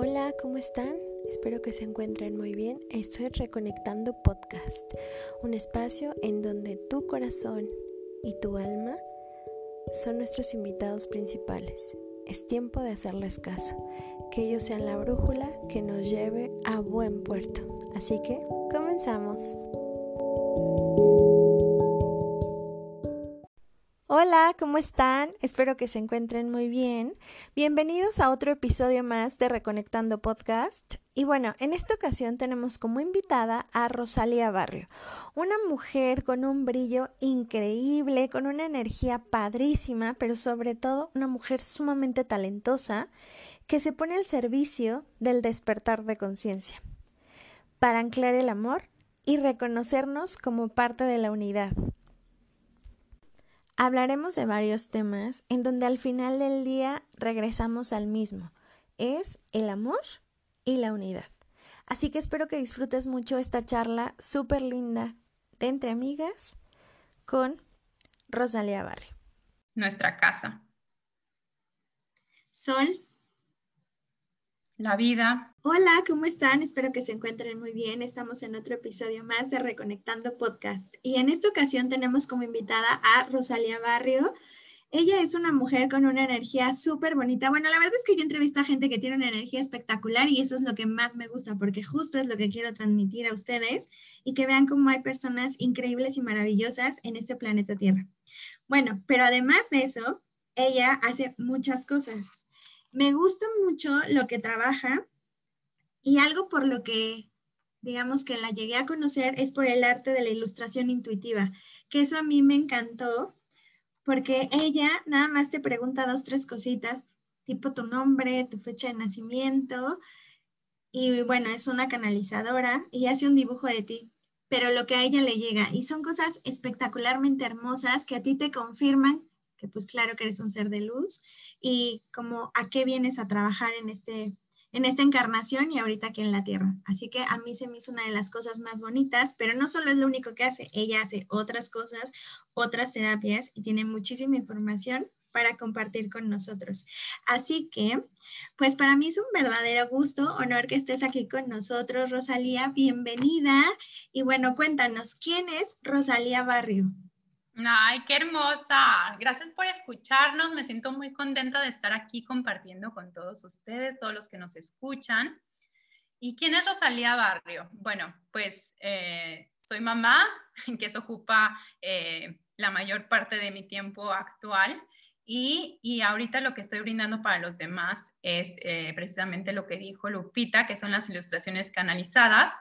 Hola, ¿cómo están? Espero que se encuentren muy bien. Estoy Reconectando Podcast, un espacio en donde tu corazón y tu alma son nuestros invitados principales. Es tiempo de hacerles caso, que ellos sean la brújula que nos lleve a buen puerto. Así que, comenzamos. Hola, ¿cómo están? Espero que se encuentren muy bien. Bienvenidos a otro episodio más de Reconectando Podcast. Y bueno, en esta ocasión tenemos como invitada a Rosalía Barrio, una mujer con un brillo increíble, con una energía padrísima, pero sobre todo una mujer sumamente talentosa que se pone al servicio del despertar de conciencia, para anclar el amor y reconocernos como parte de la unidad Hablaremos de varios temas en donde al final del día regresamos al mismo. Es el amor y la unidad. Así que espero que disfrutes mucho esta charla súper linda de entre amigas con Rosalía Barrio. Nuestra casa. Sol. La vida. Hola, ¿cómo están? Espero que se encuentren muy bien. Estamos en otro episodio más de Reconectando Podcast. Y en esta ocasión tenemos como invitada a Rosalía Barrio. Ella es una mujer con una energía súper bonita. Bueno, la verdad es que yo entrevisto a gente que tiene una energía espectacular y eso es lo que más me gusta porque justo es lo que quiero transmitir a ustedes y que vean cómo hay personas increíbles y maravillosas en este planeta Tierra. Bueno, pero además de eso, ella hace muchas cosas. Me gusta mucho lo que trabaja y algo por lo que, digamos que la llegué a conocer es por el arte de la ilustración intuitiva, que eso a mí me encantó porque ella nada más te pregunta dos, tres cositas, tipo tu nombre, tu fecha de nacimiento, y bueno, es una canalizadora y hace un dibujo de ti, pero lo que a ella le llega, y son cosas espectacularmente hermosas que a ti te confirman que pues claro que eres un ser de luz y como a qué vienes a trabajar en este en esta encarnación y ahorita aquí en la tierra. Así que a mí se me hizo una de las cosas más bonitas, pero no solo es lo único que hace, ella hace otras cosas, otras terapias y tiene muchísima información para compartir con nosotros. Así que, pues para mí es un verdadero gusto, honor que estés aquí con nosotros, Rosalía, bienvenida. Y bueno, cuéntanos, ¿quién es Rosalía Barrio? Ay, qué hermosa. Gracias por escucharnos. Me siento muy contenta de estar aquí compartiendo con todos ustedes, todos los que nos escuchan. ¿Y quién es Rosalía Barrio? Bueno, pues eh, soy mamá, que se ocupa eh, la mayor parte de mi tiempo actual. Y, y, ahorita lo que estoy brindando para los demás es eh, precisamente lo que dijo Lupita, que son las ilustraciones canalizadas.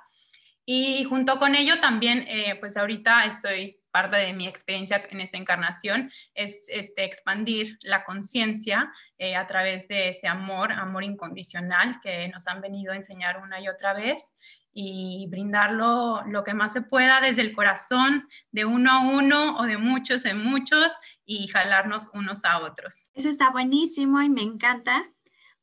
Y junto con ello también, pues ahorita estoy parte de mi experiencia en esta encarnación es este, expandir la conciencia eh, a través de ese amor, amor incondicional que nos han venido a enseñar una y otra vez y brindarlo lo que más se pueda desde el corazón, de uno a uno o de muchos en muchos y jalarnos unos a otros. Eso está buenísimo y me encanta,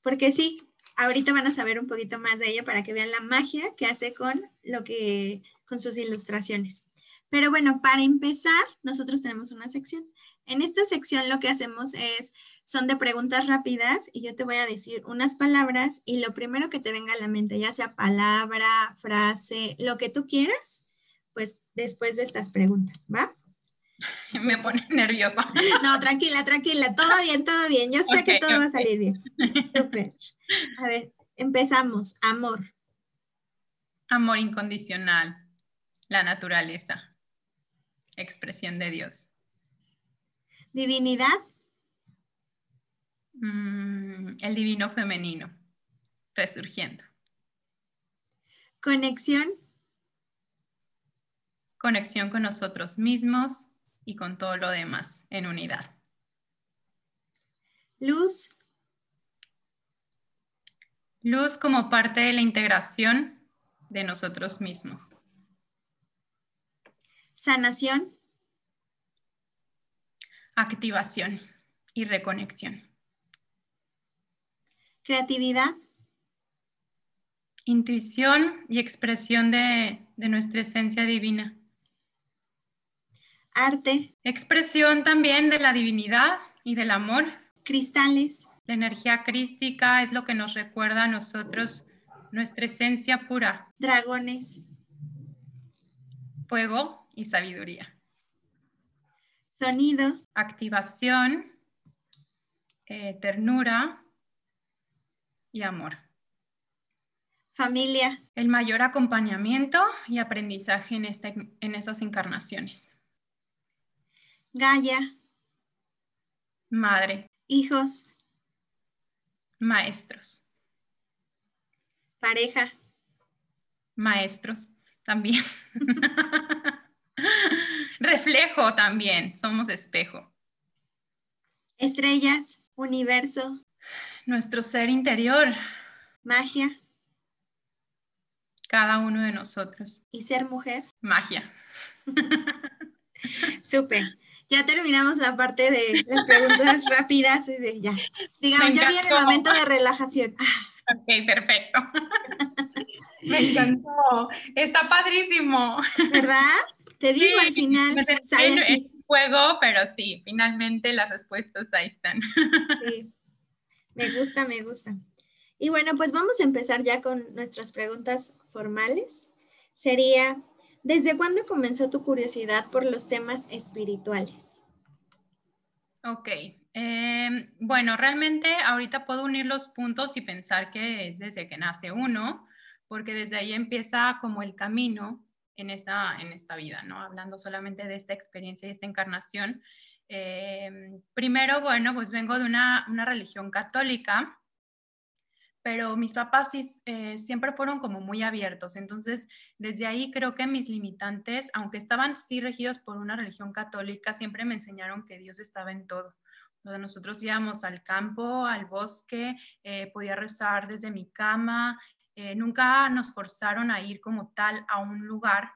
porque sí, ahorita van a saber un poquito más de ella para que vean la magia que hace con lo que con sus ilustraciones. Pero bueno, para empezar, nosotros tenemos una sección. En esta sección lo que hacemos es, son de preguntas rápidas y yo te voy a decir unas palabras y lo primero que te venga a la mente, ya sea palabra, frase, lo que tú quieras, pues después de estas preguntas, ¿va? Me pone nerviosa. No, tranquila, tranquila, todo bien, todo bien. Yo sé que todo va a salir bien. Súper. A ver, empezamos. Amor. Amor incondicional. La naturaleza expresión de Dios. Divinidad. Mm, el divino femenino, resurgiendo. Conexión. Conexión con nosotros mismos y con todo lo demás en unidad. Luz. Luz como parte de la integración de nosotros mismos. Sanación. Activación y reconexión. Creatividad. Intuición y expresión de, nuestra esencia divina. Arte. Expresión también de la divinidad y del amor. Cristales. La energía crística es lo que nos recuerda a nosotros nuestra esencia pura. Dragones. Fuego y sabiduría. Sonido. Activación, eh, ternura y amor. Familia. El mayor acompañamiento y aprendizaje en, esta, en estas encarnaciones. Gaia. Madre. Hijos. Maestros. Pareja. Maestros también. Reflejo también, somos espejo. Estrellas, universo. Nuestro ser interior. Magia. Cada uno de nosotros. ¿Y ser mujer? Magia. Súper. Ya terminamos la parte de las preguntas rápidas. ya. Digamos, ya viene el momento de relajación. Ok, perfecto. Me encantó. Está padrísimo. ¿Verdad? Te digo, al final sale así. juego, pero sí, finalmente las respuestas ahí están. Sí. Me gusta, me gusta. Y bueno, pues vamos a empezar ya con nuestras preguntas formales. Sería, ¿desde cuándo comenzó tu curiosidad por los temas espirituales? Ok, em, bueno, realmente ahorita puedo unir los puntos y pensar que es desde que nace uno, porque desde ahí empieza como el camino en esta, en esta vida, ¿no? Hablando solamente de esta experiencia y esta encarnación. Em, primero, bueno, pues vengo de una, una religión católica, pero mis papás eh, siempre fueron como muy abiertos. Entonces, desde ahí creo que mis limitantes, aunque estaban sí regidos por una religión católica, siempre me enseñaron que Dios estaba en todo. nosotros íbamos al campo, al bosque, eh, podía rezar desde mi cama, eh, nunca nos forzaron a ir como tal a un lugar,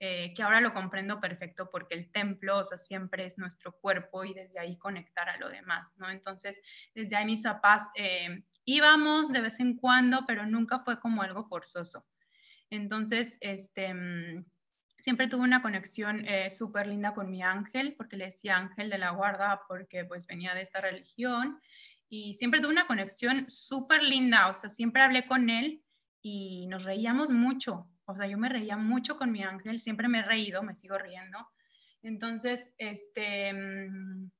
eh, que ahora lo comprendo perfecto porque el templo, o sea, siempre es nuestro cuerpo y desde ahí conectar a lo demás, ¿no? Entonces, desde ahí mis papás eh, íbamos de vez en cuando, pero nunca fue como algo forzoso. Entonces, este, mm, siempre tuve una conexión súper linda con mi ángel, porque le decía ángel de la guarda, porque pues venía de esta religión, y siempre tuve una conexión súper linda, o sea, siempre hablé con él y nos reíamos mucho. O sea, yo me reía mucho con mi ángel, siempre me he reído, me sigo riendo. Entonces, este, mm,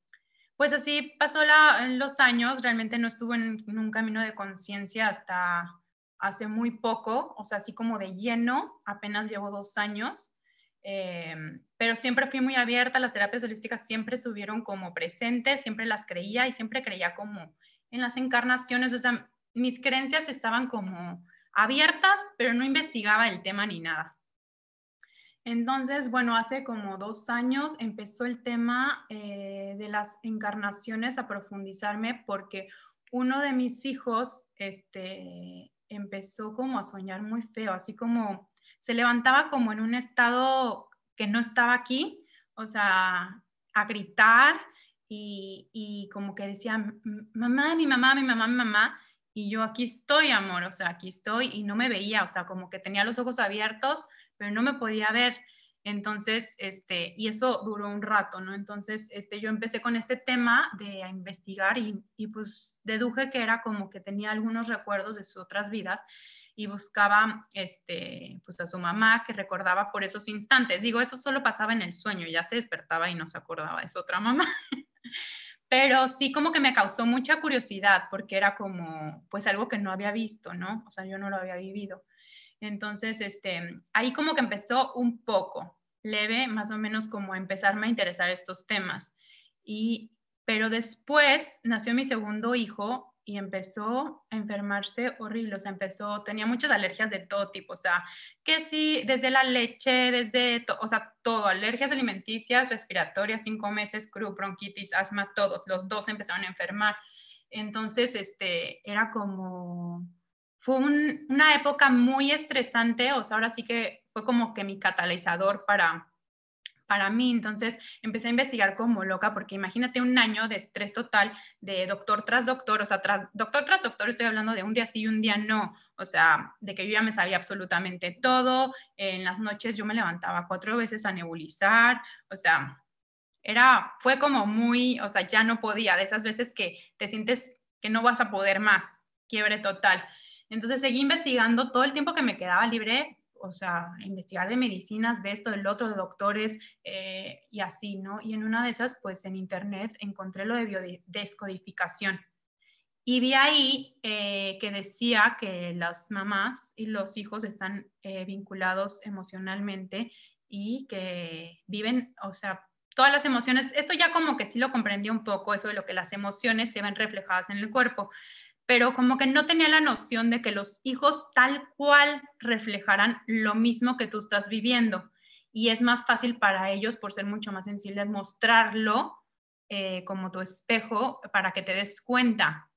pues así pasó los años, realmente no estuve en, un camino de conciencia hasta hace muy poco, o sea, así como de lleno, apenas llevo dos años, em, pero siempre fui muy abierta, las terapias holísticas siempre estuvieron como presentes, siempre las creía y siempre creía como en las encarnaciones, o sea, mis creencias estaban como abiertas, pero no investigaba el tema ni nada. Entonces, bueno, hace como dos años empezó el tema eh, de las encarnaciones a profundizarme porque uno de mis hijos este, empezó como a soñar muy feo, así como se levantaba como en un estado que no estaba aquí, o sea, a gritar y, y como que decía, mamá, mi mamá, mi mamá, mi mamá, y yo aquí estoy, amor, o sea, aquí estoy y no me veía, o sea, como que tenía los ojos abiertos, pero no me podía ver. Entonces, este, y eso duró un rato, ¿no? Entonces, este, yo empecé con este tema de investigar y, y pues deduje que era como que tenía algunos recuerdos de sus otras vidas y buscaba, este, pues a su mamá que recordaba por esos instantes. Digo, eso solo pasaba en el sueño, ya se despertaba y no se acordaba de su otra mamá. pero sí como que me causó mucha curiosidad porque era como, pues algo que no había visto, ¿no? O sea, yo no lo había vivido. Entonces, este, ahí como que empezó un poco leve, más o menos como empezarme a interesar estos temas. Y, pero después nació mi segundo hijo y empezó a enfermarse horrible, o sea, empezó, tenía muchas alergias de todo tipo, o sea, que sí, desde la leche, desde, o sea, todo, alergias alimenticias, respiratorias, cinco meses, cru, bronquitis, asma, todos, los dos empezaron a enfermar. Entonces, este, era como, fue una época muy estresante, o sea, ahora sí que fue como que mi catalizador para para mí. Entonces empecé a investigar como loca, porque imagínate un año de estrés total de doctor tras doctor, o sea, tras, doctor tras doctor, estoy hablando de un día sí y un día no, o sea, de que yo ya me sabía absolutamente todo. En las noches yo me levantaba cuatro veces a nebulizar, o sea, era, fue como muy, o sea, ya no podía, de esas veces que te sientes que no vas a poder más, quiebre total. Entonces seguí investigando todo el tiempo que me quedaba libre, o sea, investigar de medicinas, de esto, del otro, de doctores eh, y así, ¿no? Y en una de esas, pues en internet encontré lo de biodescodificación. Y vi ahí eh, que decía que las mamás y los hijos están eh, vinculados emocionalmente y que viven, o sea, todas las emociones, esto ya como que sí lo comprendí un poco, eso de lo que las emociones se ven reflejadas en el cuerpo, pero como que no tenía la noción de que los hijos tal cual reflejarán lo mismo que tú estás viviendo. Y es más fácil para ellos, por ser mucho más sensibles, mostrarlo eh, como tu espejo para que te des cuenta.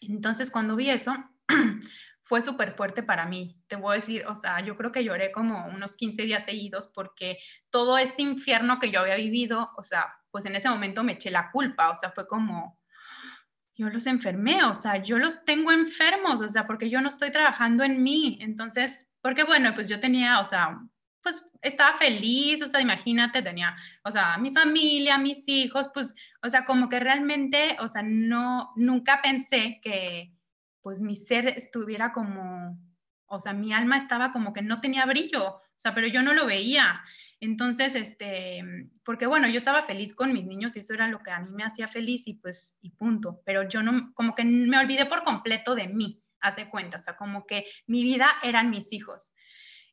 Entonces, cuando vi eso, fue súper fuerte para mí. Te voy a decir, o sea, yo creo que lloré como unos 15 días seguidos porque todo este infierno que yo había vivido, o sea, pues en ese momento me eché la culpa, o sea, fue como, yo los enfermé, o sea, yo los tengo enfermos, o sea, porque yo no estoy trabajando en mí. Entonces, porque bueno, pues yo tenía, o sea, pues estaba feliz, o sea, imagínate, tenía, o sea, mi familia, mis hijos, pues, o sea, como que realmente, o sea, no, nunca pensé que, pues mi ser estuviera como, o sea, mi alma estaba como que no tenía brillo, o sea, pero yo no lo veía. Entonces, este, porque bueno, yo estaba feliz con mis niños y eso era lo que a mí me hacía feliz y pues, y punto. Pero yo no, como que me olvidé por completo de mí, hace cuenta, o sea, como que mi vida eran mis hijos.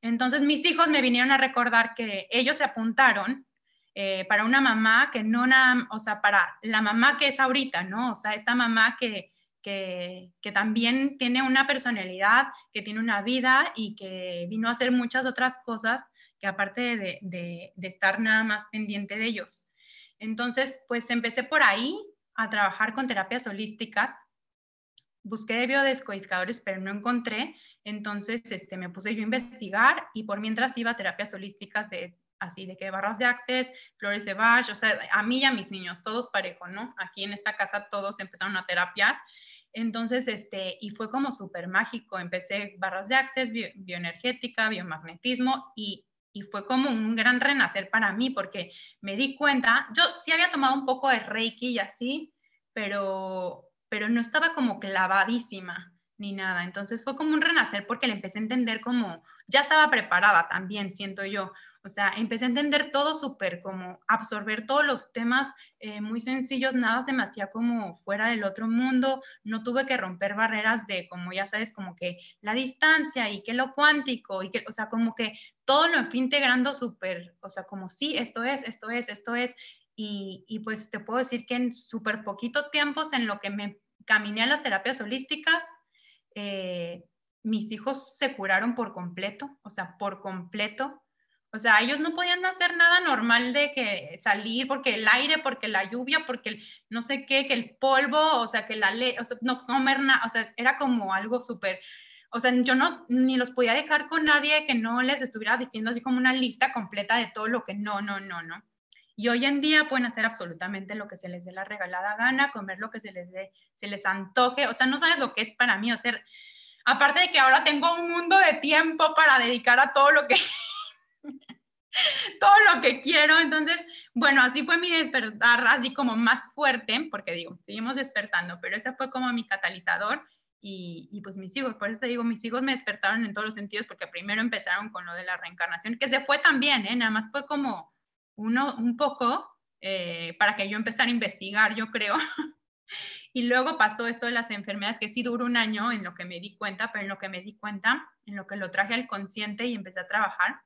Entonces, mis hijos me vinieron a recordar que ellos se apuntaron eh, para una mamá que no, nada, o sea, para la mamá que es ahorita, ¿no? O sea, esta mamá que, que, también tiene una personalidad, que tiene una vida y que vino a hacer muchas otras cosas que aparte de, estar nada más pendiente de ellos. Entonces, pues empecé por ahí a trabajar con terapias holísticas. Busqué de biodescodificadores, pero no encontré. Entonces, este, me puse yo a investigar y por mientras iba a terapias holísticas de así de que barras de access, flores de Bach, o sea, a mí y a mis niños, todos parejo, ¿no? Aquí en esta casa todos empezaron a terapiar entonces, este, y fue como súper mágico. Empecé barras de access, bioenergética, biomagnetismo y, y, fue como un gran renacer para mí porque me di cuenta, yo sí había tomado un poco de Reiki y así, pero, pero no estaba como clavadísima ni nada. Entonces fue como un renacer porque le empecé a entender como, ya estaba preparada también, siento yo. O sea, empecé a entender todo súper, como absorber todos los temas eh, muy sencillos, nada se me hacía como fuera del otro mundo, no tuve que romper barreras de, como ya sabes, como que la distancia y que lo cuántico, y que, o sea, como que todo lo fui integrando súper, o sea, como sí, esto es, esto es, esto es, y, y pues te puedo decir que en súper poquito tiempo en lo que me caminé a las terapias holísticas, eh, mis hijos se curaron por completo, o sea, por completo. O sea, ellos no podían hacer nada normal de que salir porque el aire, porque la lluvia, porque el no sé qué, que el polvo, o sea, que la ley, o sea, no comer nada, o sea, era como algo súper, o sea, yo no, ni los podía dejar con nadie que no les estuviera diciendo así como una lista completa de todo lo que no, no, no, no. Y hoy en día pueden hacer absolutamente lo que se les dé la regalada gana, comer lo que se les dé, se les antoje, o sea, no sabes lo que es para mí, o sea, aparte de que ahora tengo un mundo de tiempo para dedicar a todo lo que todo lo que quiero. Entonces, bueno, así fue mi despertar, así como más fuerte, porque digo, seguimos despertando, pero ese fue como mi catalizador. Y, y, pues mis hijos, por eso te digo, mis hijos me despertaron en todos los sentidos, porque primero empezaron con lo de la reencarnación, que se fue también, ¿eh? nada más fue como uno, un poco eh, para que yo empezara a investigar, yo creo. y luego pasó esto de las enfermedades, que sí duró un año en lo que me di cuenta, pero en lo que me di cuenta, en lo que lo traje al consciente y empecé a trabajar,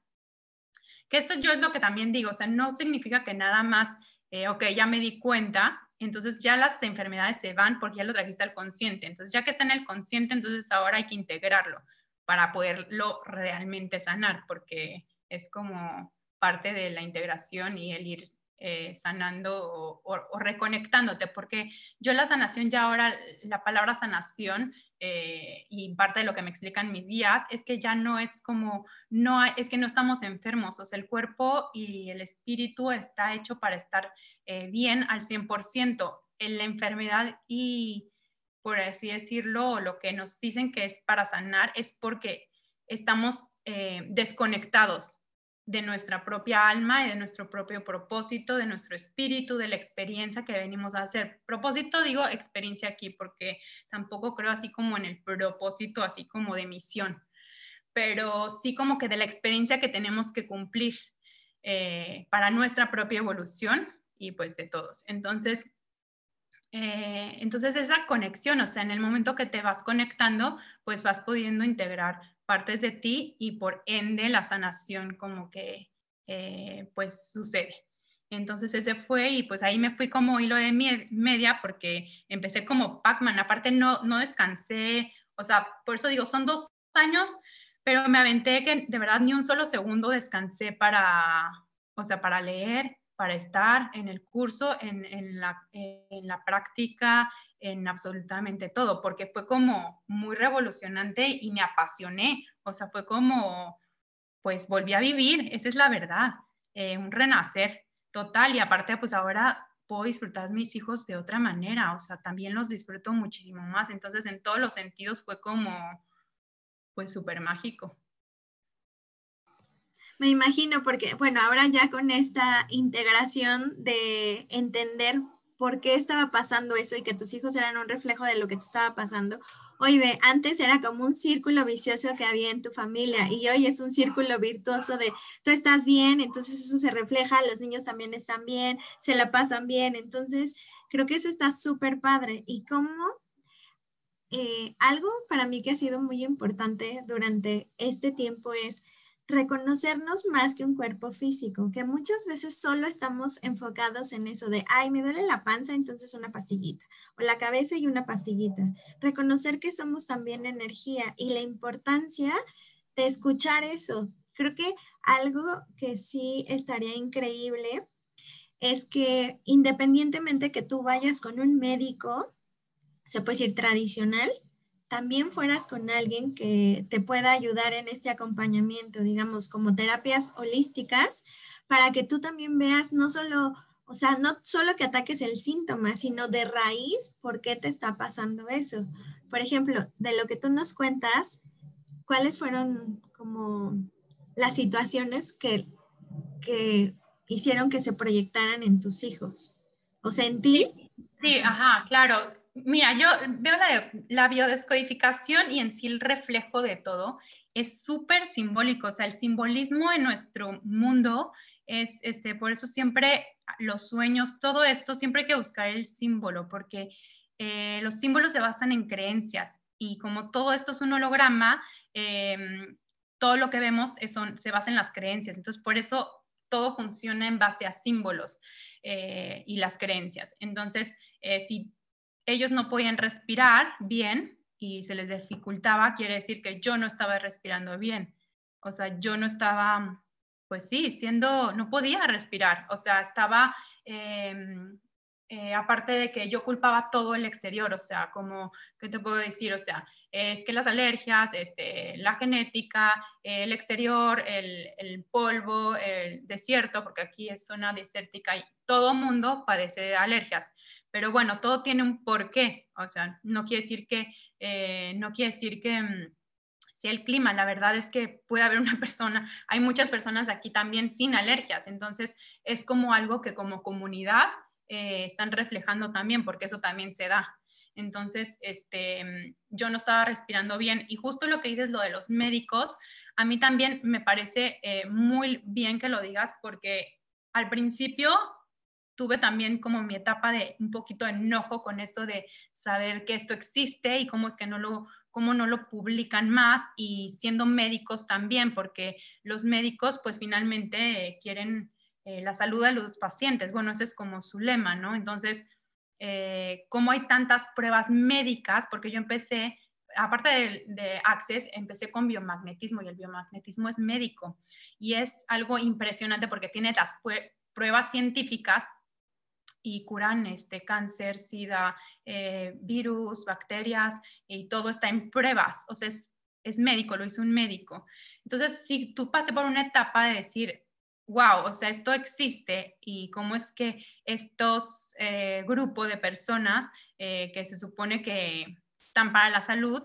que esto yo es lo que también digo, o sea, no significa que nada más, eh, ok, ya me di cuenta, entonces ya las enfermedades se van porque ya lo trajiste al consciente. Entonces ya que está en el consciente, entonces ahora hay que integrarlo para poderlo realmente sanar, porque es como parte de la integración y el ir eh, sanando o, reconectándote, porque yo la sanación ya ahora, la palabra sanación eh, y parte de lo que me explican mis días es que ya no es como, no es que no estamos enfermos, o sea, el cuerpo y el espíritu está hecho para estar eh, bien al 100%. En la enfermedad y, por así decirlo, lo que nos dicen que es para sanar es porque estamos desconectados de nuestra propia alma y de nuestro propio propósito, de nuestro espíritu, de la experiencia que venimos a hacer. Propósito digo experiencia aquí porque tampoco creo así como en el propósito, así como de misión, pero sí como que de la experiencia que tenemos que cumplir eh, para nuestra propia evolución y pues de todos. Entonces, eh, entonces esa conexión, o sea, en el momento que te vas conectando, pues vas pudiendo integrar partes de ti y por ende la sanación como que eh, pues sucede. Entonces ese fue y pues ahí me fui como hilo de media porque empecé como Pac-Man, aparte no, no descansé, o sea, por eso digo, son dos años, pero me aventé que de verdad ni un solo segundo descansé para, o sea, para leer, para estar en el curso, en, la práctica, en absolutamente todo, porque fue como muy revolucionante y me apasioné, o sea, fue como, pues volví a vivir, esa es la verdad, eh, un renacer total. Y aparte, pues ahora puedo disfrutar mis hijos de otra manera, o sea, también los disfruto muchísimo más, entonces en todos los sentidos fue como, pues súper mágico. Me imagino porque, bueno, ahora ya con esta integración de entender por qué estaba pasando eso y que tus hijos eran un reflejo de lo que te estaba pasando. Hoy ve, antes era como un círculo vicioso que había en tu familia y hoy es un círculo virtuoso de tú estás bien, entonces eso se refleja, los niños también están bien, se la pasan bien, entonces creo que eso está súper padre. Y como eh, algo para mí que ha sido muy importante durante este tiempo es reconocernos más que un cuerpo físico, que muchas veces solo estamos enfocados en eso de, ay, me duele la panza, entonces una pastillita, o la cabeza y una pastillita. Reconocer que somos también energía y la importancia de escuchar eso. Creo que algo que sí estaría increíble es que independientemente que tú vayas con un médico, se puede decir tradicional, también fueras con alguien que te pueda ayudar en este acompañamiento, digamos, como terapias holísticas, para que tú también veas no solo, o sea, no solo que ataques el síntoma, sino de raíz, por qué te está pasando eso. Por ejemplo, de lo que tú nos cuentas, ¿cuáles fueron como las situaciones que, que hicieron que se proyectaran en tus hijos? O sea, en ti. Sí, ajá, claro Mira, yo veo la, biodescodificación y en sí el reflejo de todo es súper simbólico, o sea, el simbolismo en nuestro mundo es, este, por eso siempre los sueños, todo esto, siempre hay que buscar el símbolo, porque eh, los símbolos se basan en creencias y como todo esto es un holograma, em, todo lo que vemos se basa en las creencias, entonces por eso todo funciona en base a símbolos eh, y las creencias. Entonces, eh, si ellos no podían respirar bien y se les dificultaba, quiere decir que yo no estaba respirando bien. O sea, yo no estaba, pues sí, siendo, no podía respirar. O sea, estaba, em, eh, aparte de que yo culpaba todo el exterior, o sea, como, ¿qué te puedo decir? O sea, es que las alergias, este, la genética, el exterior, el, el polvo, el desierto, porque aquí es zona desértica y todo mundo padece de alergias. Pero bueno, todo tiene un porqué, o sea, no quiere decir que, eh, no quiere decir que mm, si el clima, la verdad es que puede haber una persona, hay muchas personas aquí también sin alergias, entonces es como algo que como comunidad eh, están reflejando también, porque eso también se da. Entonces, este, mm, yo no estaba respirando bien y justo lo que dices, lo de los médicos, a mí también me parece eh, muy bien que lo digas porque al principio tuve también como mi etapa de un poquito enojo con esto de saber que esto existe y cómo es que no lo, cómo no lo publican más y siendo médicos también, porque los médicos pues finalmente quieren eh, la salud de los pacientes. Bueno, ese es como su lema, ¿no? Entonces, eh, ¿cómo hay tantas pruebas médicas? Porque yo empecé, aparte de, de, Access, empecé con biomagnetismo y el biomagnetismo es médico y es algo impresionante porque tiene las pruebas científicas y curan este cáncer, sida, eh, virus, bacterias y todo está en pruebas. O sea, es, es médico, lo hizo un médico. Entonces, si tú pasé por una etapa de decir, wow, o sea, esto existe y cómo es que estos eh, grupos de personas eh, que se supone que están para la salud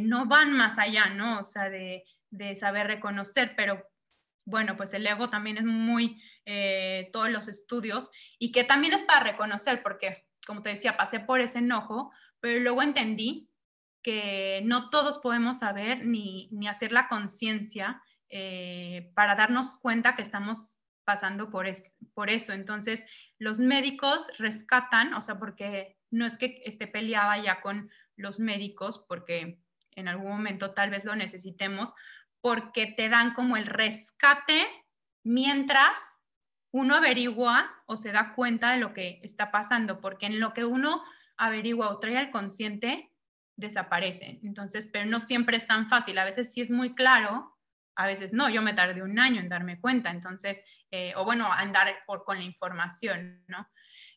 no van más allá, ¿no? O sea, de, de saber reconocer, pero bueno, pues el ego también es muy, eh, todos los estudios, y que también es para reconocer, porque, como te decía, pasé por ese enojo, pero luego entendí que no todos podemos saber ni, ni hacer la conciencia eh, para darnos cuenta que estamos pasando por, por eso. Entonces, los médicos rescatan, o sea, porque no es que esté peleada ya con los médicos, porque en algún momento tal vez lo necesitemos, porque te dan como el rescate mientras uno averigua o se da cuenta de lo que está pasando, porque en lo que uno averigua o trae al consciente, desaparece. Entonces, pero no siempre es tan fácil. A veces sí es muy claro, a veces no. Yo me tardé un año en darme cuenta, entonces, eh, o bueno, andar por, con la información, ¿no?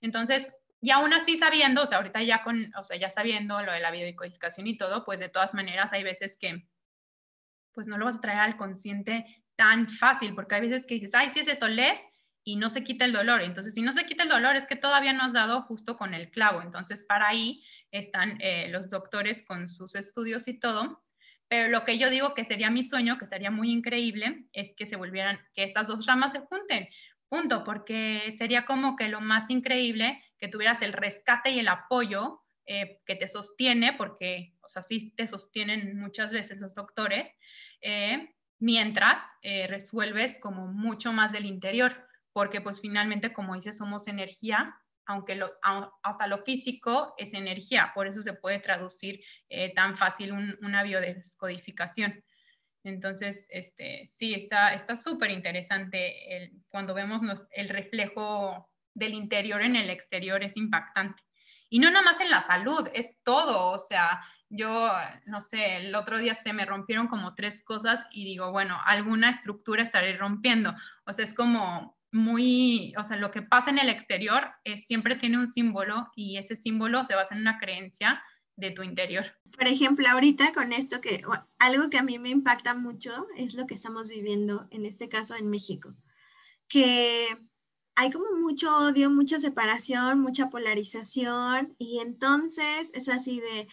Entonces, y aún así sabiendo, o sea, ahorita ya con, o sea, ya sabiendo lo de la biodecodificación y todo, pues de todas maneras hay veces que, pues no lo vas a traer al consciente tan fácil, porque hay veces que dices, ay, si es esto, lees y no se quita el dolor. Entonces, si no se quita el dolor, es que todavía no has dado justo con el clavo. Entonces, para ahí están eh, los doctores con sus estudios y todo. Pero lo que yo digo que sería mi sueño, que sería muy increíble, es que se volvieran, que estas dos ramas se junten. Punto, porque sería como que lo más increíble que tuvieras el rescate y el apoyo eh, que te sostiene, porque, o sea, sí te sostienen muchas veces los doctores, eh, mientras eh, resuelves como mucho más del interior, porque pues finalmente, como dices, somos energía, aunque hasta lo físico es energía, por eso se puede traducir tan fácil una biodescodificación. Entonces, este, sí, está súper interesante cuando vemos el reflejo del interior en el exterior, es impactante. Y no nada más en la salud, es todo. O sea, yo, no sé, el otro día se me rompieron como tres cosas y digo, bueno, alguna estructura estaré rompiendo. O sea, es como muy, o sea, lo que pasa en el exterior siempre tiene un símbolo y ese símbolo se basa en una creencia de tu interior. Por ejemplo, ahorita con esto que algo que a mí me impacta mucho es lo que estamos viviendo en este caso en México, que hay como mucho odio, mucha separación, mucha polarización y entonces es así de,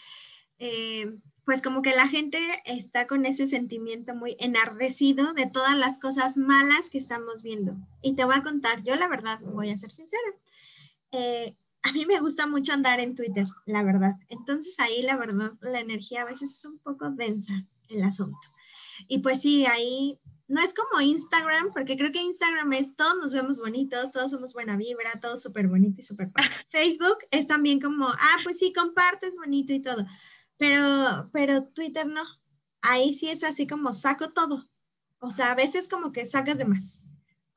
eh, pues como que la gente está con ese sentimiento muy enardecido de todas las cosas malas que estamos viendo. Y te voy a contar, yo la verdad, voy a ser sincera, eh, a mí me gusta mucho andar en Twitter, la verdad. Entonces ahí la verdad, la energía a veces es un poco densa el asunto. Y pues sí, ahí no es como Instagram, porque creo que Instagram es todos nos vemos bonitos, todos somos buena vibra, todo súper bonito y súper Facebook es también como, ah, pues sí, compartes bonito y todo, pero, pero Twitter no. Ahí sí es así como saco todo. O sea, a veces como que sacas de más.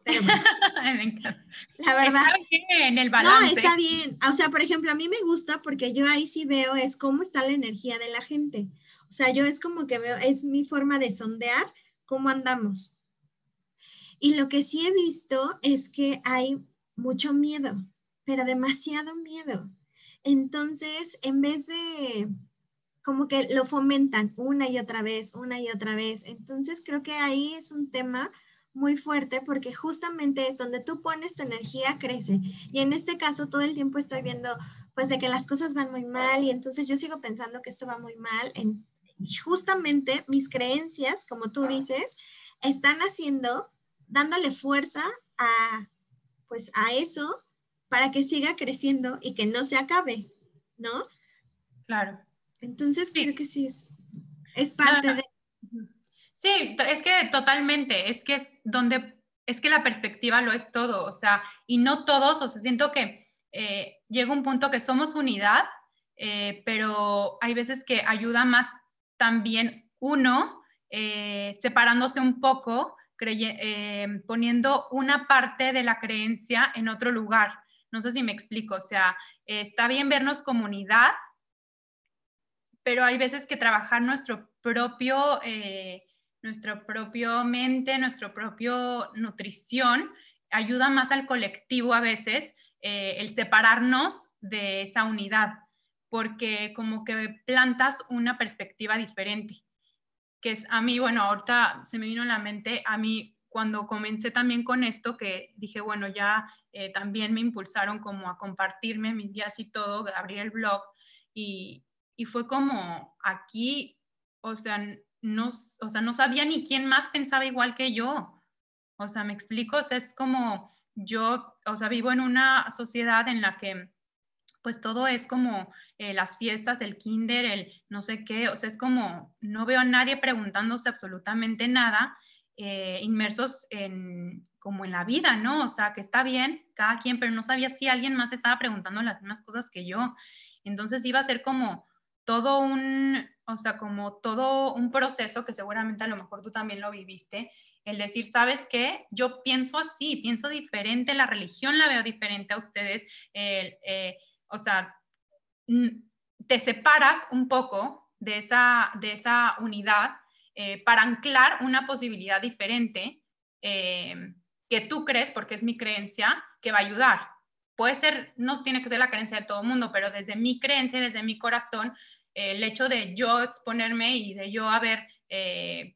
Pero la verdad. Está bien el balance. No, está bien. O sea, por ejemplo, a mí me gusta porque yo ahí sí veo es cómo está la energía de la gente. O sea, yo es como que veo, es mi forma de sondear cómo andamos. Y lo que sí he visto es que hay mucho miedo, pero demasiado miedo. Entonces, en vez de como que lo fomentan una y otra vez, una y otra vez. Entonces, creo que ahí es un tema muy fuerte porque justamente es donde tú pones tu energía, crece. Y en este caso, todo el tiempo estoy viendo, pues, de que las cosas van muy mal y entonces yo sigo pensando que esto va muy mal en y justamente mis creencias, como tú dices, están haciendo, dándole fuerza a, pues a eso para que siga creciendo y que no se acabe, ¿no? Claro. Entonces creo que sí es, es parte de... Sí, es que totalmente, es que es donde, es que la perspectiva lo es todo, o sea, y no todos, o sea, siento que eh, llega un punto que somos unidad, eh, pero hay veces que ayuda más también uno eh, separándose un poco, poniendo una parte de la creencia en otro lugar. No sé si me explico, o sea, está bien vernos comunidad, pero hay veces que trabajar nuestro propio, eh, nuestro propio mente, nuestro propio nutrición, ayuda más al colectivo a veces el separarnos de esa unidad porque como que plantas una perspectiva diferente, que es a mí, bueno, ahorita se me vino en la mente, a mí cuando comencé también con esto, que dije, bueno, ya eh, también me impulsaron como a compartirme mis guías y todo, abrir el blog, y, y fue como aquí, o sea, no, o sea, no sabía ni quién más pensaba igual que yo. O sea, me explico, es como yo, o sea, vivo en una sociedad en la que pues todo es como eh, las fiestas, el kinder, el no sé qué, o sea, es como, no veo a nadie preguntándose absolutamente nada, eh, inmersos en como en la vida, ¿no? O sea, que está bien cada quien, pero no sabía si alguien más estaba preguntando las mismas cosas que yo. Entonces iba a ser como todo un, o sea, como todo un proceso que seguramente a lo mejor tú también lo viviste, el decir, ¿sabes qué? Yo pienso así, pienso diferente, la religión la veo diferente a ustedes, eh, o sea, te separas un poco de esa, de esa unidad eh, para anclar una posibilidad diferente eh, que tú crees, porque es mi creencia, que va a ayudar. Puede ser, no tiene que ser la creencia de todo el mundo, pero desde mi creencia, desde mi corazón, el hecho de yo exponerme y de yo haber eh,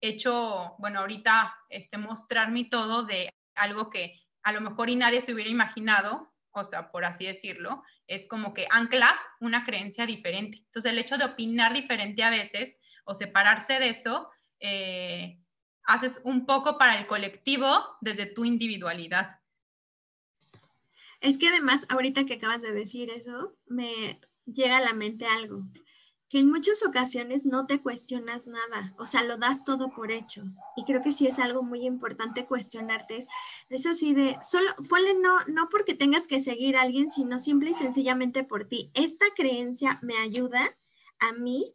hecho, bueno, ahorita este, mostrar mi todo de algo que a lo mejor y nadie se hubiera imaginado, o sea, por así decirlo, es como que anclas una creencia diferente. Entonces, el hecho de opinar diferente a veces o separarse de eso, eh, haces un poco para el colectivo desde tu individualidad. Es que además, ahorita que acabas de decir eso, me llega a la mente algo, que en muchas ocasiones no te cuestionas nada, o sea, lo das todo por hecho. Y creo que sí es algo muy importante cuestionarte. Es, así de, solo, ponle no, no porque tengas que seguir a alguien, sino simple y sencillamente por ti. ¿Esta creencia me ayuda a mí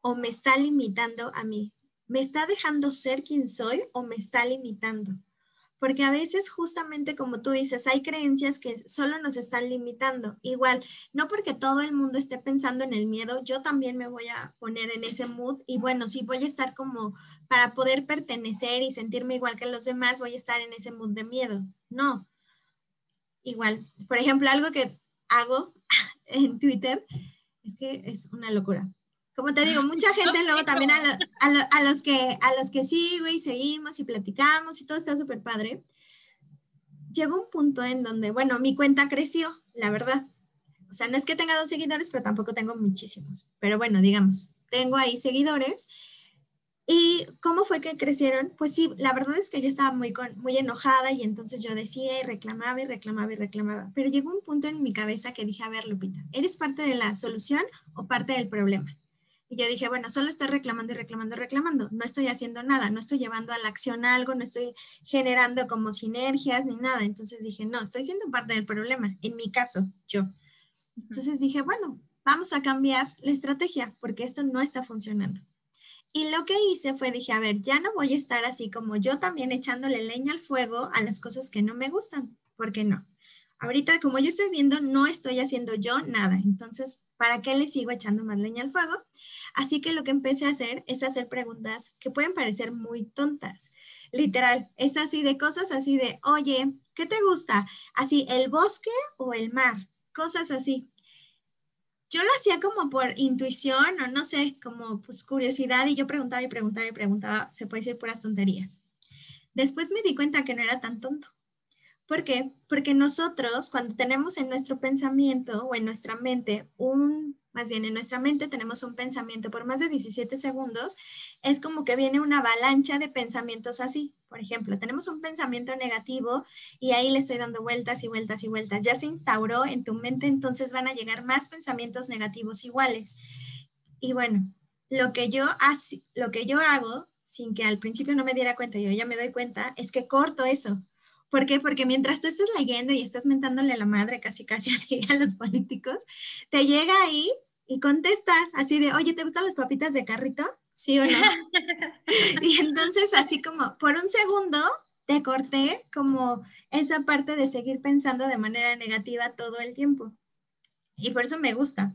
o me está limitando a mí? ¿Me está dejando ser quien soy o me está limitando? Porque a veces justamente como tú dices, hay creencias que solo nos están limitando. Igual, no porque todo el mundo esté pensando en el miedo, yo también me voy a poner en ese mood y bueno, si voy a estar como para poder pertenecer y sentirme igual que los demás, voy a estar en ese mood de miedo. No. Igual, por ejemplo, algo que hago en Twitter es que es una locura como te digo, mucha gente luego también a, los que, a los que sigo y seguimos y platicamos y todo está súper padre. Llegó un punto en donde, bueno, mi cuenta creció, la verdad. O sea, no es que tenga dos seguidores, pero tampoco tengo muchísimos. Pero bueno, digamos, tengo ahí seguidores. ¿Y cómo fue que crecieron? Pues sí, la verdad es que yo estaba muy, muy enojada y entonces yo decía y reclamaba y reclamaba y reclamaba. Pero llegó un punto en mi cabeza que dije, a ver, Lupita, ¿eres parte de la solución o parte del problema? Y yo dije, bueno, solo estoy reclamando y reclamando y reclamando. No estoy haciendo nada, no estoy llevando a la acción algo, no estoy generando como sinergias ni nada. Entonces dije, no, estoy siendo parte del problema, en mi caso, yo. Entonces dije, bueno, vamos a cambiar la estrategia porque esto no está funcionando. Y lo que hice fue, dije, a ver, ya no voy a estar así como yo también echándole leña al fuego a las cosas que no me gustan, porque no. Ahorita, como yo estoy viendo, no estoy haciendo yo nada. Entonces, ¿para qué le sigo echando más leña al fuego? Así que lo que empecé a hacer es hacer preguntas que pueden parecer muy tontas. Literal, es así de cosas así de, oye, ¿qué te gusta? Así, el bosque o el mar, cosas así. Yo lo hacía como por intuición o no sé, como pues curiosidad y yo preguntaba y preguntaba y preguntaba, se puede decir puras tonterías. Después me di cuenta que no era tan tonto. ¿Por qué? Porque nosotros cuando tenemos en nuestro pensamiento o en nuestra mente un más bien en nuestra mente tenemos un pensamiento por más de 17 segundos, es como que viene una avalancha de pensamientos así. Por ejemplo, tenemos un pensamiento negativo y ahí le estoy dando vueltas y vueltas y vueltas. Ya se instauró en tu mente, entonces van a llegar más pensamientos negativos iguales. Y bueno, lo que yo, lo que yo hago, sin que al principio no me diera cuenta, yo ya me doy cuenta, es que corto eso. ¿Por qué? Porque mientras tú estás leyendo y estás mentándole a la madre casi casi a los políticos, te llega ahí y contestas así de, oye, ¿te gustan las papitas de carrito? ¿Sí o no? y entonces así como por un segundo te corté como esa parte de seguir pensando de manera negativa todo el tiempo. Y por eso me gusta.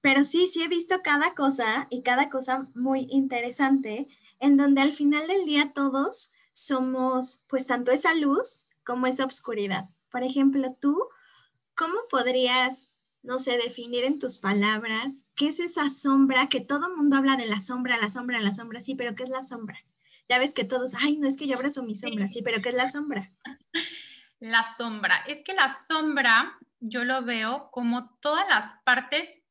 Pero sí, sí he visto cada cosa y cada cosa muy interesante en donde al final del día todos somos pues tanto esa luz como esa oscuridad. Por ejemplo, tú, ¿cómo podrías no sé, definir en tus palabras qué es esa sombra, que todo el mundo habla de la sombra, la sombra, la sombra, sí, pero ¿qué es la sombra? Ya ves que todos, ay, no es que yo abrazo mi sombra, sí, pero ¿qué es la sombra? La sombra, es que la sombra yo lo veo como todas las partes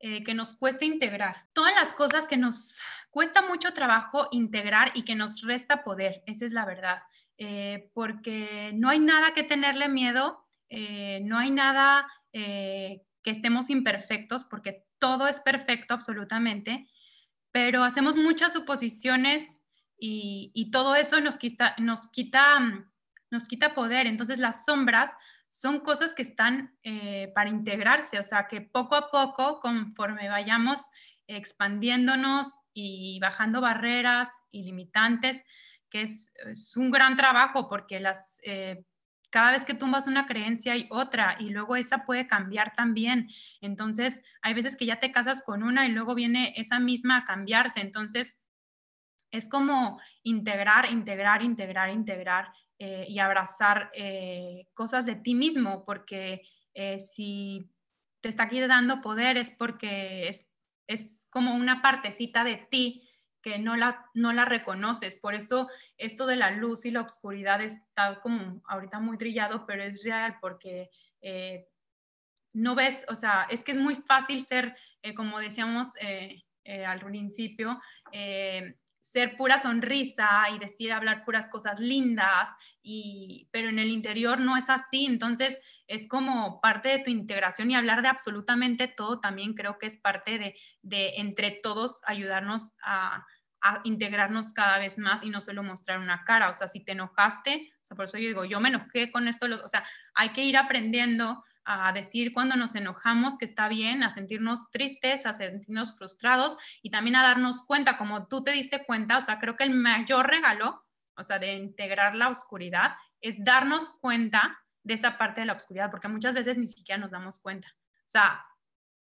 eh, que nos cuesta integrar, todas las cosas que nos cuesta mucho trabajo integrar y que nos resta poder, esa es la verdad. eh, porque no hay nada que tenerle miedo, eh, no hay nada que estemos imperfectos, porque todo es perfecto absolutamente, pero hacemos muchas suposiciones y, y todo eso nos quita, nos, quita, nos quita poder. Entonces las sombras son cosas que están para integrarse, o sea, que poco a poco, conforme vayamos expandiéndonos y bajando barreras y limitantes, que es, un gran trabajo porque las, eh, cada vez que tumbas una creencia hay otra y luego esa puede cambiar también. Entonces, hay veces que ya te casas con una y luego viene esa misma a cambiarse. Entonces, es como integrar, integrar, integrar, integrar eh, y abrazar eh, cosas de ti mismo, porque si te está dando poder es porque es es como una partecita de ti que no la, no la reconoces. Por eso esto de la luz y la oscuridad está como ahorita muy trillado, pero es real porque eh, no ves, o sea, es que es muy fácil ser, eh, como decíamos eh, al principio, ser pura sonrisa y decir, hablar puras cosas lindas, y, pero en el interior no es así. Entonces, es como parte de tu integración y hablar de absolutamente todo también creo que es parte de, de entre todos ayudarnos a, integrarnos cada vez más y no solo mostrar una cara. O sea, si te enojaste, o sea, por eso yo digo, yo me enojé con esto, o sea, hay que ir aprendiendo a decir cuando nos enojamos que está bien, a sentirnos tristes, a sentirnos frustrados y también a darnos cuenta, como tú te diste cuenta, o sea, creo que el mayor regalo, o sea, de integrar la oscuridad, es darnos cuenta de esa parte de la oscuridad, porque muchas veces ni siquiera nos damos cuenta. O sea,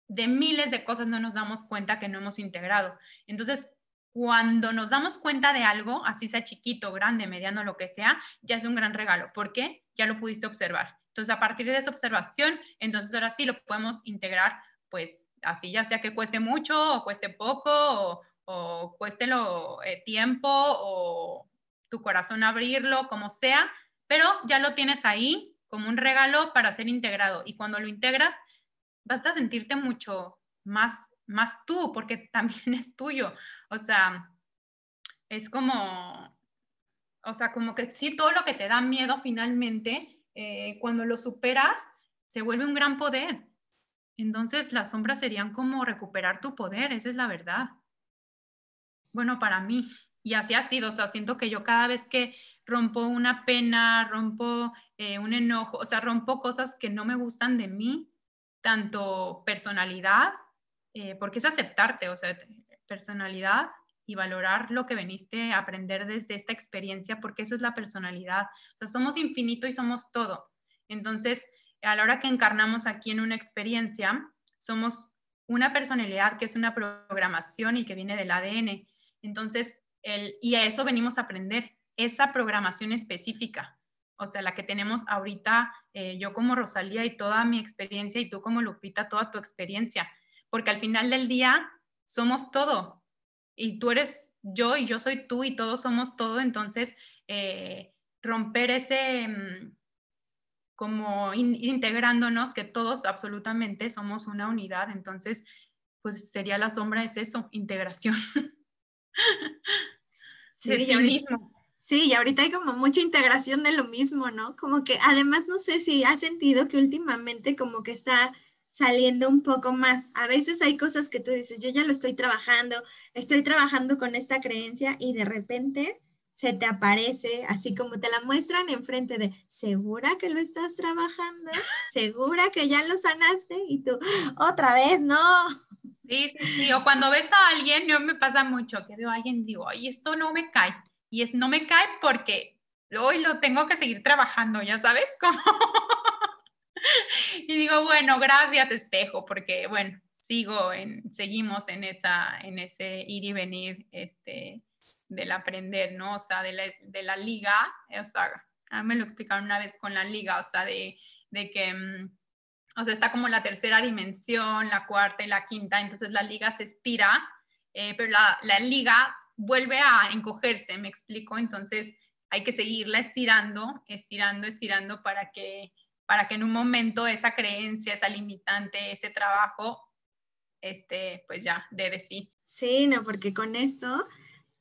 de miles de cosas no nos damos cuenta que no hemos integrado. Entonces, cuando nos damos cuenta de algo, así sea chiquito, grande, mediano, lo que sea, ya es un gran regalo. ¿Por qué? Ya lo pudiste observar. Entonces, a partir de esa observación, entonces ahora sí lo podemos integrar, pues así, ya sea que cueste mucho o cueste poco o, cueste lo, eh, tiempo o tu corazón abrirlo, como sea, pero ya lo tienes ahí como un regalo para ser integrado. Y cuando lo integras, vas a sentirte mucho más, más tú, porque también es tuyo. O sea, es como, o sea, como que sí, todo lo que te da miedo finalmente eh, cuando lo superas, se vuelve un gran poder. Entonces las sombras serían como recuperar tu poder, esa es la verdad. Bueno, para mí, y así ha sido, o sea, siento que yo cada vez que rompo una pena, rompo eh, un enojo, o sea, rompo cosas que no me gustan de mí, tanto personalidad, eh, porque es aceptarte, o sea, personalidad y valorar lo que veniste a aprender desde esta experiencia, porque eso es la personalidad. O sea, somos infinito y somos todo. Entonces, a la hora que encarnamos aquí en una experiencia, somos una personalidad que es una programación y que viene del ADN. Entonces, el, y a eso venimos a aprender, esa programación específica. O sea, la que tenemos ahorita, eh, yo como Rosalía y toda mi experiencia y tú como Lupita, toda tu experiencia. Porque al final del día somos todo y tú eres yo y yo soy tú y todos somos todo, entonces eh, romper ese, mm, como integrándonos, que todos absolutamente somos una unidad, entonces pues sería la sombra, es eso, integración. Sí, y sí, y ahorita hay como mucha integración de lo mismo, ¿no? Como que además no sé si has sentido que últimamente como que está saliendo un poco más. A veces hay cosas que tú dices, yo ya lo estoy trabajando, estoy trabajando con esta creencia y de repente se te aparece, así como te la muestran enfrente de, ¿segura que lo estás trabajando? ¿Segura que ya lo sanaste? Y tú, otra vez, no. Sí, sí. O cuando ves a alguien, yo me pasa mucho que veo a alguien y digo, ay, esto no me cae. Y es, no me cae porque hoy lo tengo que seguir trabajando, ya sabes, como y digo, bueno, gracias espejo, porque bueno, sigo en, seguimos en, esa, en ese ir y venir este, del aprender, ¿no? O sea, de la, de la liga, o sea, me lo explicaron una vez con la liga, o sea, de, de que, mm, o sea, está como la tercera dimensión, la cuarta y la quinta, entonces la liga se estira, eh, pero la, la liga vuelve a encogerse, me explico, entonces hay que seguirla estirando, estirando, estirando para que para que en un momento esa creencia, esa limitante, ese trabajo, este, pues ya, de decir. Sí, no, porque con esto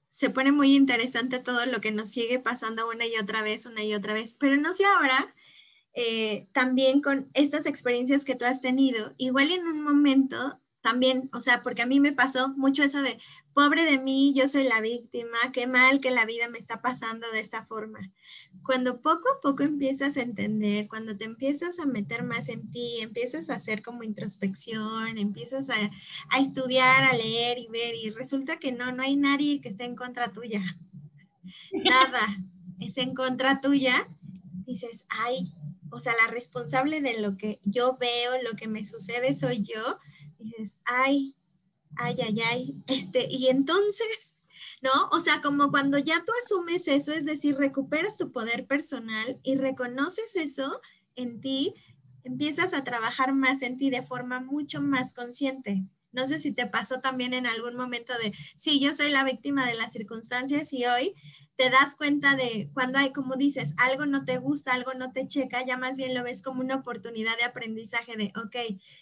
se pone muy interesante todo lo que nos sigue pasando una y otra vez, una y otra vez, pero no sé ahora, eh, también con estas experiencias que tú has tenido, igual en un momento también, o sea, porque a mí me pasó mucho eso de, pobre de mí, yo soy la víctima, qué mal que la vida me está pasando de esta forma. Cuando poco a poco empiezas a entender, cuando te empiezas a meter más en ti, empiezas a hacer como introspección, empiezas a, a estudiar, a leer y ver, y resulta que no, no hay nadie que esté en contra tuya. Nada es en contra tuya. Dices, ay, o sea, la responsable de lo que yo veo, lo que me sucede soy yo dices, ay, ay, ay, ay, este, y entonces, ¿no? O sea, como cuando ya tú asumes eso, es decir, recuperas tu poder personal y reconoces eso en ti, empiezas a trabajar más en ti de forma mucho más consciente. No sé si te pasó también en algún momento de, sí, yo soy la víctima de las circunstancias y hoy te das cuenta de cuando hay, como dices, algo no te gusta, algo no te checa, ya más bien lo ves como una oportunidad de aprendizaje de, ok,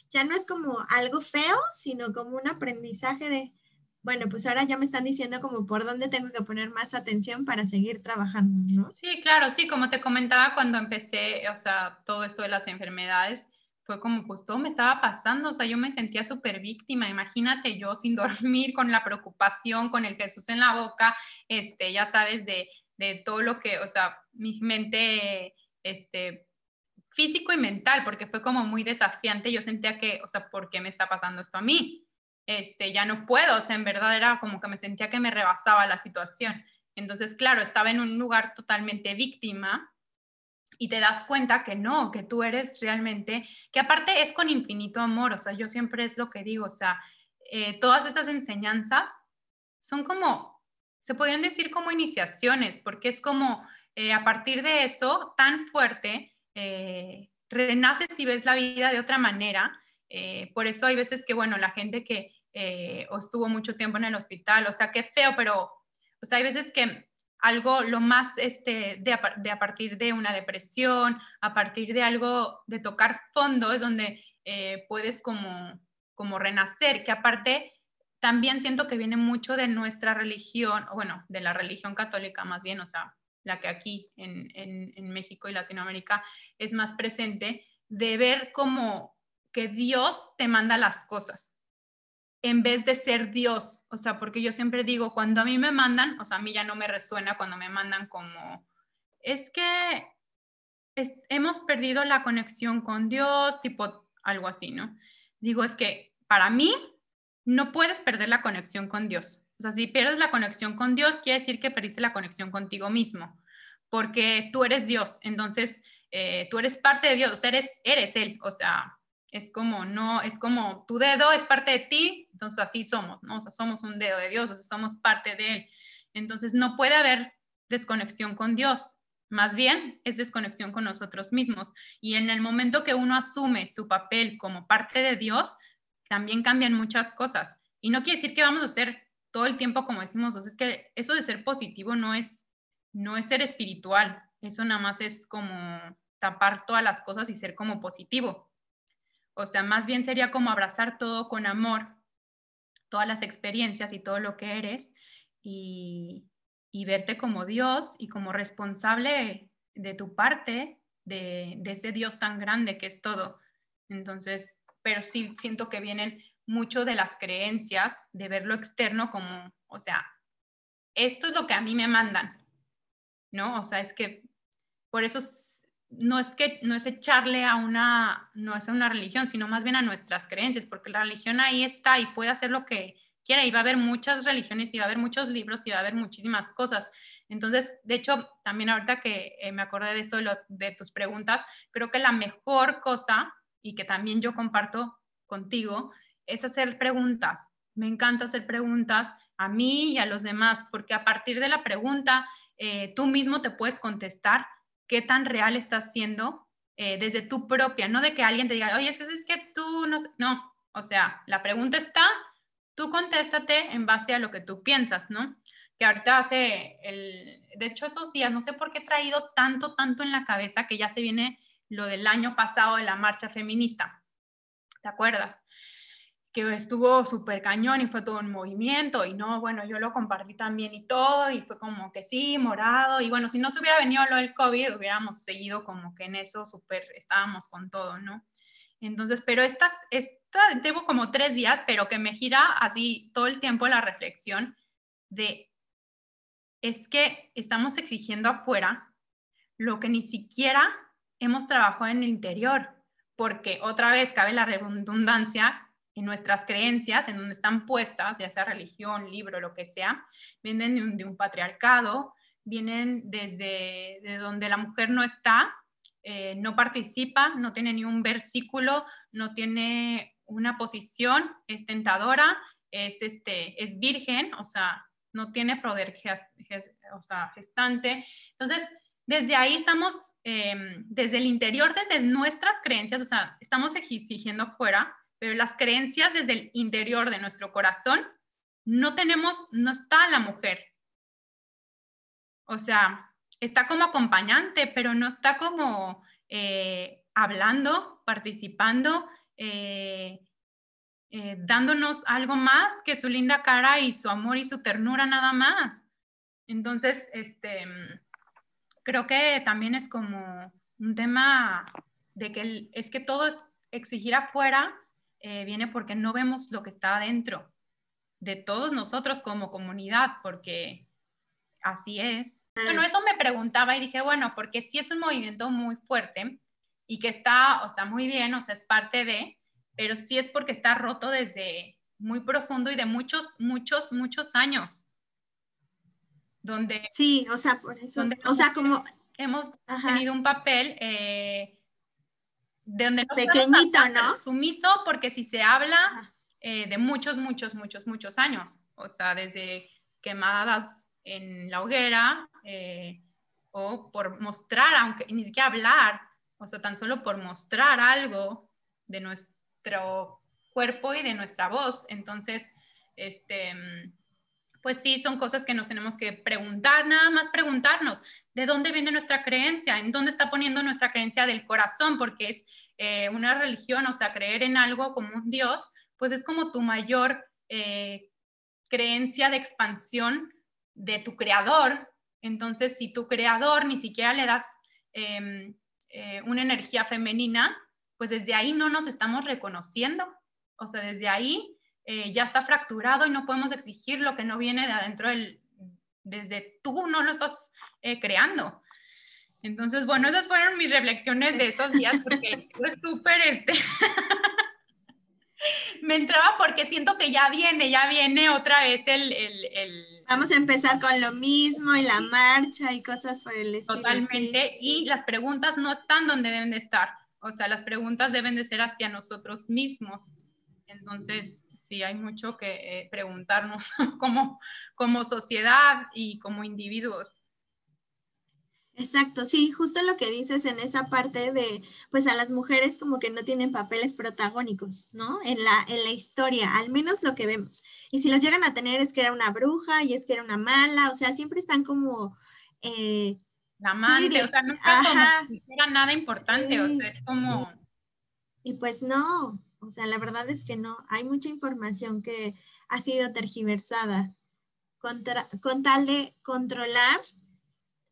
ya no es como algo feo, sino como un aprendizaje de, bueno, pues ahora ya me están diciendo como por dónde tengo que poner más atención para seguir trabajando, ¿no? Sí, claro, sí, como te comentaba cuando empecé, o sea, todo esto de las enfermedades, fue como, pues todo me estaba pasando, o sea, yo me sentía súper víctima, imagínate yo sin dormir, con la preocupación, con el Jesús en la boca, este, ya sabes, de, de todo lo que, o sea, mi mente, este, físico y mental, porque fue como muy desafiante, yo sentía que, o sea, ¿por qué me está pasando esto a mí? Este, ya no puedo, o sea, en verdad era como que me sentía que me rebasaba la situación. Entonces, claro, estaba en un lugar totalmente víctima, y te das cuenta que no, que tú eres realmente, que aparte es con infinito amor, o sea, yo siempre es lo que digo, o sea, eh, todas estas enseñanzas son como, se podrían decir como iniciaciones, porque es como eh, a partir de eso tan fuerte, eh, renaces y ves la vida de otra manera. por eso hay veces que, bueno, la gente que estuvo mucho tiempo en el hospital, o sea, qué feo, pero, o sea, hay veces que algo lo más este, de, a, partir de una depresión, a partir de algo de tocar fondo, es donde eh, puedes como, como renacer, que aparte también siento que viene mucho de nuestra religión, o bueno, de la religión católica más bien, o sea, la que aquí en, en México y Latinoamérica es más presente, de ver como que Dios te manda las cosas en vez de ser Dios. O sea, porque yo siempre digo, cuando a mí me mandan, o sea, a mí ya no me resuena cuando me mandan como, es que hemos perdido la conexión con Dios, tipo algo así, ¿no? Digo, es que para mí no puedes perder la conexión con Dios. O sea, si pierdes la conexión con Dios, quiere decir que perdiste la conexión contigo mismo, porque tú eres Dios, entonces eh, tú eres parte de Dios, eres, eres Él, o sea, es como, no, es como tu dedo es parte de ti, entonces así somos, ¿no? Somos un dedo de Dios, o somos parte de Él. Entonces no puede haber desconexión con Dios, más bien es desconexión con nosotros mismos. Y en el momento que uno asume su papel como parte de Dios, también cambian muchas cosas. Y no quiere decir que vamos a ser todo el tiempo como decimos, o sea, es que eso de ser positivo no es, no es ser espiritual, eso nada más es como tapar todas las cosas y ser como positivo. O sea, más bien sería como abrazar todo con amor, todas las experiencias y todo lo que eres y, verte como Dios y como responsable de tu parte, de, ese Dios tan grande que es todo. Entonces, pero sí siento que vienen mucho de las creencias, de ver lo externo como, o sea, esto es lo que a mí me mandan, ¿no? O sea, es que por eso no es que no es echarle a una no es a una religión, sino más bien a nuestras creencias, porque la religión ahí está y puede hacer lo que quiera y va a haber muchas religiones y va a haber muchos libros y va a haber muchísimas cosas. Entonces, de hecho, también ahorita que eh, me acordé de esto de, tus preguntas, creo que la mejor cosa y que también yo comparto contigo es hacer preguntas. Me encanta hacer preguntas a mí y a los demás, porque a partir de la pregunta, eh, tú mismo te puedes contestar qué tan real estás siendo eh, desde tu propia, no de que alguien te diga, oye, es, es que tú no, no, o sea, la pregunta está, tú contéstate en base a lo que tú piensas, ¿no? Que ahorita hace, el, de hecho estos días, no sé por qué he traído tanto, tanto en la cabeza que ya se viene lo del año pasado de la marcha feminista, ¿te acuerdas? Que estuvo súper cañón y fue todo un movimiento y no, bueno, yo lo compartí también y todo y fue como que sí, morado y bueno, si no se hubiera venido lo del COVID, hubiéramos seguido como que en eso súper, estábamos con todo, ¿no? Entonces, pero estas, esta, debo como tres días, pero que me gira así todo el tiempo la reflexión de, es que estamos exigiendo afuera lo que ni siquiera hemos trabajado en el interior, porque otra vez cabe la redundancia, en nuestras creencias, en donde están puestas, ya sea religión, libro, lo que sea, vienen de un, patriarcado, vienen desde de donde la mujer no está, eh, no participa, no tiene ni un versículo, no tiene una posición, es tentadora, es, este, es virgen, o sea, no tiene poder o sea, gestante. Entonces, desde ahí estamos, em, desde el interior, desde nuestras creencias, o sea, estamos exigiendo fuera pero las creencias desde el interior de nuestro corazón, no tenemos, no está la mujer. O sea, está como acompañante, pero no está como eh, hablando, participando, eh, eh, dándonos algo más que su linda cara y su amor y su ternura nada más. Entonces, este, creo que también es como un tema de que es que todo exigir afuera eh, viene porque no vemos lo que está adentro de todos nosotros como comunidad, porque así es. Bueno, eso me preguntaba y dije, bueno, porque sí es un movimiento muy fuerte y que está, o sea, muy bien, o sea, es parte de, pero sí es porque está roto desde muy profundo y de muchos, muchos, muchos años. Donde, sí, o sea, por eso. o sea, como hemos tenido un papel eh, de donde no pequeñito, ¿no? Sumiso, porque si se habla eh, de muchos, muchos, muchos, muchos años, o sea, desde quemadas en la hoguera eh, o por mostrar, aunque ni siquiera hablar, o sea, tan solo por mostrar algo de nuestro cuerpo y de nuestra voz. Entonces, este, pues sí, son cosas que nos tenemos que preguntar, nada más preguntarnos, ¿de dónde viene nuestra creencia? ¿En dónde está poniendo nuestra creencia del corazón? Porque es eh, una religión, o sea, creer en algo como un Dios, pues es como tu mayor eh, creencia de expansión de tu creador. Entonces, si tu creador ni siquiera le das em, eh, una energía femenina, pues desde ahí no nos estamos reconociendo. O sea, desde ahí eh, ya está fracturado y no podemos exigir lo que no viene de adentro del, desde tú no lo estás eh, creando. Entonces, bueno, esas fueron mis reflexiones de estos días porque fue súper este... me entraba porque siento que ya viene, ya viene otra vez el, el, el, Vamos a empezar con lo mismo y la marcha y cosas por el estilo. Totalmente, y las preguntas no están donde deben de estar. O sea, las preguntas deben de ser hacia nosotros mismos. Entonces, sí hay mucho que eh, preguntarnos como, como sociedad y como individuos. Exacto, sí, justo lo que dices en esa parte de, pues a las mujeres como que no tienen papeles protagónicos, ¿no? En la, en la historia, al menos lo que vemos. Y si los llegan a tener es que era una bruja y es que era una mala, o sea, siempre están como... Eh, la amante, o sea, nunca como era nada importante, o sea, es como... Y pues no, o sea, la verdad es que no, hay mucha información que ha sido tergiversada con tal de controlar,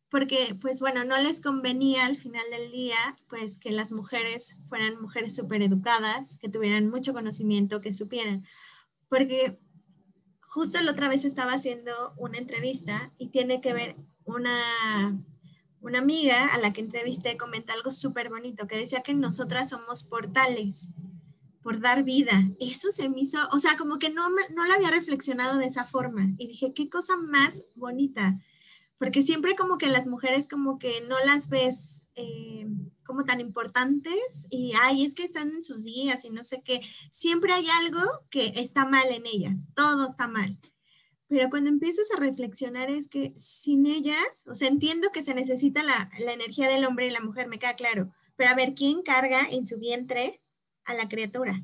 porque pues bueno, no les convenía al final del día pues que las mujeres fueran mujeres súper educadas, que tuvieran mucho conocimiento, que supieran, porque justo la otra vez estaba haciendo una entrevista y tiene que ver una, una amiga a la que entrevisté comenta algo súper bonito, que decía que nosotras somos portales por dar vida. Eso se me hizo, o sea, como que no, no lo había reflexionado de esa forma. Y dije, qué cosa más bonita. Porque siempre como que las mujeres como que no las ves eh, como tan importantes y, ay, es que están en sus días y no sé qué. Siempre hay algo que está mal en ellas, todo está mal. Pero cuando empiezas a reflexionar es que sin ellas, o sea, entiendo que se necesita la, la energía del hombre y la mujer, me queda claro. Pero a ver, ¿quién carga en su vientre a la criatura.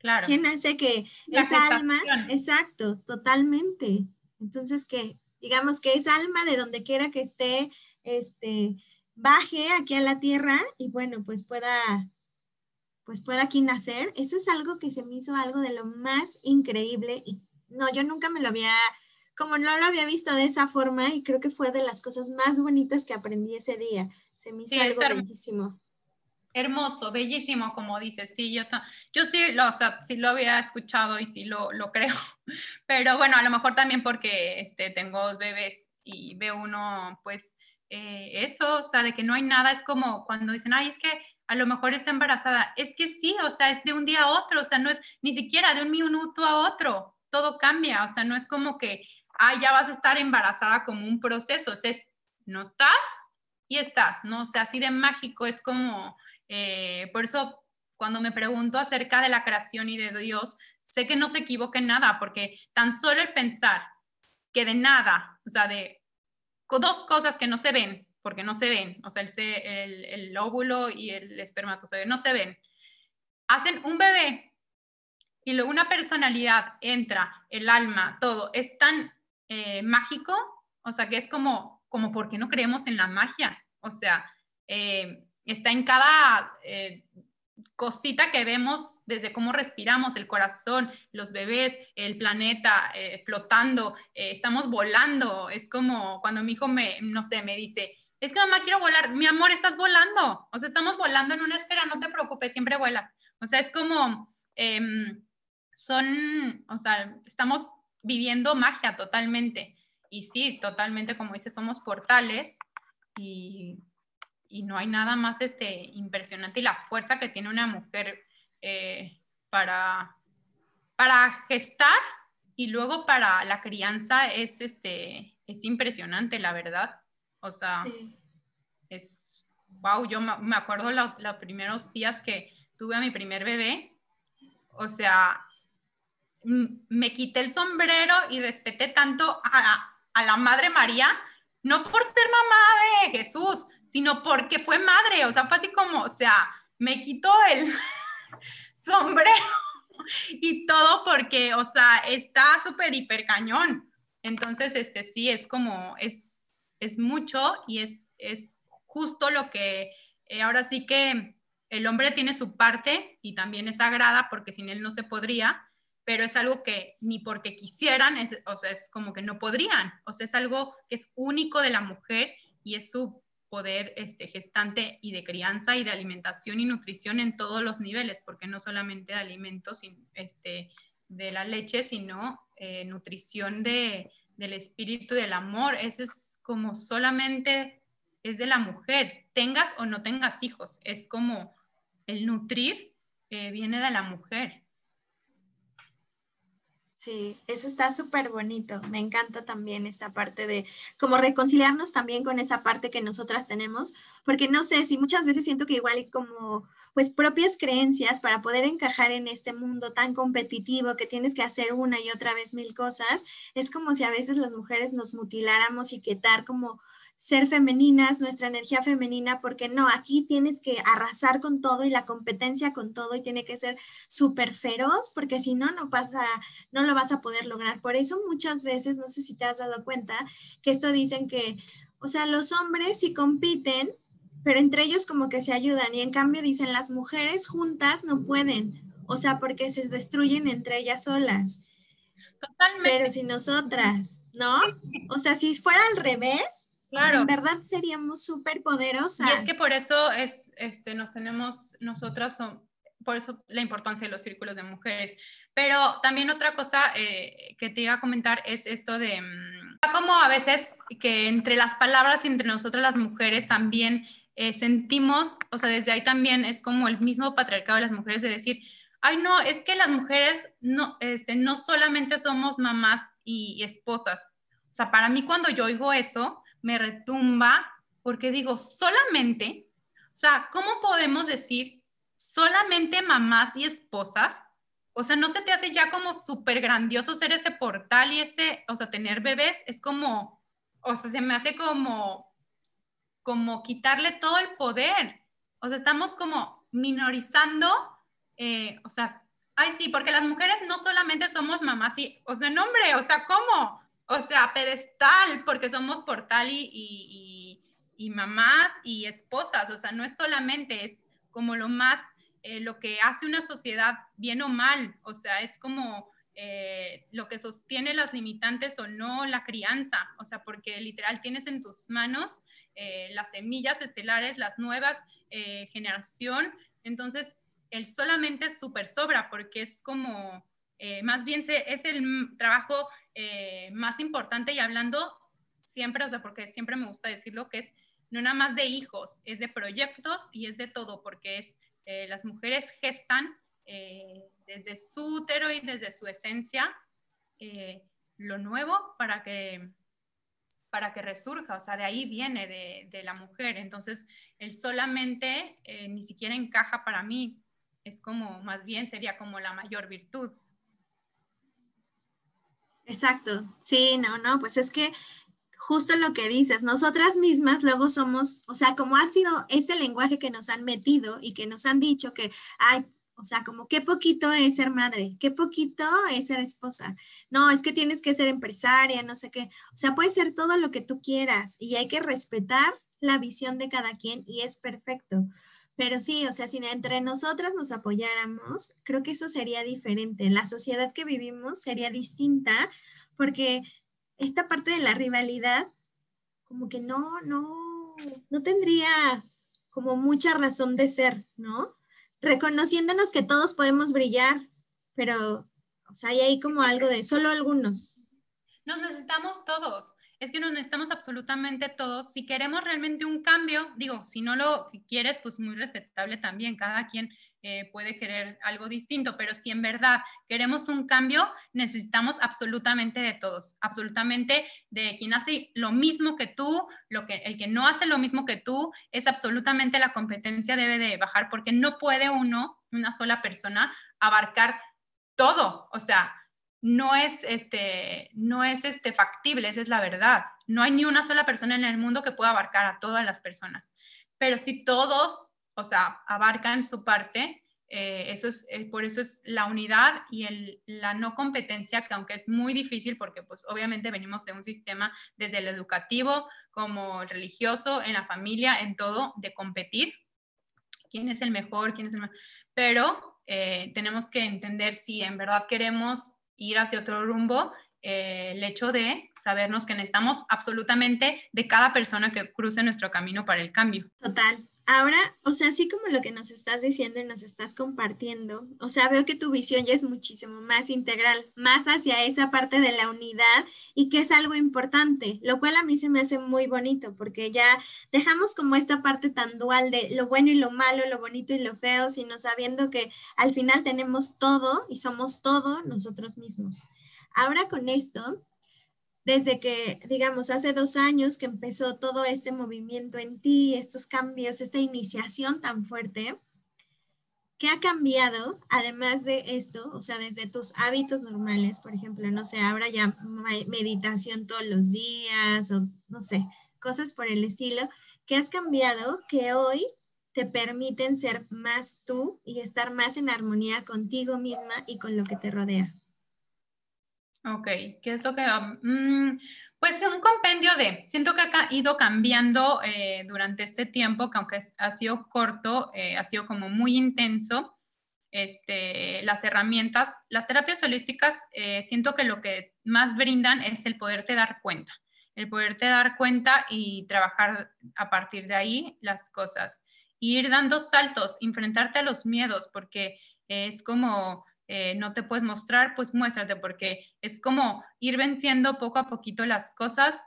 Claro. ¿Quién hace que esa alma, exacto, totalmente. Entonces, que digamos que esa alma de donde quiera que esté, este, baje aquí a la tierra y bueno, pues pueda pues pueda aquí nacer. Eso es algo que se me hizo algo de lo más increíble y no, yo nunca me lo había, como no lo había visto de esa forma y creo que fue de las cosas más bonitas que aprendí ese día. Se me hizo algo bellísimo. Hermoso, bellísimo, como dices. Sí, yo, yo sí, lo, o sea, sí lo había escuchado y sí lo, lo creo. Pero bueno, a lo mejor también porque este, tengo dos bebés y veo uno, pues, eh, eso, o sea, de que no hay nada, es como cuando dicen, ay, es que a lo mejor está embarazada. Es que sí, o sea, es de un día a otro, o sea, no es ni siquiera de un minuto a otro, todo cambia, o sea, no es como que, ay, ya vas a estar embarazada como un proceso, o sea, es, no estás y estás, ¿no? O sea, así de mágico es como, eh, por eso cuando me pregunto acerca de la creación y de Dios, sé que no se equivoque en nada, porque tan solo el pensar que de nada, o sea, de dos cosas que no se ven, porque no se ven, o sea, el, el, óvulo y el espermatozoide no se ven, hacen un bebé y luego una personalidad entra, el alma, todo, es tan eh, mágico, o sea, que es como, como, ¿por qué no creemos en la magia? O sea, eh, está en cada eh, cosita que vemos desde cómo respiramos, el corazón, los bebés, el planeta eh, flotando, eh, estamos volando. Es como cuando mi hijo me, no sé, me dice, es que mamá quiero volar, mi amor, estás volando. O sea, estamos volando en una esfera, no te preocupes, siempre vuela. O sea, es como, em, son, o sea, estamos viviendo magia totalmente. Y sí, totalmente, como dice, somos portales y y no hay nada más este, impresionante y la fuerza que tiene una mujer eh, para, para gestar y luego para la crianza es, este, es impresionante, la verdad. O sea, es, wow, yo me acuerdo los, primeros días que tuve a mi primer bebé, o sea, me quité el sombrero y respeté tanto a, a la Madre María, no por ser mamá de Jesús, sino porque fue madre, o sea, fue así como, o sea, me quitó el sombrero y todo porque, o sea, está súper hiper cañón. Entonces, este sí, es como, es, es mucho y es, es justo lo que, eh, ahora sí que el hombre tiene su parte y también es sagrada porque sin él no se podría, pero es algo que ni porque quisieran, o sea, es como que no podrían, o sea, es algo que es único de la mujer y es su poder este, gestante y de crianza y de alimentación y nutrición en todos los niveles, porque no solamente de alimentos este, de la leche, sino eh, nutrición de, del espíritu, del amor. Ese es como solamente es de la mujer, tengas o no tengas hijos, es como el nutrir eh, viene de la mujer. Sí, eso está súper bonito. Me encanta también esta parte de como reconciliarnos también con esa parte que nosotras tenemos, porque no sé si muchas veces siento que igual hay como pues propias creencias para poder encajar en este mundo tan competitivo que tienes que hacer una y otra vez mil cosas, es como si a veces las mujeres nos mutiláramos y quitar como ser femeninas, nuestra energía femenina, porque no, aquí tienes que arrasar con todo y la competencia con todo y tiene que ser súper feroz, porque si no, no pasa, no lo vas a poder lograr. Por eso muchas veces, no sé si te has dado cuenta, que esto dicen que, o sea, los hombres sí compiten, pero entre ellos como que se ayudan y en cambio dicen las mujeres juntas no pueden, o sea, porque se destruyen entre ellas solas. Totalmente. Pero si nosotras, ¿no? O sea, si fuera al revés, Claro. en verdad seríamos súper poderosas. Y es que por eso es, este, nos tenemos, nosotras son, por eso la importancia de los círculos de mujeres. Pero también otra cosa eh, que te iba a comentar es esto de, mm, como a veces que entre las palabras y entre nosotras las mujeres también eh, sentimos, o sea, desde ahí también es como el mismo patriarcado de las mujeres de decir, ay no, es que las mujeres no, este, no solamente somos mamás y esposas. O sea, para mí cuando yo oigo eso, me retumba porque digo, solamente, o sea, ¿cómo podemos decir solamente mamás y esposas? O sea, ¿no se te hace ya como súper grandioso ser ese portal y ese, o sea, tener bebés? Es como, o sea, se me hace como, como quitarle todo el poder. O sea, estamos como minorizando, eh, o sea, ay, sí, porque las mujeres no solamente somos mamás y, o sea, no, hombre, o sea, ¿cómo? O sea, pedestal, porque somos portal y, mamás y esposas, o sea, no es solamente, es como lo más eh, lo que hace una sociedad bien o mal, o sea, es como eh, lo que sostiene las limitantes o no la crianza, o sea, porque literal tienes en tus manos eh, las semillas estelares, las nuevas generación, entonces el solamente súper sobra porque es como, más bien es el trabajo más importante y hablando siempre, o sea, porque siempre me gusta decirlo que es no nada más de hijos, es de proyectos y es de todo, porque es eh, las mujeres gestan eh, desde su útero y desde su esencia eh, lo nuevo para que, para que resurja, o sea, de ahí viene de, de la mujer. Entonces, el solamente ni siquiera encaja para mí, es como, más bien sería como la mayor virtud. Exacto, sí, no, no, pues es que justo lo que dices, nosotras mismas luego somos, o sea, como ha sido ese lenguaje que nos han metido y que nos han dicho que, ay, o sea, como qué poquito es ser madre, qué poquito es ser esposa. No, es que tienes que ser empresaria, no sé qué. O sea, puede ser todo lo que tú quieras y hay que respetar la visión de cada quien y es perfecto. Pero sí, o sea, si entre nosotras nos apoyáramos, creo que eso sería diferente. La sociedad que vivimos sería distinta porque esta parte de la rivalidad, como que no, no, no tendría como mucha razón de ser, ¿no? Reconociéndonos que todos podemos brillar, pero, o sea, hay ahí como algo de solo algunos. Nos necesitamos todos es que nos necesitamos absolutamente todos. Si queremos realmente un cambio, digo, si no lo quieres, pues muy respetable también, cada quien eh, puede querer algo distinto, pero si en verdad queremos un cambio, necesitamos absolutamente de todos, absolutamente de quien hace lo mismo que tú, lo que, el que no hace lo mismo que tú, es absolutamente la competencia debe de bajar porque no puede uno, una sola persona, abarcar todo, o sea, no es, este, no es este, factible, esa es la verdad. No hay ni una sola persona en el mundo que pueda abarcar a todas las personas. Pero si todos, o sea, abarcan su parte, eh, eso es, eh, por eso es la unidad y el, la no competencia, que aunque es muy difícil, porque pues obviamente venimos de un sistema desde el educativo como el religioso, en la familia, en todo, de competir. ¿Quién es el mejor? ¿Quién es el más? Pero eh, tenemos que entender si en verdad queremos ir hacia otro rumbo, eh, el hecho de sabernos que necesitamos absolutamente de cada persona que cruce nuestro camino para el cambio. Total. Ahora, o sea, así como lo que nos estás diciendo y nos estás compartiendo, o sea, veo que tu visión ya es muchísimo más integral, más hacia esa parte de la unidad y que es algo importante, lo cual a mí se me hace muy bonito porque ya dejamos como esta parte tan dual de lo bueno y lo malo, lo bonito y lo feo, sino sabiendo que al final tenemos todo y somos todo nosotros mismos. Ahora con esto, desde que, digamos, hace dos años que empezó todo este movimiento en ti, estos cambios, esta iniciación tan fuerte, ¿qué ha cambiado además de esto? O sea, desde tus hábitos normales, por ejemplo, no sé, ahora ya meditación todos los días o no sé, cosas por el estilo, ¿qué has cambiado que hoy te permiten ser más tú y estar más en armonía contigo misma y con lo que te rodea? Ok, ¿qué es lo que... Mm, pues un compendio de, siento que ha ido cambiando eh, durante este tiempo, que aunque ha sido corto, eh, ha sido como muy intenso. Este, las herramientas, las terapias holísticas, eh, siento que lo que más brindan es el poderte dar cuenta, el poderte dar cuenta y trabajar a partir de ahí las cosas. ir dando saltos, enfrentarte a los miedos, porque es como eh, no te puedes mostrar, pues muéstrate, porque es como ir venciendo poco a poquito las cosas,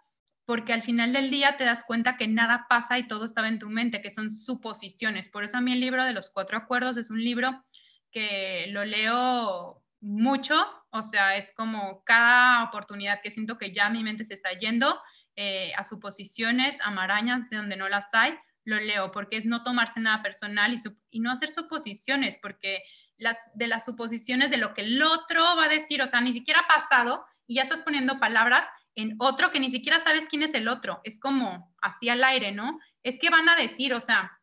porque al final del día te das cuenta que nada pasa y todo estaba en tu mente, que son suposiciones. Por eso a mí el libro de los cuatro acuerdos es un libro que lo leo mucho, o sea, es como cada oportunidad que siento que ya mi mente se está yendo eh, a suposiciones, a marañas de donde no las hay, lo leo, porque es no tomarse nada personal y, y no hacer suposiciones, porque las, de las suposiciones de lo que el otro va a decir, o sea, ni siquiera pasado y ya estás poniendo palabras en otro que ni siquiera sabes quién es el otro. Es como así al aire, ¿no? Es que van a decir, o sea,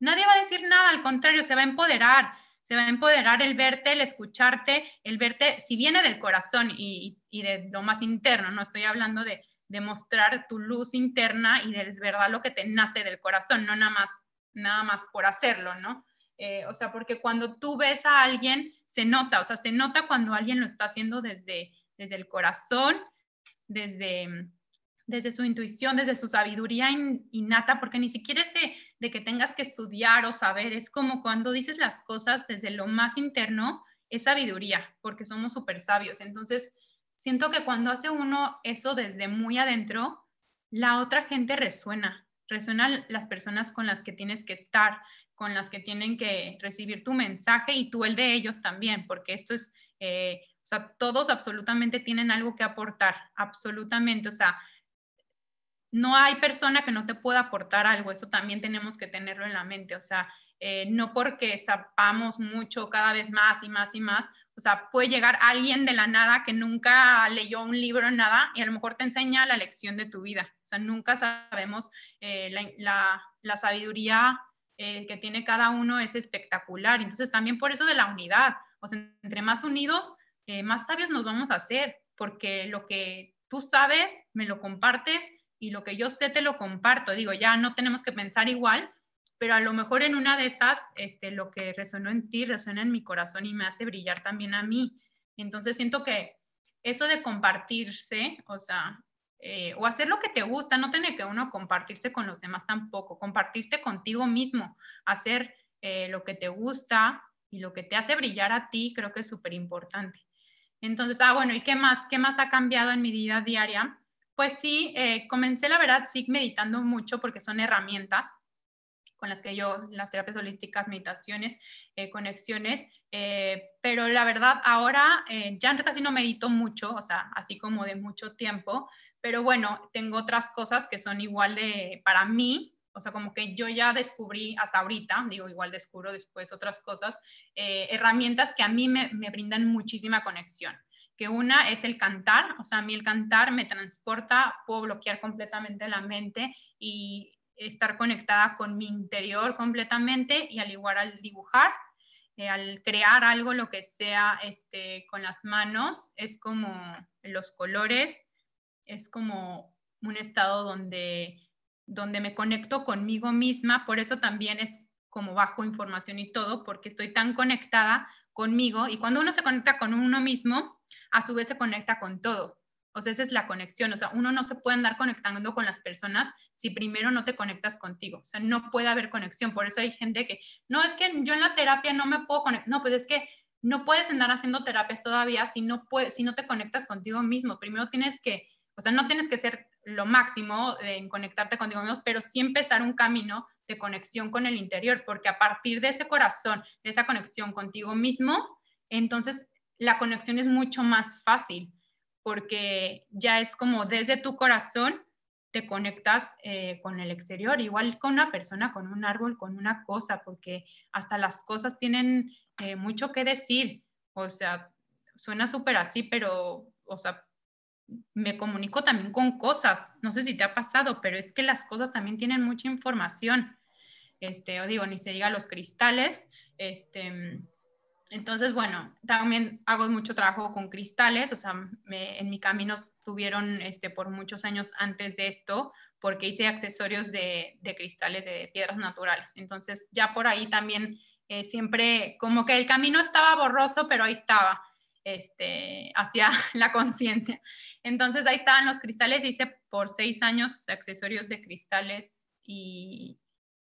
nadie va a decir nada, al contrario, se va a empoderar, se va a empoderar el verte, el escucharte, el verte, si viene del corazón y, de lo más interno, no estoy hablando de, de mostrar tu luz interna y de verdad lo que te nace del corazón, no nada más, nada más por hacerlo, ¿no? Eh, o sea, porque cuando tú ves a alguien, se nota, o sea, se nota cuando alguien lo está haciendo desde, desde el corazón, desde, desde su intuición, desde su sabiduría innata, porque ni siquiera es de, de, que tengas que estudiar o saber, es como cuando dices las cosas desde lo más interno, es sabiduría, porque somos súper sabios. Entonces, siento que cuando hace uno eso desde muy adentro, la otra gente resuena, resuenan las personas con las que tienes que estar, con las que tienen que recibir tu mensaje y tú el de ellos también, porque esto es, eh, o sea, todos absolutamente tienen algo que aportar, absolutamente, o sea, no hay persona que no te pueda aportar algo, eso también tenemos que tenerlo en la mente, o sea, eh, no porque sepamos mucho cada vez más y más y más, o sea, puede llegar alguien de la nada que nunca leyó un libro, nada, y a lo mejor te enseña la lección de tu vida. O sea, nunca sabemos eh, la, la, sabiduría eh, que tiene cada uno es espectacular. Entonces, también por eso de la unidad. O sea, entre más unidos, eh, más sabios nos vamos a hacer, porque lo que tú sabes, me lo compartes y lo que yo sé, te lo comparto. Digo, ya no tenemos que pensar igual, pero a lo mejor en una de esas, este, lo que resonó en ti resuena en mi corazón y me hace brillar también a mí. Entonces siento que eso de compartirse, o sea, eh, o hacer lo que te gusta, no tiene que uno compartirse con los demás tampoco, compartirte contigo mismo, hacer eh, lo que te gusta y lo que te hace brillar a ti, creo que es súper importante. Entonces, ah, bueno, ¿y qué más? ¿Qué más ha cambiado en mi vida diaria? Pues sí, eh, comencé la verdad, sí, meditando mucho porque son herramientas con las que yo, las terapias holísticas, meditaciones, conexiones, pero la verdad ahora ya casi no medito mucho, o sea, así como de mucho tiempo, pero bueno, tengo otras cosas que son igual de, para mí, o sea, como que yo ya descubrí hasta ahorita, digo, igual descubro después otras cosas, herramientas que a mí me, me brindan muchísima conexión que una es el cantar, o sea, a mí el cantar me transporta, puedo bloquear completamente la mente y estar conectada con mi interior completamente y al igual al dibujar, eh, al crear algo, lo que sea este, con las manos, es como los colores, es como un estado donde, donde me conecto conmigo misma, por eso también es como bajo información y todo, porque estoy tan conectada conmigo y cuando uno se conecta con uno mismo, a su vez se conecta con todo. O sea, esa es la conexión. O sea, uno no se puede andar conectando con las personas si primero no te conectas contigo. O sea, no puede haber conexión. Por eso hay gente que, no, es que yo en la terapia no me puedo conectar. No, pues es que no puedes andar haciendo terapias todavía si no, puedes, si no te conectas contigo mismo. Primero tienes que, o sea, no tienes que ser lo máximo en conectarte contigo mismo, pero sí empezar un camino de conexión con el interior, porque a partir de ese corazón, de esa conexión contigo mismo, entonces la conexión es mucho más fácil porque ya es como desde tu corazón te conectas eh, con el exterior, igual con una persona, con un árbol, con una cosa, porque hasta las cosas tienen eh, mucho que decir. O sea, suena súper así, pero, o sea, me comunico también con cosas. No sé si te ha pasado, pero es que las cosas también tienen mucha información. Este, o digo, ni se diga los cristales, este, entonces, bueno, también hago mucho trabajo con cristales, o sea, en mi camino estuvieron este, por muchos años antes de esto, porque hice accesorios de, cristales de piedras naturales. Entonces, ya por ahí también eh, siempre, como que el camino estaba borroso, pero ahí estaba, este, hacia la conciencia. Entonces, ahí estaban los cristales, hice por seis años accesorios de cristales y,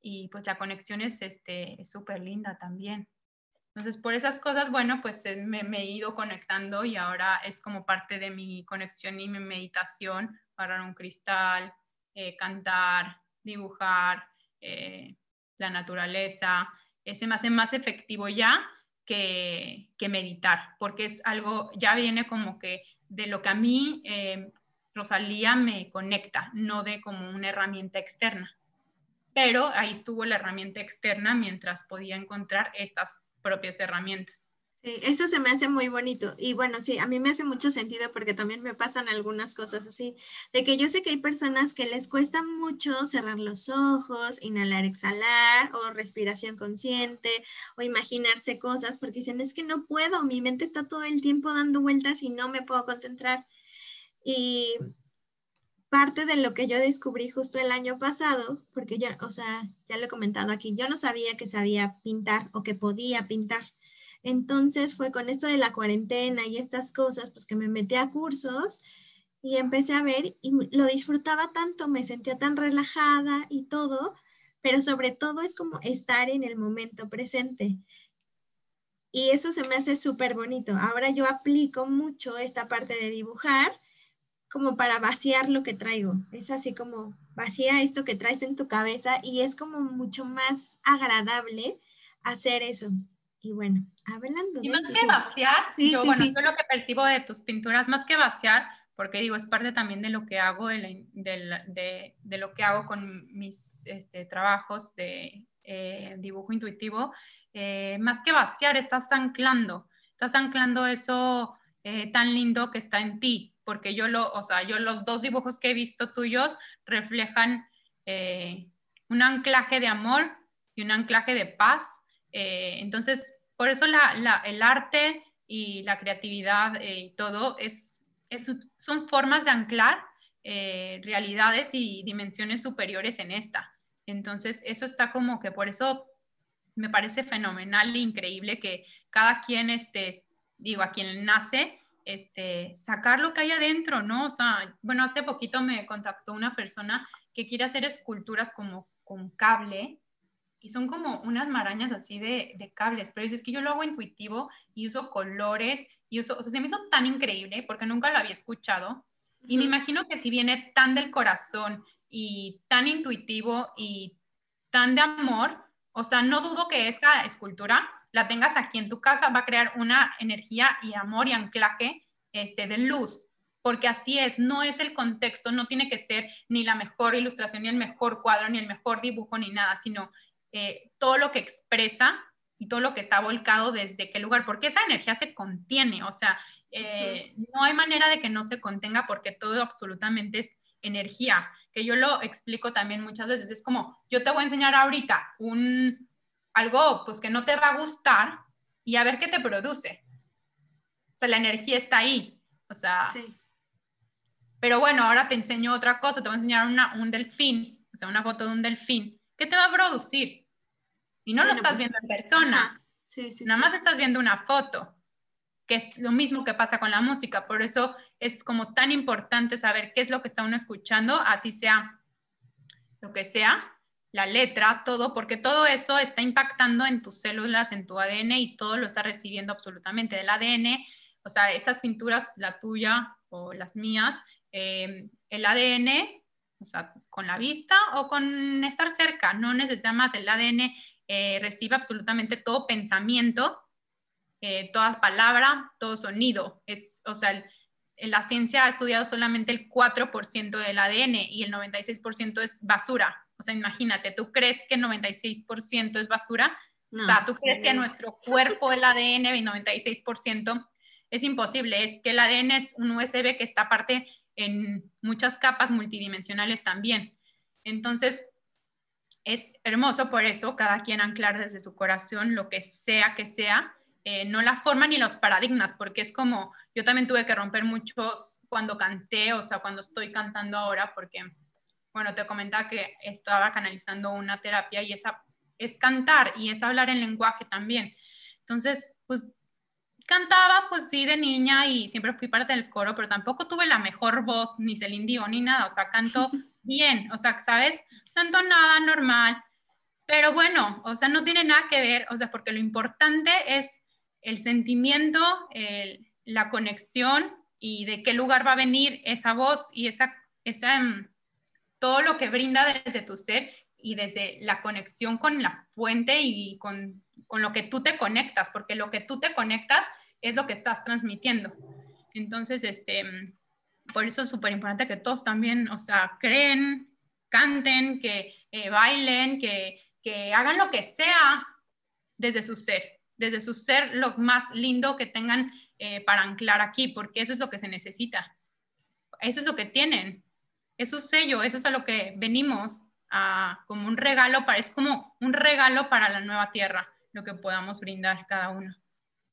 y pues la conexión es súper este, linda también. Entonces, por esas cosas, bueno, pues eh, me, he ido conectando y ahora es como parte de mi conexión y mi meditación, agarrar un cristal, eh, cantar, dibujar, eh, la naturaleza. Ese me hace más efectivo ya que, meditar, porque es algo, ya viene como que de lo que a mí, Rosalía, me conecta, no de como una herramienta externa. Pero ahí estuvo la herramienta externa mientras podía encontrar estas propias herramientas. Eso se me hace muy bonito. Y bueno, sí, a mí me hace mucho sentido porque también me pasan algunas cosas así, de que yo sé que hay personas que les cuesta mucho cerrar los ojos, inhalar, exhalar, o respiración consciente, o imaginarse cosas, porque dicen, es que no puedo, mi mente está todo el tiempo dando vueltas y no me puedo concentrar. Y parte de lo que yo descubrí justo el año pasado, porque yo, o sea, ya lo he comentado aquí, yo no sabía que sabía pintar o que podía pintar. Entonces fue con esto de la cuarentena y estas cosas, pues que me metí a cursos y empecé a ver y lo disfrutaba tanto, me sentía tan relajada y todo, pero sobre todo es como estar en el momento presente. Y eso se me hace súper bonito. Ahora yo aplico mucho esta parte de dibujar como para vaciar lo que traigo. Es así como vacía esto que traes en tu cabeza y es como mucho más agradable hacer eso. Y bueno, hablando y más que vaciar, yo, bueno, yo lo que percibo de tus pinturas, más que vaciar, porque digo, es parte también de lo que hago, de, de, de, lo que hago con mis este, trabajos de eh, dibujo intuitivo, eh, más que vaciar, estás anclando, estás anclando eso eh, tan lindo que está en ti, porque yo lo, o sea, yo los dos dibujos que he visto tuyos reflejan un anclaje de amor y un anclaje de paz. Entonces, por eso el arte y la creatividad y todo es son formas de anclar eh, realidades y dimensiones superiores en esta. Entonces, eso está como que por eso me parece fenomenal e increíble que cada quien, este, digo, a quien nace, este, sacar lo que hay adentro, ¿no? O sea, bueno, hace poquito me contactó una persona que quiere hacer esculturas como con cable y son como unas marañas así de, de cables, pero dices que yo lo hago intuitivo y uso colores y uso, o sea, se me hizo tan increíble porque nunca lo había escuchado y me imagino que si viene tan del corazón y tan intuitivo y tan de amor, o sea, no dudo que esa escultura la tengas aquí en tu casa, va a crear una energía y amor y anclaje este, de luz, porque así es, no es el contexto, no tiene que ser ni la mejor ilustración, ni el mejor cuadro, ni el mejor dibujo, ni nada, sino eh, todo lo que expresa y todo lo que está volcado desde qué lugar, porque esa energía se contiene, o sea, eh, no hay manera de que no se contenga porque todo absolutamente es energía, que yo lo explico también muchas veces, es como, yo te voy a enseñar ahorita un, algo pues que no te va a gustar y a ver qué te produce. O sea, la energía está ahí, o sea, sí. pero bueno, ahora te enseño otra cosa, te voy a enseñar una, un delfín, o sea, una foto de un delfín, ¿qué te va a producir? Y no lo estás pues, viendo en persona. Nada más estás viendo una foto, que es lo mismo que pasa con la música. Por eso es como tan importante saber qué es lo que está uno escuchando, así sea lo que sea, la letra, todo, porque todo eso está impactando en tus células, en tu ADN y todo lo está recibiendo absolutamente del ADN. O sea, estas pinturas, la tuya o las mías, eh, el ADN, o sea, con la vista o con estar cerca, no necesita más el ADN eh, recibe absolutamente todo pensamiento, eh, toda palabra, todo sonido. Es, o sea, la ciencia ha estudiado solamente el 4% del ADN y el 96% es basura. O sea, imagínate, ¿tú crees que el 96% es basura? o sea, ¿tú crees que nuestro cuerpo, el ADN, el 96%? Es imposible, es que el ADN es un USB que está aparte en muchas capas multidimensionales también. Entonces, es hermoso por eso, cada quien anclar desde su corazón lo que sea que sea, eh, no la forma ni los paradigmas, porque es como, yo también tuve que romper muchos cuando canté, o sea, cuando estoy cantando ahora, porque, bueno, te comentaba que estaba canalizando una terapia y esa es cantar y es hablar en lenguaje también. Entonces, pues cantaba, pues sí, de niña y siempre fui parte del coro, pero tampoco tuve la mejor voz, ni Celine Dion, ni nada, o sea, canto bien, o sea, ¿sabes? Santo nada, normal. Pero bueno, o sea, no tiene nada que ver, o sea, porque lo importante es el sentimiento, la conexión y de qué lugar va a venir esa voz y esa, esa, mm, todo lo que brinda desde tu ser y desde la conexión con la fuente y con, con lo que tú te conectas, porque lo que tú te conectas es lo que estás transmitiendo. Entonces, este, mm, por eso es súper importante que todos también, o sea, creen, canten, que eh, bailen, que, que hagan lo que sea desde su ser, desde su ser lo más lindo que tengan eh, para anclar aquí, porque eso es lo que se necesita. Eso es lo que tienen. Es su sello, eso es a lo que venimos a, como un regalo, para, es como un regalo para la nueva tierra, lo que podamos brindar cada uno.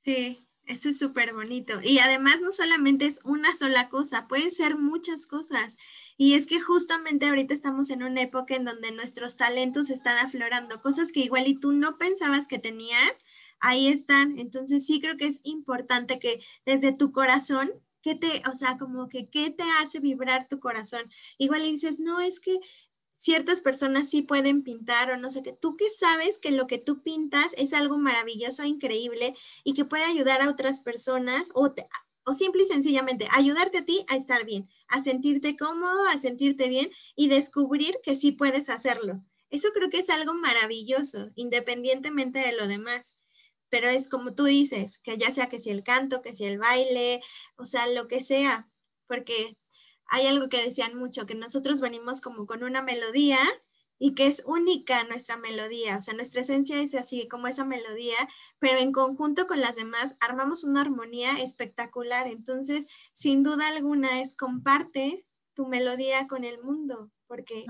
Sí, Eso es súper bonito. Y además no solamente es una sola cosa, pueden ser muchas cosas. Y es que justamente ahorita estamos en una época en donde nuestros talentos están aflorando, cosas que igual y tú no pensabas que tenías, ahí están. Entonces sí creo que es importante que desde tu corazón, ¿qué te, o sea, como que qué te hace vibrar tu corazón? Igual y dices, no, es que ciertas personas sí pueden pintar o no sé qué. Tú que sabes que lo que tú pintas es algo maravilloso, increíble y que puede ayudar a otras personas o, o simple y sencillamente ayudarte a ti a estar bien, a sentirte cómodo, a sentirte bien y descubrir que sí puedes hacerlo. Eso creo que es algo maravilloso, independientemente de lo demás. Pero es como tú dices, que ya sea que si el canto, que si el baile, o sea, lo que sea, porque hay algo que decían mucho, que nosotros venimos como con una melodía y que es única nuestra melodía, o sea, nuestra esencia es así como esa melodía, pero en conjunto con las demás armamos una armonía espectacular. Entonces, sin duda alguna es comparte tu melodía con el mundo, porque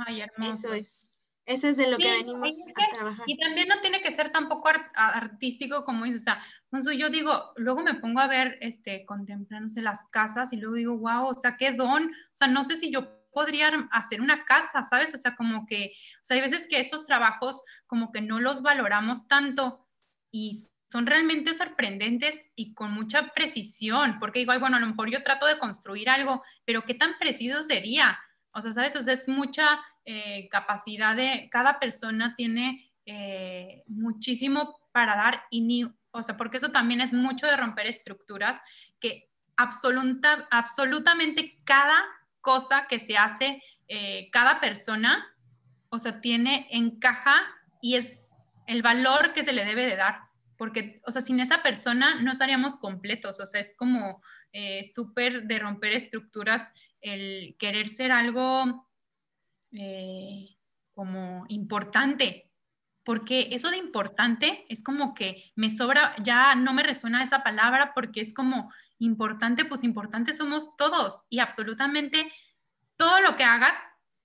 eso es. Eso es de lo que venimos a trabajar. Y también no tiene que ser tampoco artístico, como dices, o sea, yo digo, luego me pongo a ver, este, contemplándose las casas y luego digo, wow, o sea, qué don, o sea, no sé si yo podría hacer una casa, ¿sabes? O sea, como que, o sea, hay veces que estos trabajos como que no los valoramos tanto y son realmente sorprendentes y con mucha precisión, porque digo, bueno, a lo mejor yo trato de construir algo, pero ¿qué tan preciso sería? O sea, ¿sabes? O sea, es mucha eh, capacidad de, cada persona tiene eh, muchísimo para dar y ni, o sea, porque eso también es mucho de romper estructuras, que absoluta, absolutamente cada cosa que se hace, eh, cada persona, o sea, tiene, encaja y es el valor que se le debe de dar, porque, o sea, sin esa persona no estaríamos completos, o sea, es como súper de romper estructuras el querer ser algo eh, como importante, porque eso de importante es como que me sobra, ya no me resuena esa palabra porque es como importante, pues importante somos todos y absolutamente todo lo que hagas,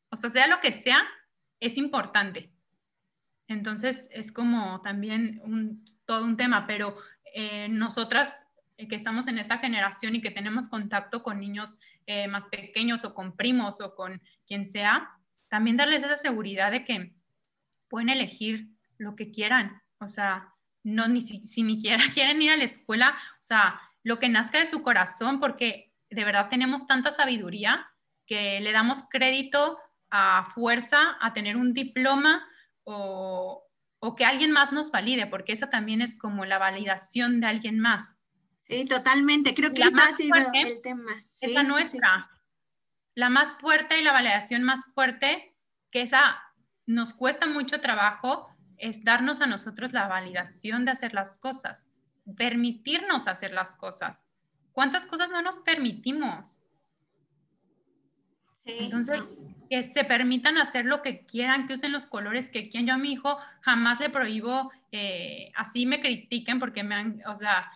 o sea, sea lo que sea, es importante. Entonces es como también un, todo un tema, pero eh, nosotras eh, que estamos en esta generación y que tenemos contacto con niños eh, más pequeños o con primos o con quien sea, también darles esa seguridad de que pueden elegir lo que quieran. O sea, no ni si, si ni siquiera quieren ir a la escuela, o sea, lo que nazca de su corazón, porque de verdad tenemos tanta sabiduría que le damos crédito a fuerza a tener un diploma o, o que alguien más nos valide, porque esa también es como la validación de alguien más. Sí, totalmente. Creo que ese ha sido el tema. es la nuestra. La más fuerte y la validación más fuerte, que esa nos cuesta mucho trabajo, es darnos a nosotros la validación de hacer las cosas, permitirnos hacer las cosas. ¿Cuántas cosas no nos permitimos? Entonces, que se permitan hacer lo que quieran, que usen los colores que quieran. Yo a mi hijo jamás le prohíbo, eh, así me critiquen porque me han, o sea,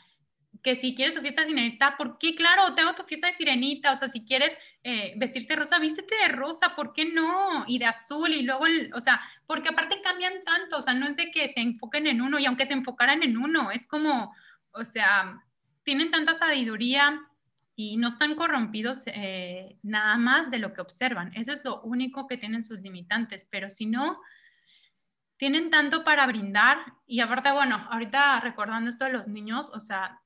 que si quieres su fiesta de sirenita, ¿por qué? Claro, tengo tu fiesta de sirenita, o sea, si quieres eh, vestirte rosa, vístete de rosa, ¿por qué no? Y de azul, y luego, o sea, porque aparte cambian tanto, o sea, no es de que se enfoquen en uno, y aunque se enfocaran en uno, es como, o sea, tienen tanta sabiduría y no están corrompidos eh, nada más de lo que observan, eso es lo único que tienen sus limitantes, pero si no, tienen tanto para brindar y aparte, bueno, ahorita recordando esto de los niños, o sea,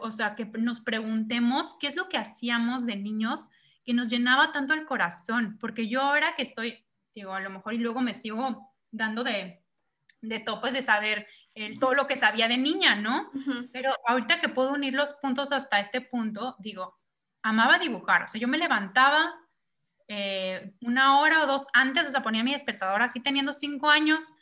o sea, que nos preguntemos qué es lo que hacíamos de niños que nos llenaba tanto el corazón, porque yo ahora que estoy, digo, a lo mejor y luego me sigo dando de, de topes de saber todo lo que sabía de niña, ¿no? Pero ahorita que puedo unir los puntos hasta este punto, digo, amaba dibujar, o sea, yo me levantaba eh, una hora o dos antes, o sea, ponía mi despertador así teniendo cinco años,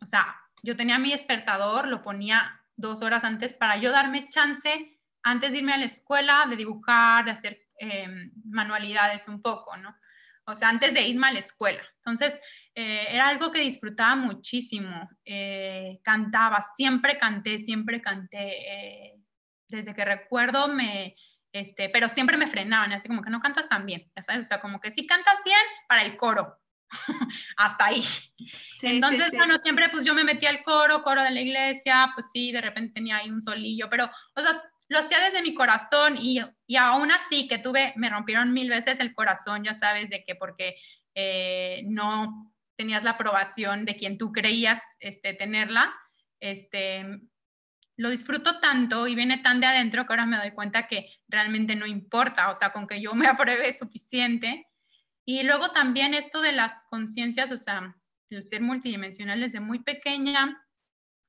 o sea, yo tenía mi despertador, lo ponía dos horas antes para yo darme chance antes de irme a la escuela de dibujar, de hacer em, manualidades un poco, ¿no? O sea, antes de irme a la escuela. Entonces, eh, era algo que disfrutaba muchísimo. Eh, cantaba, siempre canté, siempre canté. Eh, desde que recuerdo me, este, pero siempre me frenaban, así como que no cantas tan bien, sabes, o sea, como que si cantas bien para el coro, hasta ahí. Entonces, bueno, siempre pues yo me metí al coro, coro de la iglesia, pues sí, de repente tenía ahí un solillo, pero, o sea, lo hacía desde mi corazón y, y aún así que tuve, me rompieron mil veces el corazón, ya sabes, de que porque eh, no tenías la aprobación de quien tú creías este, tenerla, este, lo disfruto tanto y viene tan de adentro que ahora me doy cuenta que realmente no importa, o sea, con que yo me apruebe es suficiente. Y luego también esto de las conciencias, o sea, el ser multidimensional desde muy pequeña,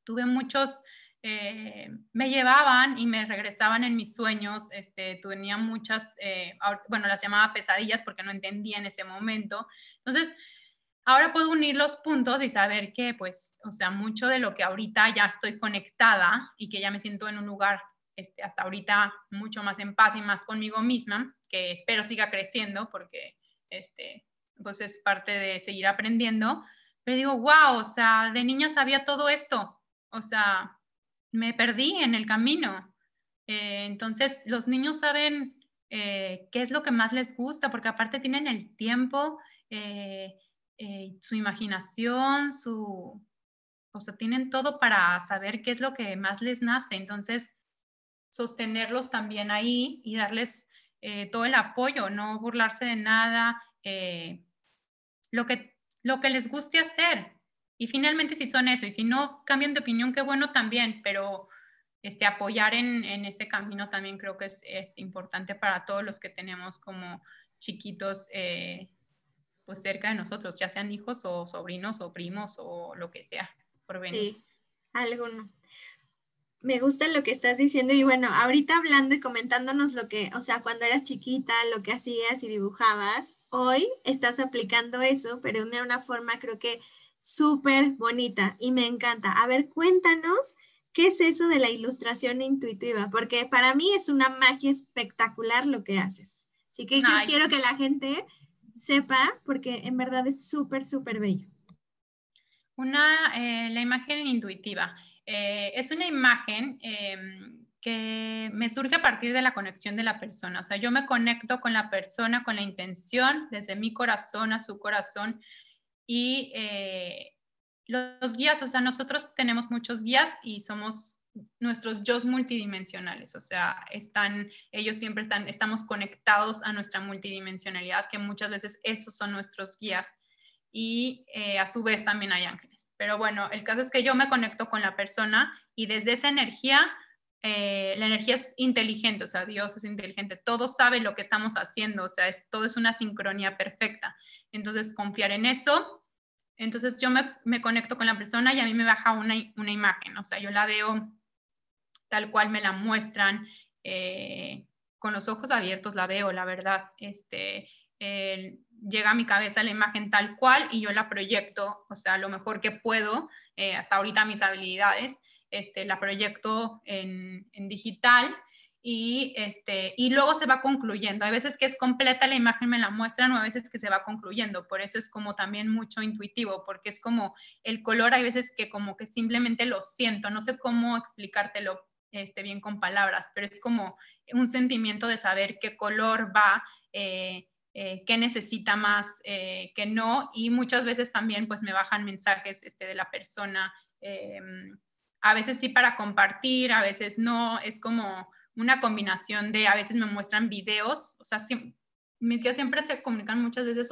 tuve muchos, eh, me llevaban y me regresaban en mis sueños, este, tenía muchas, eh, bueno, las llamaba pesadillas porque no entendía en ese momento. Entonces, ahora puedo unir los puntos y saber que, pues, o sea, mucho de lo que ahorita ya estoy conectada y que ya me siento en un lugar este, hasta ahorita mucho más en paz y más conmigo misma, que espero siga creciendo porque, este, pues es parte de seguir aprendiendo. Pero digo, wow, o sea, de niña sabía todo esto, o sea, me perdí en el camino. Eh, entonces, los niños saben eh, qué es lo que más les gusta, porque aparte tienen el tiempo, eh, eh, su imaginación, su, o sea, tienen todo para saber qué es lo que más les nace. Entonces, sostenerlos también ahí y darles eh, todo el apoyo, no burlarse de nada, eh, lo, que, lo que les guste hacer. Y finalmente, si son eso, y si no cambian de opinión, qué bueno también, pero este, apoyar en, en ese camino también creo que es, es, importante para todos los que tenemos como chiquitos pues cerca de nosotros, ya sean hijos o sobrinos o primos o lo que sea por venir. Sí, alguno. Me gusta lo que estás diciendo y bueno, ahorita hablando y comentándonos lo que, o sea, cuando eras chiquita, lo que hacías y dibujabas, hoy estás aplicando eso, pero de una forma creo que súper bonita y me encanta. A ver, cuéntanos qué es eso de la ilustración intuitiva, porque para mí es una magia espectacular lo que haces. Así que yo quiero que la gente sepa, porque en verdad es súper, súper bello. Una, eh, la imagen intuitiva. Eh, es una imagen em, que me surge a partir de la conexión de la persona. O sea, yo me conecto con la persona con la intención, desde mi corazón a su corazón. Y eh, los guías, o sea, nosotros tenemos muchos guías y somos nuestros yo multidimensionales, o sea, están, ellos siempre están, estamos conectados a nuestra multidimensionalidad, que muchas veces esos son nuestros guías y eh, a su vez también hay ángeles. Pero bueno, el caso es que yo me conecto con la persona y desde esa energía, eh, la energía es inteligente, o sea, Dios es inteligente, todo sabe lo que estamos haciendo, o sea, es, todo es una sincronía perfecta. Entonces, confiar en eso. Entonces, yo me, conecto con la persona y a mí me baja una, una imagen, o sea, yo la veo tal cual me la muestran, eh, con los ojos abiertos la veo, la verdad. Este, llega a mi cabeza la imagen tal cual y yo la proyecto, o sea, lo mejor que puedo, eh, hasta ahorita mis habilidades, este, la proyecto en, digital y, este, y luego se va concluyendo. Hay veces que es completa la imagen, me la muestran, o a veces que se va concluyendo. Por eso es como también mucho intuitivo, porque es como el color, hay veces que como que simplemente lo siento, no sé cómo explicártelo, este, bien con palabras, pero es como un sentimiento de saber qué color va, eh, eh, qué necesita más, eh, qué no, y muchas veces también pues me bajan mensajes este, de la persona, a veces sí para compartir, a veces no, es como una combinación de, a veces me muestran videos, o sea, mis guías siempre se comunican muchas veces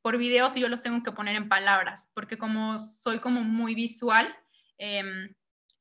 por videos y yo los tengo que poner en palabras, porque como soy como muy visual, em,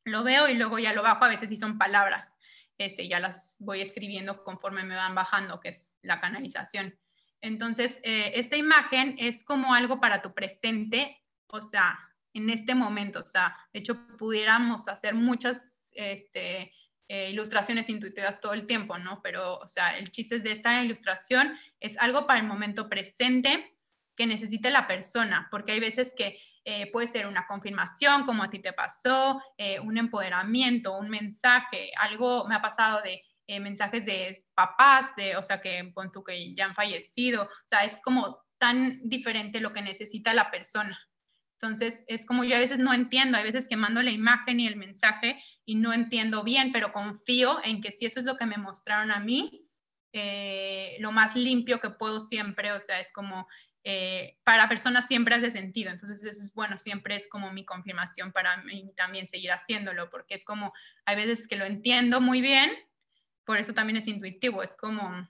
lo veo y luego ya lo bajo, a veces sí son palabras, este, ya las voy escribiendo conforme me van bajando, que es la canalización. Entonces, eh, esta imagen es como algo para tu presente, o sea, en este momento, o sea, de hecho pudiéramos hacer muchas este, eh, ilustraciones intuitivas todo el tiempo, ¿no? Pero, o sea, el chiste de esta ilustración es algo para el momento presente que necesite la persona, porque hay veces que eh, puede ser una confirmación, como a ti te pasó, eh, un empoderamiento, un mensaje, algo me ha pasado de eh, mensajes de papás, de, o sea, que pon que ya han fallecido, o sea, es como tan diferente lo que necesita la persona. Entonces, es como yo a veces no entiendo, hay veces que mando la imagen y el mensaje y no entiendo bien, pero confío en que si eso es lo que me mostraron a mí, lo más limpio que puedo siempre, o sea, es como eh, para personas siempre hace sentido. Entonces, eso es bueno, siempre es como mi confirmación para mí también seguir haciéndolo, porque es como, hay veces que lo entiendo muy bien, por eso también es intuitivo, es como,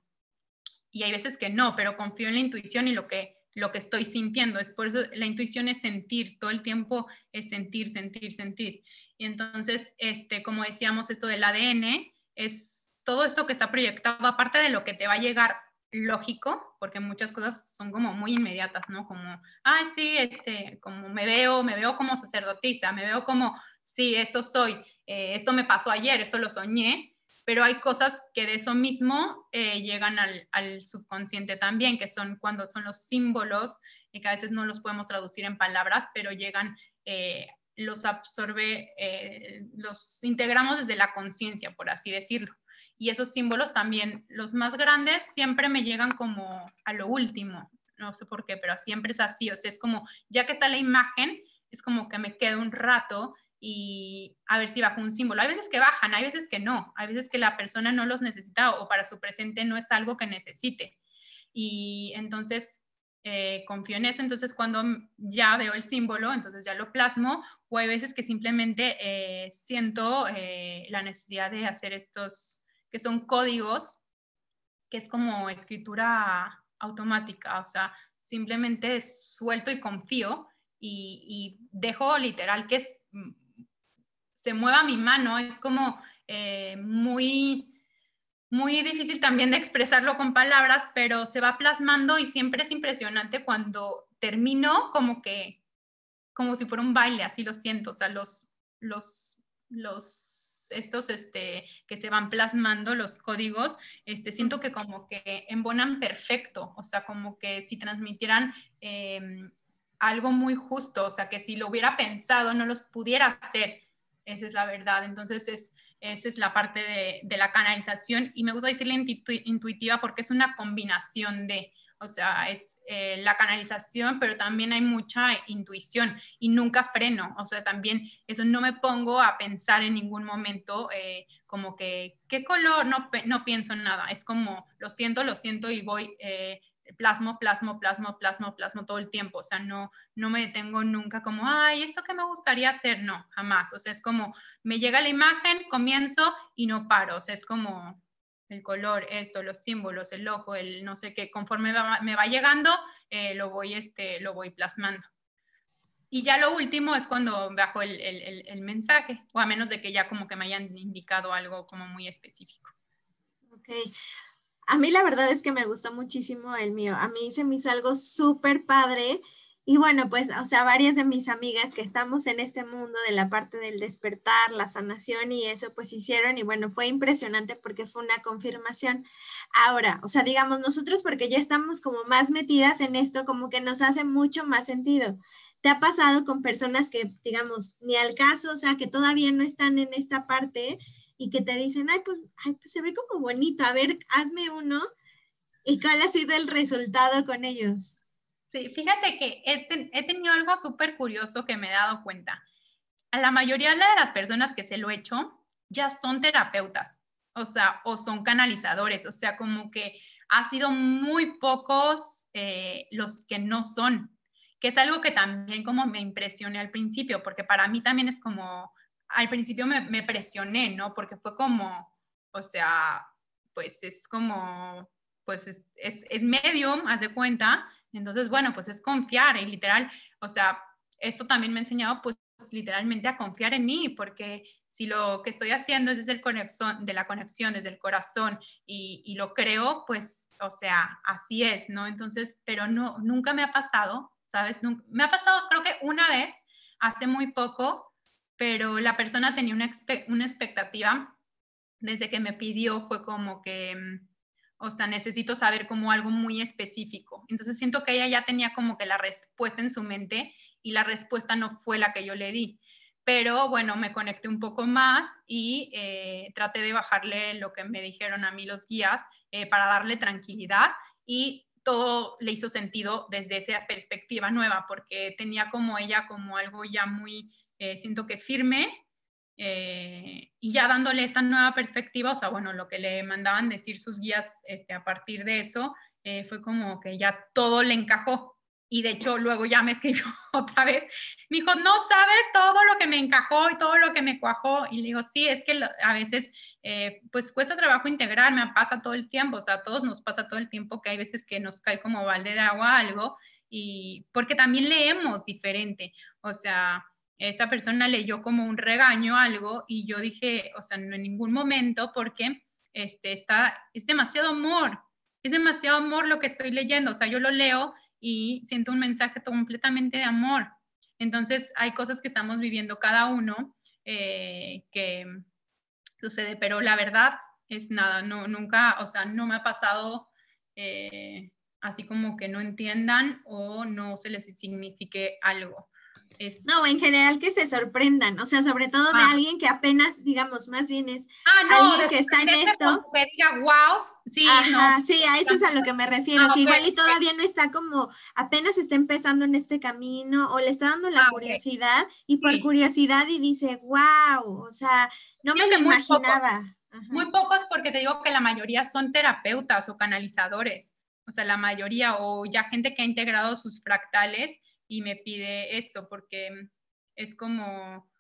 y hay veces que no, pero confío en la intuición y lo que, lo que estoy sintiendo. Es por eso la intuición es sentir, todo el tiempo es sentir, sentir, sentir. Y entonces, este, como decíamos, esto del ADN es todo esto que está proyectado, aparte de lo que te va a llegar lógico, porque muchas cosas son como muy inmediatas, ¿no? Como, ay, sí, este, como me veo, me veo como sacerdotisa, me veo como, sí, esto soy, eh, esto me pasó ayer, esto lo soñé, pero hay cosas que de eso mismo eh, llegan al, al, subconsciente también, que son cuando son los símbolos, y que a veces no los podemos traducir en palabras, pero llegan, eh, los absorbe, los integramos desde la conciencia, por así decirlo y esos símbolos también, los más grandes siempre me llegan como a lo último, no sé por qué, pero siempre es así, o sea, es como, ya que está la imagen, es como que me quedo un rato y a ver si bajo un símbolo. Hay veces que bajan, hay veces que no, hay veces que la persona no los necesita o para su presente no es algo que necesite. Y entonces eh, confío en eso, entonces cuando ya veo el símbolo, entonces ya lo plasmo, o hay veces que simplemente eh, siento eh, la necesidad de hacer estos que son códigos, que es como escritura automática, o sea, simplemente suelto y confío y, dejo literal que mm, se mueva mi mano, es como eh, muy, muy difícil también de expresarlo con palabras, pero se va plasmando y siempre es impresionante cuando termino como que, como si fuera un baile, así lo siento, o sea, los, los, los estos este, que se van plasmando, los códigos, este, siento que como que embonan perfecto, o sea, como que si transmitieran em, algo muy justo, o sea, que si lo hubiera pensado no los pudiera hacer. Esa es la verdad. Entonces, es, esa es la parte de, de la canalización y me gusta decirle intuitiva porque es una combinación de, o sea, es eh, la canalización, pero también hay mucha intuición y nunca freno, o sea, también eso no me pongo a pensar en ningún momento eh, como que, ¿qué color? No, no pienso en nada, es como, lo siento, lo siento y voy, eh, plasmo, plasmo, plasmo, plasmo, plasmo todo el tiempo, o sea, no, no me detengo nunca como, ay, esto que me gustaría hacer, no, jamás, o sea, es como, me llega la imagen, comienzo y no paro, o sea, es como el color, esto, los símbolos, el ojo, el no sé qué, conforme me va llegando, eh, lo, voy, este, lo voy plasmando. Y ya lo último es cuando bajo el, el, el, mensaje, o a menos de que ya como que me hayan indicado algo como muy específico. Ok. A mí la verdad es que me gustó muchísimo el mío. A mí se me hizo algo súper padre y bueno, pues, o sea, varias de mis amigas que estamos en este mundo de la parte del despertar, la sanación y eso, pues hicieron y bueno, fue impresionante porque fue una confirmación. Ahora, o sea, digamos, nosotros porque ya estamos como más metidas en esto, como que nos hace mucho más sentido. ¿Te ha pasado con personas que, digamos, ni al caso, o sea, que todavía no están en esta parte y que te dicen, ay, pues, ay, pues se ve como bonito, a ver, hazme uno? ¿Y cuál ha sido el resultado con ellos? Sí, fíjate que he, tenido algo súper curioso que me he dado cuenta. A la mayoría de las personas que se lo he hecho ya son terapeutas, o sea, o son canalizadores, o sea, como que ha sido muy pocos eh, los que no son, que es algo que también como me impresioné al principio, porque para mí también es como, al principio me, presioné, ¿no? Porque fue como, o sea, pues es como, pues es, es, es medium, haz de cuenta, entonces, bueno, pues es confiar y literal, o sea, esto también me ha enseñado pues literalmente a confiar en mí, porque si lo que estoy haciendo es el conexión, de la conexión, desde el corazón y, lo creo, pues, o sea, así es, ¿no? Entonces, pero no, nunca me ha pasado, ¿sabes? me ha pasado creo que una vez, hace muy poco, pero la persona tenía una, una expectativa desde que me pidió, fue como que mm, o sea, necesito saber como algo muy específico. Entonces siento que ella ya tenía como que la respuesta en su mente y la respuesta no fue la que yo le di. Pero bueno, me conecté un poco más y eh, traté de bajarle lo que me dijeron a mí los guías eh, para darle tranquilidad y todo le hizo sentido desde esa perspectiva nueva, porque tenía como ella como algo ya muy, eh, siento que firme, eh, y ya dándole esta nueva perspectiva, o sea, bueno, lo que le mandaban decir sus guías este, a partir de eso, eh, fue como que ya todo le encajó. y de hecho luego ya me escribió otra vez, me dijo, no sabes todo lo que me encajó y todo lo que me cuajó. Y le digo, sí, es que a veces eh, pues cuesta trabajo integrar, me pasa todo el tiempo, o sea, a todos nos pasa todo el tiempo que hay veces que nos cae como balde de agua algo y porque también leemos diferente, o sea, esta persona leyó como un regaño algo y yo dije, o sea, no en ningún momento porque este, está, es demasiado amor, es demasiado amor lo que estoy leyendo, o sea, yo lo leo y siento un mensaje completamente de amor. Entonces, hay cosas que estamos viviendo cada uno eh, que sucede, pero la verdad es nada, no, nunca, o sea, no me ha pasado eh, así como que no entiendan o no se les signifique algo. No, en general que se sorprendan, o sea, sobre todo de ah. alguien que apenas, digamos, más bien es ah, alguien que está en esto. Que diga, wow, sí, sí, a eso es a lo que me refiero, que igual y todavía no está como, apenas está empezando en este camino o le está dando la ah, curiosidad y por curiosidad y dice, wow, o sea, no me lo imaginaba. Muy pocos porque te digo que la mayoría son terapeutas o canalizadores, o sea, la mayoría o ya gente que ha integrado sus fractales y me pide esto, porque es como,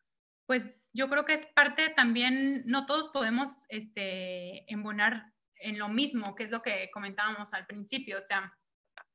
pues yo creo que es parte también, no todos podemos este, embonar en lo mismo, que es lo que comentábamos al principio, o sea,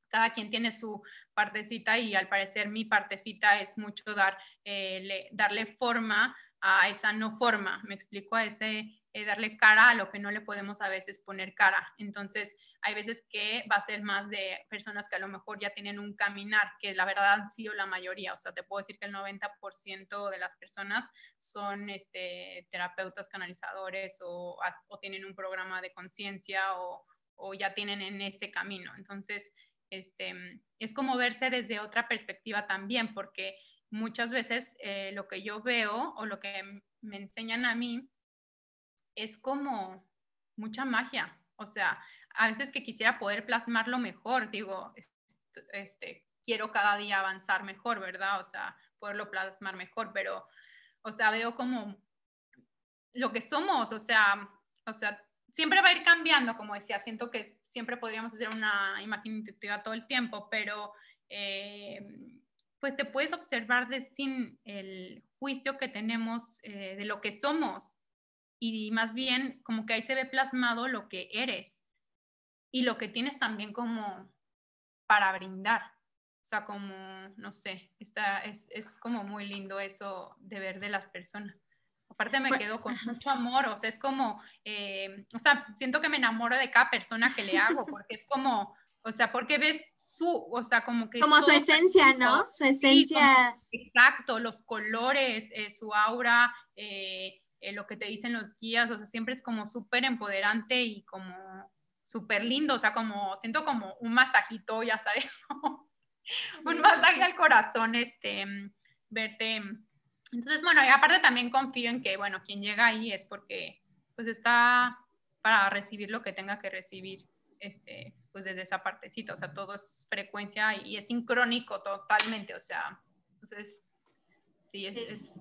cada quien tiene su partecita y al parecer mi partecita es mucho dar, eh, darle forma a esa no forma, me explico, a ese eh, darle cara a lo que no le podemos a veces poner cara. Entonces, hay veces que va a ser más de personas que a lo mejor ya tienen un caminar, que la verdad han sido la mayoría. O sea, te puedo decir que el 90% de las personas son este, terapeutas canalizadores o, tienen un programa de conciencia o, o, ya tienen en ese camino. Entonces, este, es como verse desde otra perspectiva también, porque muchas veces eh, lo que yo veo o lo que me enseñan a mí es como mucha magia. O sea, a veces que quisiera poder plasmarlo mejor, digo, este, quiero cada día avanzar mejor, ¿verdad? O sea, poderlo plasmar mejor, pero, o sea, veo como lo que somos, o sea, o sea, siempre va a ir cambiando, como decía, siento que siempre podríamos hacer una imagen intuitiva todo el tiempo, pero eh, pues te puedes observar de sin el juicio que tenemos eh, de lo que somos y más bien como que ahí se ve plasmado lo que eres y lo que tienes también como para brindar. O sea, como, no sé, está, es, es como muy lindo eso de ver de las personas. Aparte me quedo con mucho amor, o sea, es como, eh, o sea, siento que me enamoro de cada persona que le hago, porque es como, o sea, porque ves su, o sea, como que... Como su esencia, ¿no? Su esencia. exacto, los colores, eh, su aura, eh, lo que te dicen los guías, o sea, siempre es como súper empoderante y como súper lindo, o sea, como siento como un masajito, ya sabes, un masaje al corazón, este, verte. Entonces, bueno, y aparte también confío en que, bueno, quien llega ahí es porque, pues, está para recibir lo que tenga que recibir, este, pues, desde esa partecita, o sea, todo es frecuencia y es sincrónico totalmente, o sea, entonces, sí, es... es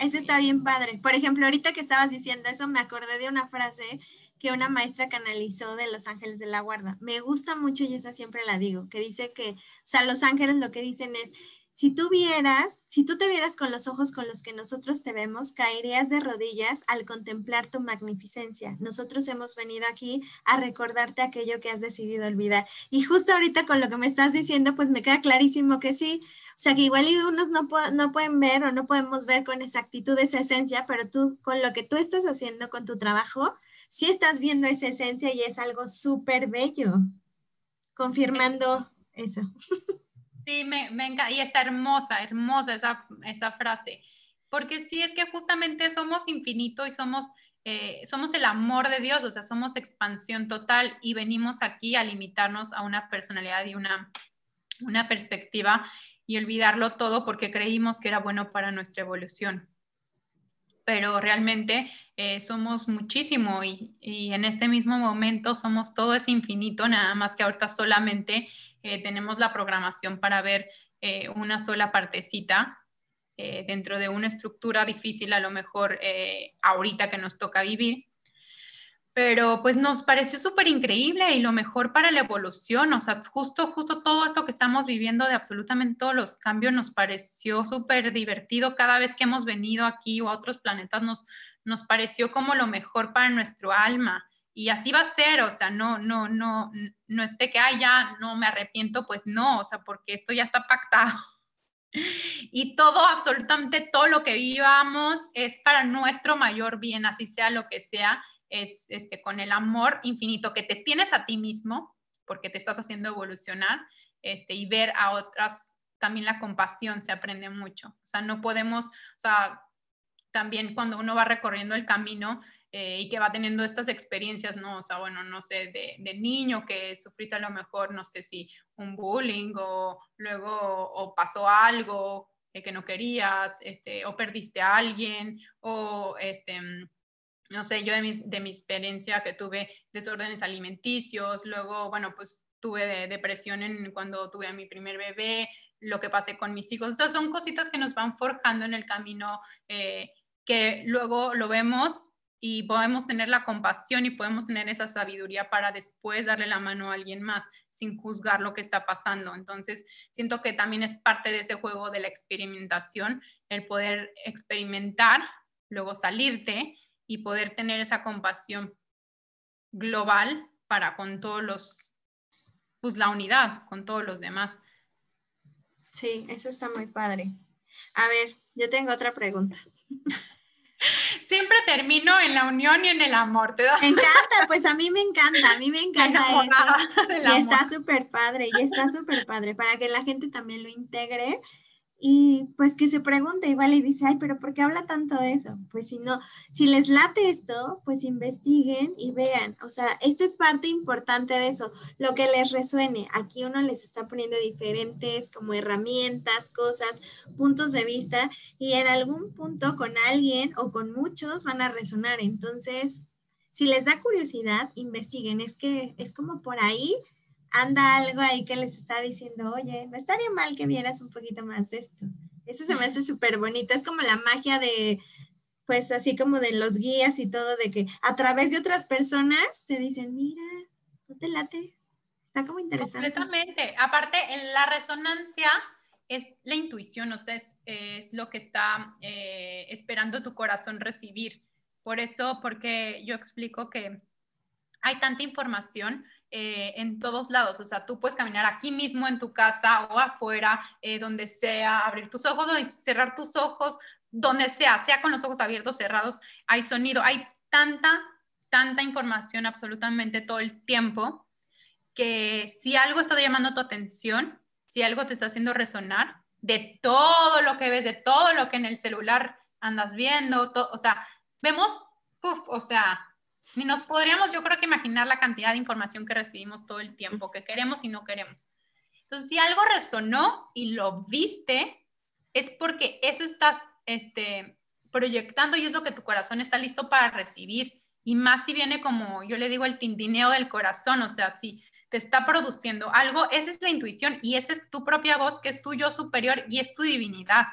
eso está bien padre. Por ejemplo, ahorita que estabas diciendo eso, me acordé de una frase que una maestra canalizó de Los Ángeles de la Guarda. Me gusta mucho y esa siempre la digo, que dice que, o sea, los ángeles lo que dicen es, si tú vieras, si tú te vieras con los ojos con los que nosotros te vemos, caerías de rodillas al contemplar tu magnificencia. Nosotros hemos venido aquí a recordarte aquello que has decidido olvidar. Y justo ahorita con lo que me estás diciendo, pues me queda clarísimo que sí. Sea, que igual unos no, no pueden ver o no podemos ver con exactitud esa esencia, pero tú, con lo que tú estás haciendo con tu trabajo, sí estás viendo esa esencia y es algo súper bello, confirmando eso. Sí, me, me encanta, y está hermosa, hermosa esa, esa frase, porque sí es que justamente somos infinito y somos, eh, somos el amor de Dios, o sea, somos expansión total y venimos aquí a limitarnos a una personalidad y una, una perspectiva y olvidarlo todo porque creímos que era bueno para nuestra evolución pero realmente eh, somos muchísimo y, en este mismo momento somos todo ese infinito, nada más que ahorita solamente eh, tenemos la programación para ver eh, una sola partecita dentro de una estructura difícil a lo mejor ahorita que nos toca vivir. Pero pues nos pareció súper increíble y lo mejor para la evolución, o sea, justo, justo todo esto que estamos viviendo de absolutamente todos los cambios nos pareció súper divertido cada vez que hemos venido aquí o a otros planetas nos, nos pareció como lo mejor para nuestro alma. Y así va a ser, o sea, no, no, no, no es de que, ay, ya no me arrepiento, pues no, o sea, porque esto ya está pactado. Y todo, absolutamente todo lo que vivamos es para nuestro mayor bien, así sea lo que sea, es este, con el amor infinito que te tienes a ti mismo, porque te estás haciendo evolucionar, este, y ver a otras, también la compasión se aprende mucho. O sea, no podemos, o sea, también cuando uno va recorriendo el camino eh, y que va teniendo estas experiencias, ¿no? O sea, bueno, no sé, de, de, niño que sufriste a lo mejor, no sé si un bullying o luego o pasó algo que no querías, este, o perdiste a alguien, o este, no sé, yo de mi, de mi experiencia que tuve desórdenes alimenticios, luego, bueno, pues tuve depresión en, cuando tuve a mi primer bebé, lo que pasé con mis hijos. O sea, son cositas que nos van forjando en el camino, eh, que luego lo vemos y podemos tener la compasión y podemos tener esa sabiduría para después darle la mano a alguien más sin juzgar lo que está pasando. Entonces, siento que también es parte de ese juego de la experimentación, el poder experimentar, luego salirte y poder tener esa compasión global para con todos los, pues la unidad, con todos los demás. Sí, eso está muy padre. A ver, yo tengo otra pregunta. Siempre termino en la unión y en el amor. ¿te Me encanta, pues a mí me encanta, a mí me encanta eso. Y está súper padre, y está súper padre, para que la gente también lo integre y pues que se pregunte igual y dice, ay, pero ¿por qué habla tanto de eso? Pues si no, si les late esto, pues investiguen y vean. O sea, esto es parte importante de eso, lo que les resuene. Aquí uno les está poniendo diferentes como herramientas, cosas, puntos de vista y en algún punto con alguien o con muchos van a resonar. Entonces, si les da curiosidad, investiguen. Es que es como por ahí anda algo ahí que les está diciendo, oye, no estaría mal que vieras un poquito más esto. Eso se me hace súper bonito. Es como la magia de, pues así como de los guías y todo, de que a través de otras personas te dicen, mira, no te late. Está como interesante. Completamente. Aparte, en la resonancia es la intuición, o sea, es, lo que está eh, esperando tu corazón recibir. Por eso, porque yo explico que hay tanta información eh, en todos lados. O sea, tú puedes caminar aquí mismo en tu casa o afuera, eh, donde sea, abrir tus ojos, cerrar tus ojos, donde sea, sea con los ojos abiertos, cerrados, hay sonido, hay tanta, tanta información absolutamente todo el tiempo que si algo está llamando tu atención, si algo te está haciendo resonar, de todo lo que ves, de todo lo que en el celular andas viendo, o sea, vemos, o sea, ni nos podríamos, yo creo que imaginar la cantidad de información que recibimos todo el tiempo, que queremos y no queremos. Entonces, si algo resonó y lo viste, es porque eso estás este, proyectando y es lo que tu corazón está listo para recibir. Y más si viene como, yo le digo, el tintineo del corazón, o sea, si te está produciendo algo, esa es la intuición y esa es tu propia voz, que es tu yo superior y es tu divinidad.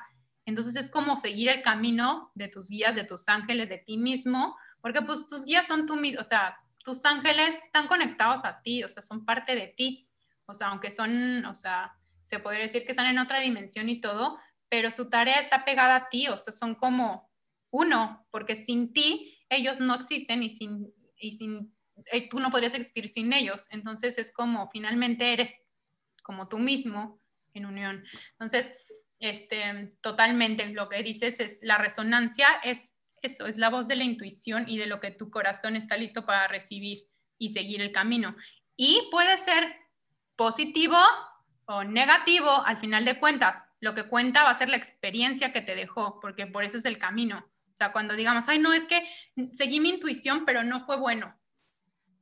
Entonces es como seguir el camino de tus guías, de tus ángeles, de ti mismo, porque pues tus guías son tú mismo, o sea, tus ángeles están conectados a ti, o sea, son parte de ti. O sea, aunque son, o sea, se podría decir que están en otra dimensión y todo, pero su tarea está pegada a ti, o sea, son como uno, porque sin ti ellos no existen y sin, y sin eh, tú no podrías existir sin ellos. Entonces es como finalmente eres como tú mismo en unión. Entonces, este, totalmente lo que dices es la resonancia es eso, es la voz de la intuición y de lo que tu corazón está listo para recibir y seguir el camino. Y puede ser positivo o negativo, al final de cuentas, lo que cuenta va a ser la experiencia que te dejó, porque por eso es el camino. O sea, cuando digamos, ay, no, es que seguí mi intuición, pero no fue bueno.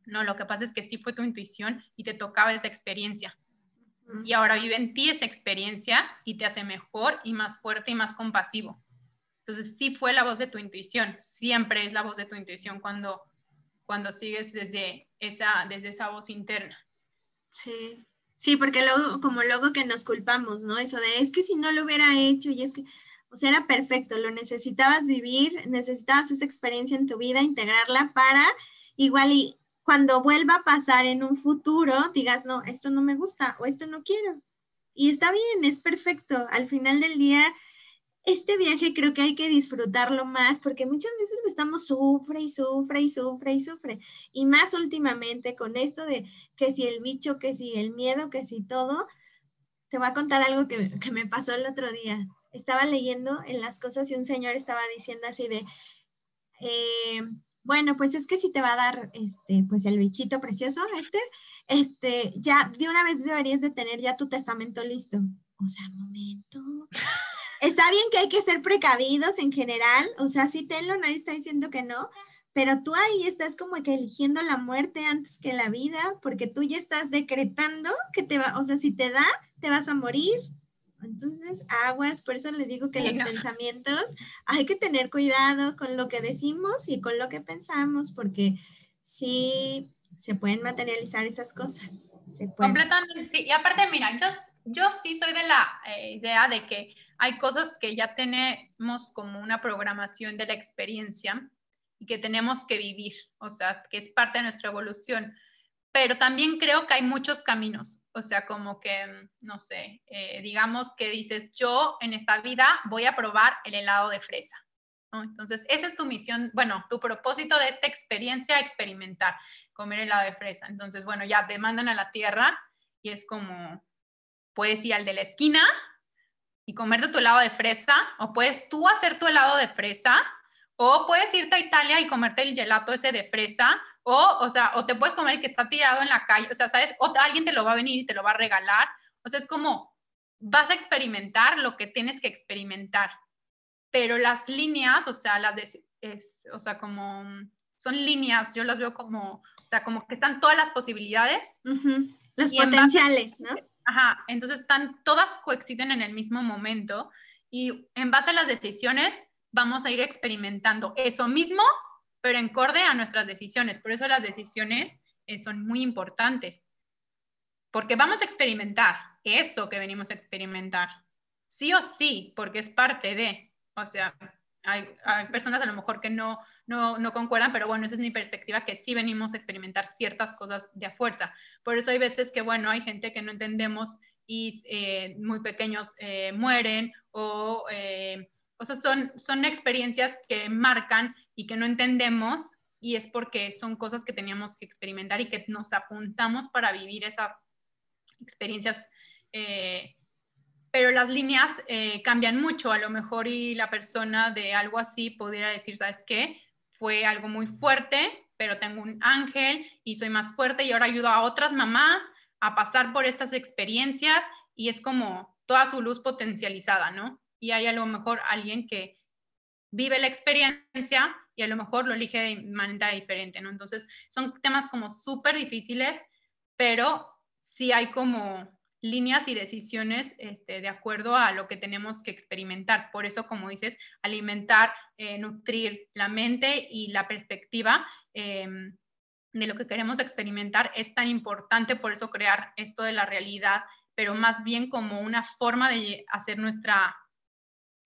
No, lo que pasa es que sí fue tu intuición y te tocaba esa experiencia. Y ahora vive en ti esa experiencia y te hace mejor y más fuerte y más compasivo. Entonces, sí fue la voz de tu intuición, siempre es la voz de tu intuición cuando, cuando sigues desde esa, desde esa voz interna. Sí, sí, porque luego, como luego que nos culpamos, ¿no? Eso de, es que si no lo hubiera hecho y es que, o sea, era perfecto, lo necesitabas vivir, necesitabas esa experiencia en tu vida, integrarla para igual y cuando vuelva a pasar en un futuro, digas, no, esto no me gusta o esto no quiero. Y está bien, es perfecto. Al final del día, este viaje creo que hay que disfrutarlo más porque muchas veces estamos sufre y sufre y sufre y sufre. Y más últimamente con esto de que si el bicho, que si el miedo, que si todo, te voy a contar algo que, que me pasó el otro día. Estaba leyendo en las cosas y un señor estaba diciendo así de, eh, bueno, pues es que si te va a dar, este, pues el bichito precioso, este, este, ya de una vez deberías de tener ya tu testamento listo. O sea, momento. Está bien que hay que ser precavidos en general, o sea, sí tenlo, nadie está diciendo que no, pero tú ahí estás como que eligiendo la muerte antes que la vida, porque tú ya estás decretando que te va, o sea, si te da, te vas a morir. Entonces, aguas, por eso les digo que los pensamientos hay que tener cuidado con lo que decimos y con lo que pensamos, porque sí se pueden materializar esas cosas. Se Completamente, sí. Y aparte, mira, yo, yo sí soy de la eh, idea de que hay cosas que ya tenemos como una programación de la experiencia y que tenemos que vivir, o sea, que es parte de nuestra evolución. Pero también creo que hay muchos caminos, o sea, como que, no sé, eh, digamos que dices, yo en esta vida voy a probar el helado de fresa. Entonces, esa es tu misión, bueno, tu propósito de esta experiencia, experimentar, comer helado de fresa. Entonces, bueno, ya te mandan a la tierra y es como, puedes ir al de la esquina y comerte tu helado de fresa, o puedes tú hacer tu helado de fresa, o puedes irte a Italia y comerte el gelato ese de fresa, o, o sea, o te puedes comer el que está tirado en la calle, o sea, ¿sabes? O alguien te lo va a venir y te lo va a regalar. O sea, es como, vas a experimentar lo que tienes que experimentar. Pero las líneas, o sea, las es, o sea, como, son líneas, yo las veo como, o sea, como que están todas las posibilidades. Los potenciales, ¿no? Ajá, entonces están, todas coexisten en el mismo momento y en base a las decisiones vamos a ir experimentando eso mismo, pero en corde a nuestras decisiones. Por eso las decisiones eh, son muy importantes, porque vamos a experimentar eso que venimos a experimentar, sí o sí, porque es parte de, o sea, hay, personas a lo mejor que no, no, no, concuerdan, pero bueno, esa es mi perspectiva, que sí venimos a experimentar ciertas cosas de a fuerza. Por eso hay veces que, bueno, hay gente que no entendemos y eh, muy pequeños eh, mueren o, eh, o sea, son, son experiencias que marcan y que no entendemos y es porque son cosas que teníamos que experimentar y que nos apuntamos para vivir esas experiencias pero las líneas eh, cambian mucho, a lo mejor y la persona de algo así pudiera decir, ¿sabes qué? Fue algo muy fuerte, pero tengo un ángel y soy más fuerte y ahora ayudo a otras mamás a pasar por estas experiencias y es como toda su luz potencializada, ¿no? Y hay a lo mejor alguien que vive la experiencia y a lo mejor lo elige de manera diferente, ¿no? Entonces, son temas como súper difíciles, pero sí hay como líneas y decisiones este, de acuerdo a lo que tenemos que experimentar. Por eso, como dices, alimentar, eh, nutrir la mente y la perspectiva em, de lo que queremos experimentar es tan importante, por eso crear esto de la realidad, pero más bien como una forma de hacer nuestra,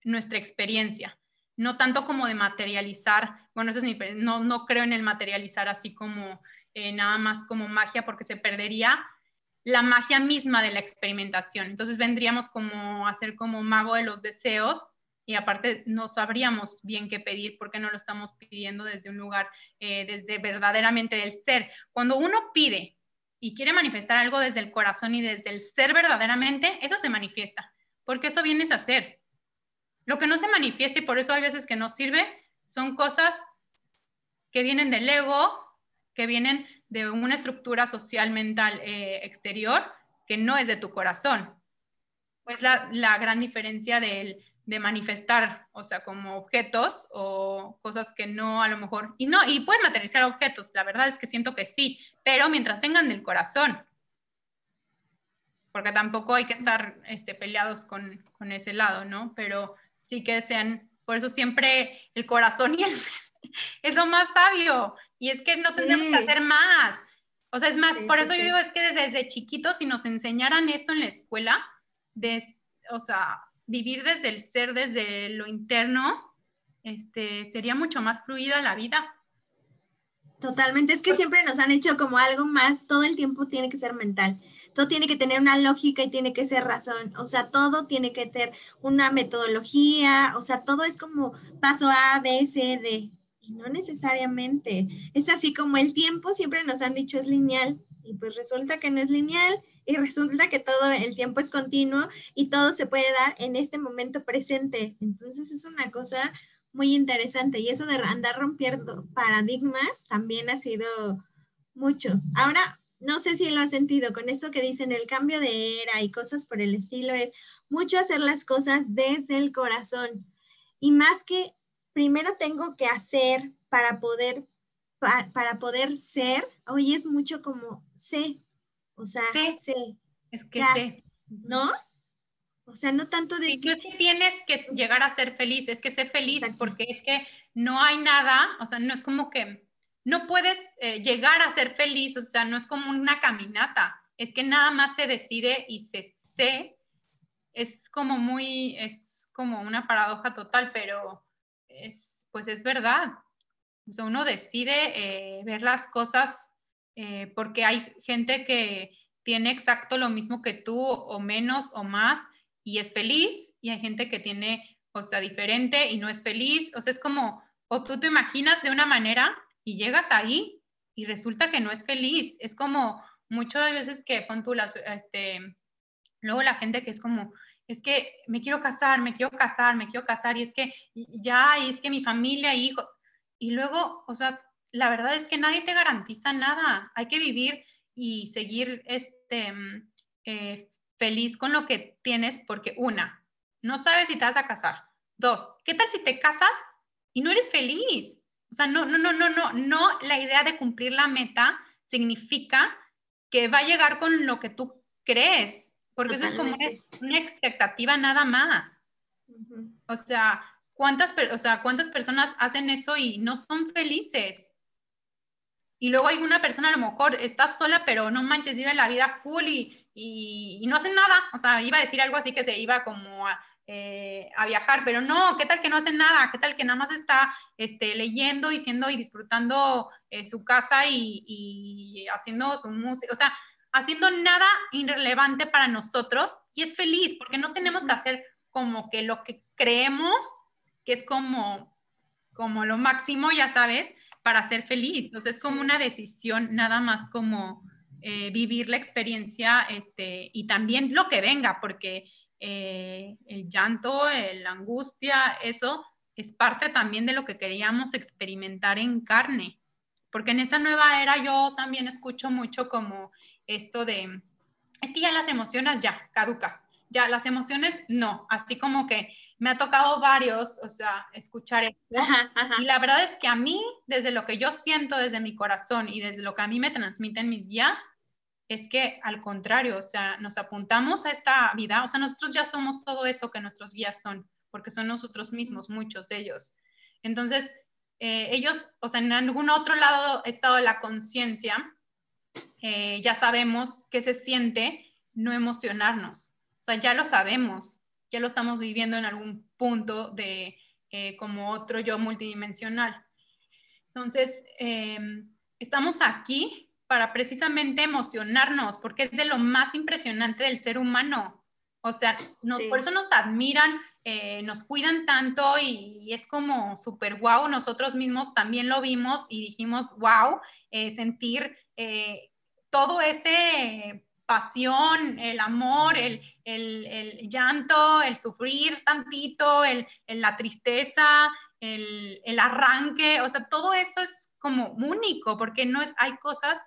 nuestra experiencia. No tanto como de materializar, bueno, eso no, no creo en el materializar así como eh, nada más como magia porque se perdería la magia misma de la experimentación. Entonces vendríamos como a ser como mago de los deseos y aparte no sabríamos bien qué pedir porque no lo estamos pidiendo desde un lugar, eh, desde verdaderamente del ser. Cuando uno pide y quiere manifestar algo desde el corazón y desde el ser verdaderamente, eso se manifiesta, porque eso viene a ser. Lo que no se manifiesta y por eso hay veces que no sirve son cosas que vienen del ego, que vienen de una estructura social mental eh, exterior que no es de tu corazón. Pues la, la gran diferencia de, de manifestar, o sea, como objetos o cosas que no a lo mejor, y no, y puedes materializar objetos, la verdad es que siento que sí, pero mientras vengan del corazón, porque tampoco hay que estar este, peleados con, con ese lado, ¿no? Pero sí que sean, por eso siempre el corazón y el es lo más sabio. Y es que no tendríamos que hacer más. O sea, es más, por eso yo digo, es que desde, chiquitos, si nos enseñaran esto en la escuela, de, o sea, vivir desde el ser, desde lo interno, este, sería mucho más fluida la vida. Totalmente, es que siempre nos han hecho como algo más, todo el tiempo tiene que ser mental, todo tiene que tener una lógica y tiene que ser razón, o sea, todo tiene que tener una metodología, o sea, todo es como paso A, B, C, D, no necesariamente, es así como el tiempo siempre nos han dicho es lineal, y pues resulta que no es lineal y resulta que todo el tiempo es continuo y todo se puede dar en este momento presente, entonces es una cosa muy interesante. Y eso de andar rompiendo paradigmas también ha sido mucho. Ahora, no sé si lo has sentido con esto que dicen el cambio de era y cosas por el estilo, es mucho hacer las cosas desde el corazón. Y más que primero tengo que hacer para poder, para, poder ser, hoy es mucho como sé, o sea, sé. Es que sé. ¿No? O sea, no tanto de... que... tienes que llegar a ser feliz, es que sé feliz porque es que no hay nada, o sea, no es como que no puedes eh, llegar a ser feliz, o sea, no es como una caminata, es que nada más se decide y se sé, es como muy, es como una paradoja total, pero es, pues es verdad. O sea, uno decide eh, ver las cosas eh, porque hay gente que tiene exacto lo mismo que tú o menos o más y es feliz y hay gente que tiene, o sea, diferente y no es feliz. O sea, es como, o tú te imaginas de una manera y llegas ahí y resulta que no es feliz. Es como muchas veces que pon tú las, este, luego la gente que es como, es que me quiero casar, me quiero casar, me quiero casar y es que ya, y es que mi familia, hijo, y luego, o sea, la verdad es que nadie te garantiza nada. Hay que vivir y seguir este, mm, eh, feliz con lo que tienes porque una, no sabes si te vas a casar. Dos, ¿qué tal si te casas y no eres feliz? O sea, no, no, no, no, no, no, la idea de cumplir la meta significa que va a llegar con lo que tú crees, porque eso es como una, expectativa nada más. O sea, ¿cuántas, o sea, ¿cuántas personas hacen eso y no son felices? Y luego hay una persona a lo mejor está sola, pero no manches, vive la vida full y, y, no hace nada. O sea, iba a decir algo así que se iba como a, eh, a, viajar, pero no, ¿qué tal que no hace nada? ¿Qué tal que nada más está este, leyendo y siendo y disfrutando eh, su casa y, y haciendo su música? O sea, haciendo nada irrelevante para nosotros y es feliz porque no tenemos que hacer como que lo que creemos que es como, como lo máximo, ya sabes, para ser feliz. Entonces es como una decisión nada más como eh, vivir la experiencia este, y también lo que venga, porque eh, el llanto, la angustia, eso es parte también de lo que queríamos experimentar en carne. Porque en esta nueva era yo también escucho mucho como esto de, es que ya las emociones ya caducas, ya las emociones no, así como que me ha tocado varios, o sea, escuchar esto. Y la verdad es que a mí, desde lo que yo siento, desde mi corazón y desde lo que a mí me transmiten mis guías, es que al contrario, o sea, nos apuntamos a esta vida, o sea, nosotros ya somos todo eso que nuestros guías son, porque son nosotros mismos, muchos de ellos. Entonces, eh, ellos, o sea, en algún otro lado, estado de la conciencia, eh, ya sabemos qué se siente no emocionarnos, o sea, ya lo sabemos, ya lo estamos viviendo en algún punto de eh, como otro yo multidimensional. Entonces, em, estamos aquí para precisamente emocionarnos, porque es de lo más impresionante del ser humano. O sea, por eso nos admiran, eh, nos cuidan tanto y, es como súper guau. Nosotros mismos también lo vimos y dijimos, wow, eh, sentir todo ese pasión, el amor, el, llanto, el sufrir tantito, el, la tristeza, el, arranque, o sea, todo eso es como único, porque no es, hay cosas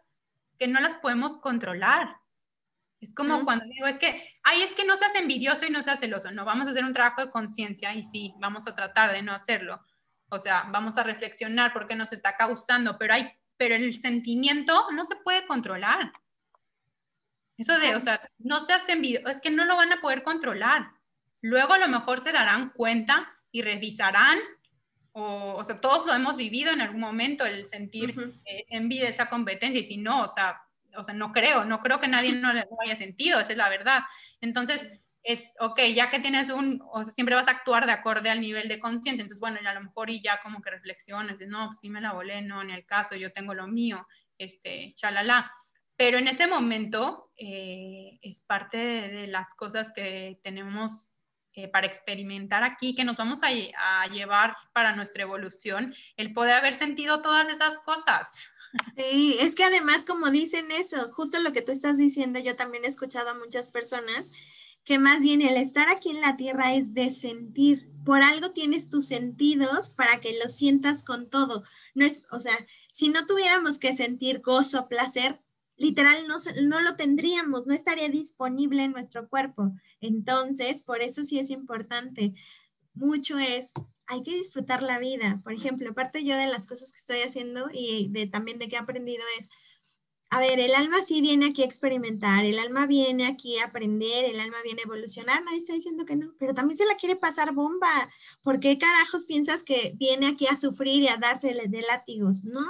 que no las podemos controlar. Es como cuando digo, es que, ay, es que no seas envidioso y no seas celoso. No, vamos a hacer un trabajo de conciencia y sí, vamos a tratar de no hacerlo. O sea, vamos a reflexionar por qué nos está causando, pero hay, pero el sentimiento no se puede controlar. Eso de, o sea, no se hacen video, es que no lo van a poder controlar. Luego a lo mejor se darán cuenta y revisarán, o, o sea, todos lo hemos vivido en algún momento, el sentir eh, envidia, esa competencia, y si no, o sea, o sea, no creo, no creo que nadie no lo haya sentido, esa es la verdad. Entonces, es, ok, ya que tienes un, o sea, siempre vas a actuar de acorde al nivel de conciencia, entonces, bueno, ya a lo mejor y ya como que reflexiones, no, pues sí me la volé, no, en el caso, yo tengo lo mío, este, chalala. Pero en ese momento eh, es parte de, las cosas que tenemos eh, para experimentar aquí, que nos vamos a, a, llevar para nuestra evolución, el poder haber sentido todas esas cosas. Sí, es que además, como dicen eso, justo lo que tú estás diciendo, yo también he escuchado a muchas personas que más bien el estar aquí en la tierra es de sentir. Por algo tienes tus sentidos para que lo sientas con todo. No es, o sea, si no tuviéramos que sentir gozo, placer, literal no, no lo tendríamos, no estaría disponible en nuestro cuerpo. Entonces, por eso sí es importante. Mucho es, hay que disfrutar la vida. Por ejemplo, aparte yo de las cosas que estoy haciendo y de también de que he aprendido es, a ver, el alma sí viene aquí a experimentar, el alma viene aquí a aprender, el alma viene a evolucionar, nadie está diciendo que no, pero también se la quiere pasar bomba. ¿Por qué carajos piensas que viene aquí a sufrir y a darse de látigos? No,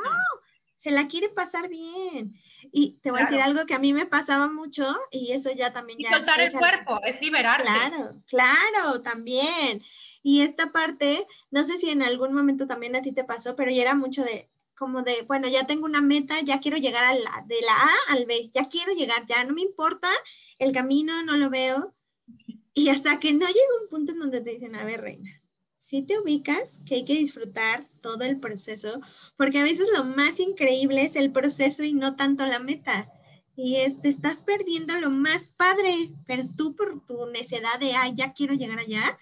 se la quiere pasar bien. Y te voy a decir algo que a mí me pasaba mucho y eso ya también y ya... soltar el cuerpo, es liberarse. Claro, claro, también. Y esta parte, no sé si en algún momento también a ti te pasó, pero ya era mucho de, como de, bueno, ya tengo una meta, ya quiero llegar a la, de la A al B, ya quiero llegar, ya no me importa el camino, no lo veo. Y hasta que no llega un punto en donde te dicen, a ver, reina, si te ubicas que hay que disfrutar todo el proceso, porque a veces lo más increíble es el proceso y no tanto la meta. Y es, te estás perdiendo lo más padre, pero tú por tu necedad de, ah, ya quiero llegar allá.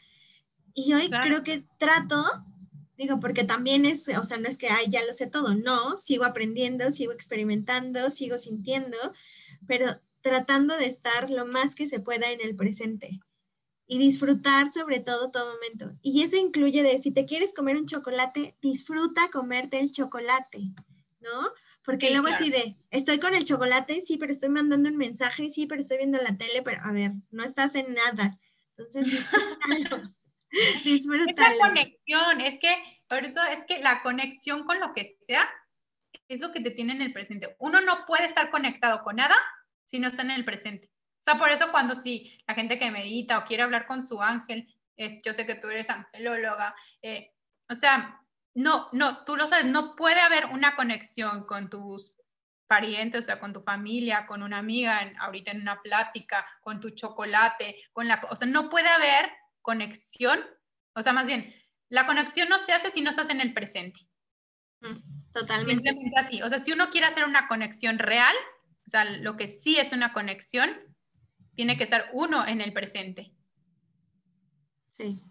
Y hoy creo que trato Digo, porque también es, o sea, no es que, ay, ya lo sé todo, no, sigo aprendiendo, sigo experimentando, sigo sintiendo, pero tratando de estar lo más que se pueda en el presente y disfrutar sobre todo todo momento. Y eso incluye de si te quieres comer un chocolate, disfruta comerte el chocolate, ¿no? Porque luego así de, estoy con el chocolate, sí, pero estoy mandando un mensaje, sí, pero estoy viendo la tele, pero a ver, no estás en nada. Entonces, disfrútalo. Disfrútalo. Es conexión, es que, por eso es que la conexión con lo que sea es lo que te tiene en el presente. Uno no puede estar conectado con nada si no está en el presente. O sea, por eso cuando sí, la gente que medita o quiere hablar con su ángel, es, yo sé que tú eres angelóloga, eh, o sea, no, no, tú lo sabes, no puede haber una conexión con tus parientes, o sea, con tu familia, con una amiga, en, ahorita en una plática, con tu chocolate, con la, o sea, no puede haber conexión, o sea, más bien, la conexión no se hace si no estás en el presente. Mm, totalmente. Simplemente así. O sea, si uno quiere hacer una conexión real, o sea, lo que sí es una conexión, tiene que estar uno en el presente. Sí.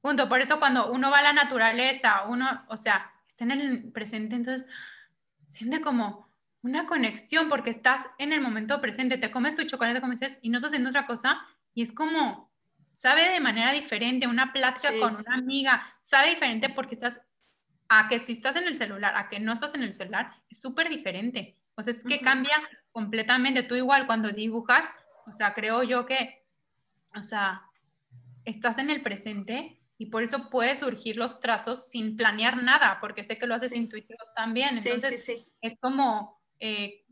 Punto. Por eso cuando uno va a la naturaleza, uno, o sea, está en el presente, entonces siente como una conexión porque estás en el momento presente, te comes tu chocolate, como dices, y no estás haciendo otra cosa, y es como sabe de manera diferente, una plática con una amiga, sabe diferente porque estás, a que si estás en el celular, a que no estás en el celular, es súper diferente. O sea, es que cambia completamente. Tú igual cuando dibujas, o sea, creo yo que, o sea, estás en el presente y por eso puede surgir los trazos sin planear nada, porque sé que lo haces intuitivo también. Entonces, es como eh,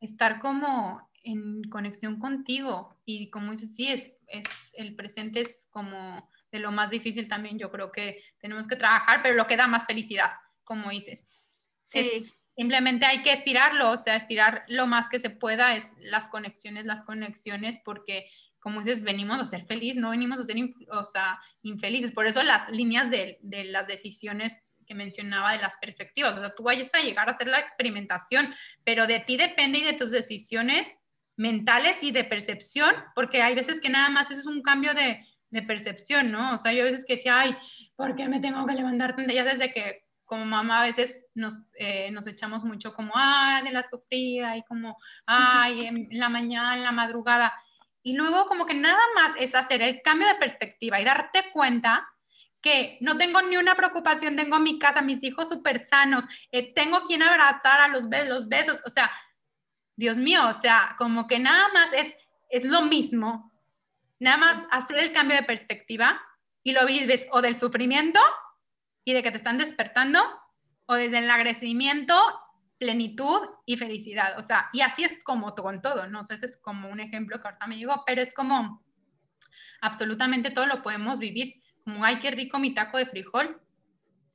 estar como en conexión contigo y como dices, sí, es es, el presente es como de lo más difícil también, yo creo que tenemos que trabajar, pero lo que da más felicidad, como dices. Sí. simplemente hay que estirarlo, o sea, estirar lo más que se pueda, es las conexiones, las conexiones, porque como dices, venimos a ser felices, no venimos a ser o sea, infelices. Por eso las líneas de, de las decisiones que mencionaba de las perspectivas, o sea, tú vayas a llegar a hacer la experimentación, pero de ti depende y de tus decisiones mentales y de percepción, porque hay veces que nada más es un cambio de, percepción, ¿no? O sea, yo a veces que decía, ay, ¿por qué me tengo que levantar? Ya desde que como mamá a veces nos, eh, nos echamos mucho como, ay, de la sufrida y como, ay, en la mañana, en la madrugada. Y luego como que nada más es hacer el cambio de perspectiva y darte cuenta que no tengo ni una preocupación, tengo mi casa, mis hijos súper sanos, eh, tengo quien abrazar a los, los besos, o sea, Dios mío, o sea, como que nada más es, es lo mismo, nada más hacer el cambio de perspectiva y lo vives o del sufrimiento y de que te están despertando o desde el agradecimiento, plenitud y felicidad. O sea, y así es como con todo, ¿no? O sea, ese es como un ejemplo que ahorita me llegó, pero es como absolutamente todo lo podemos vivir. Como, ay, qué rico mi taco de frijol.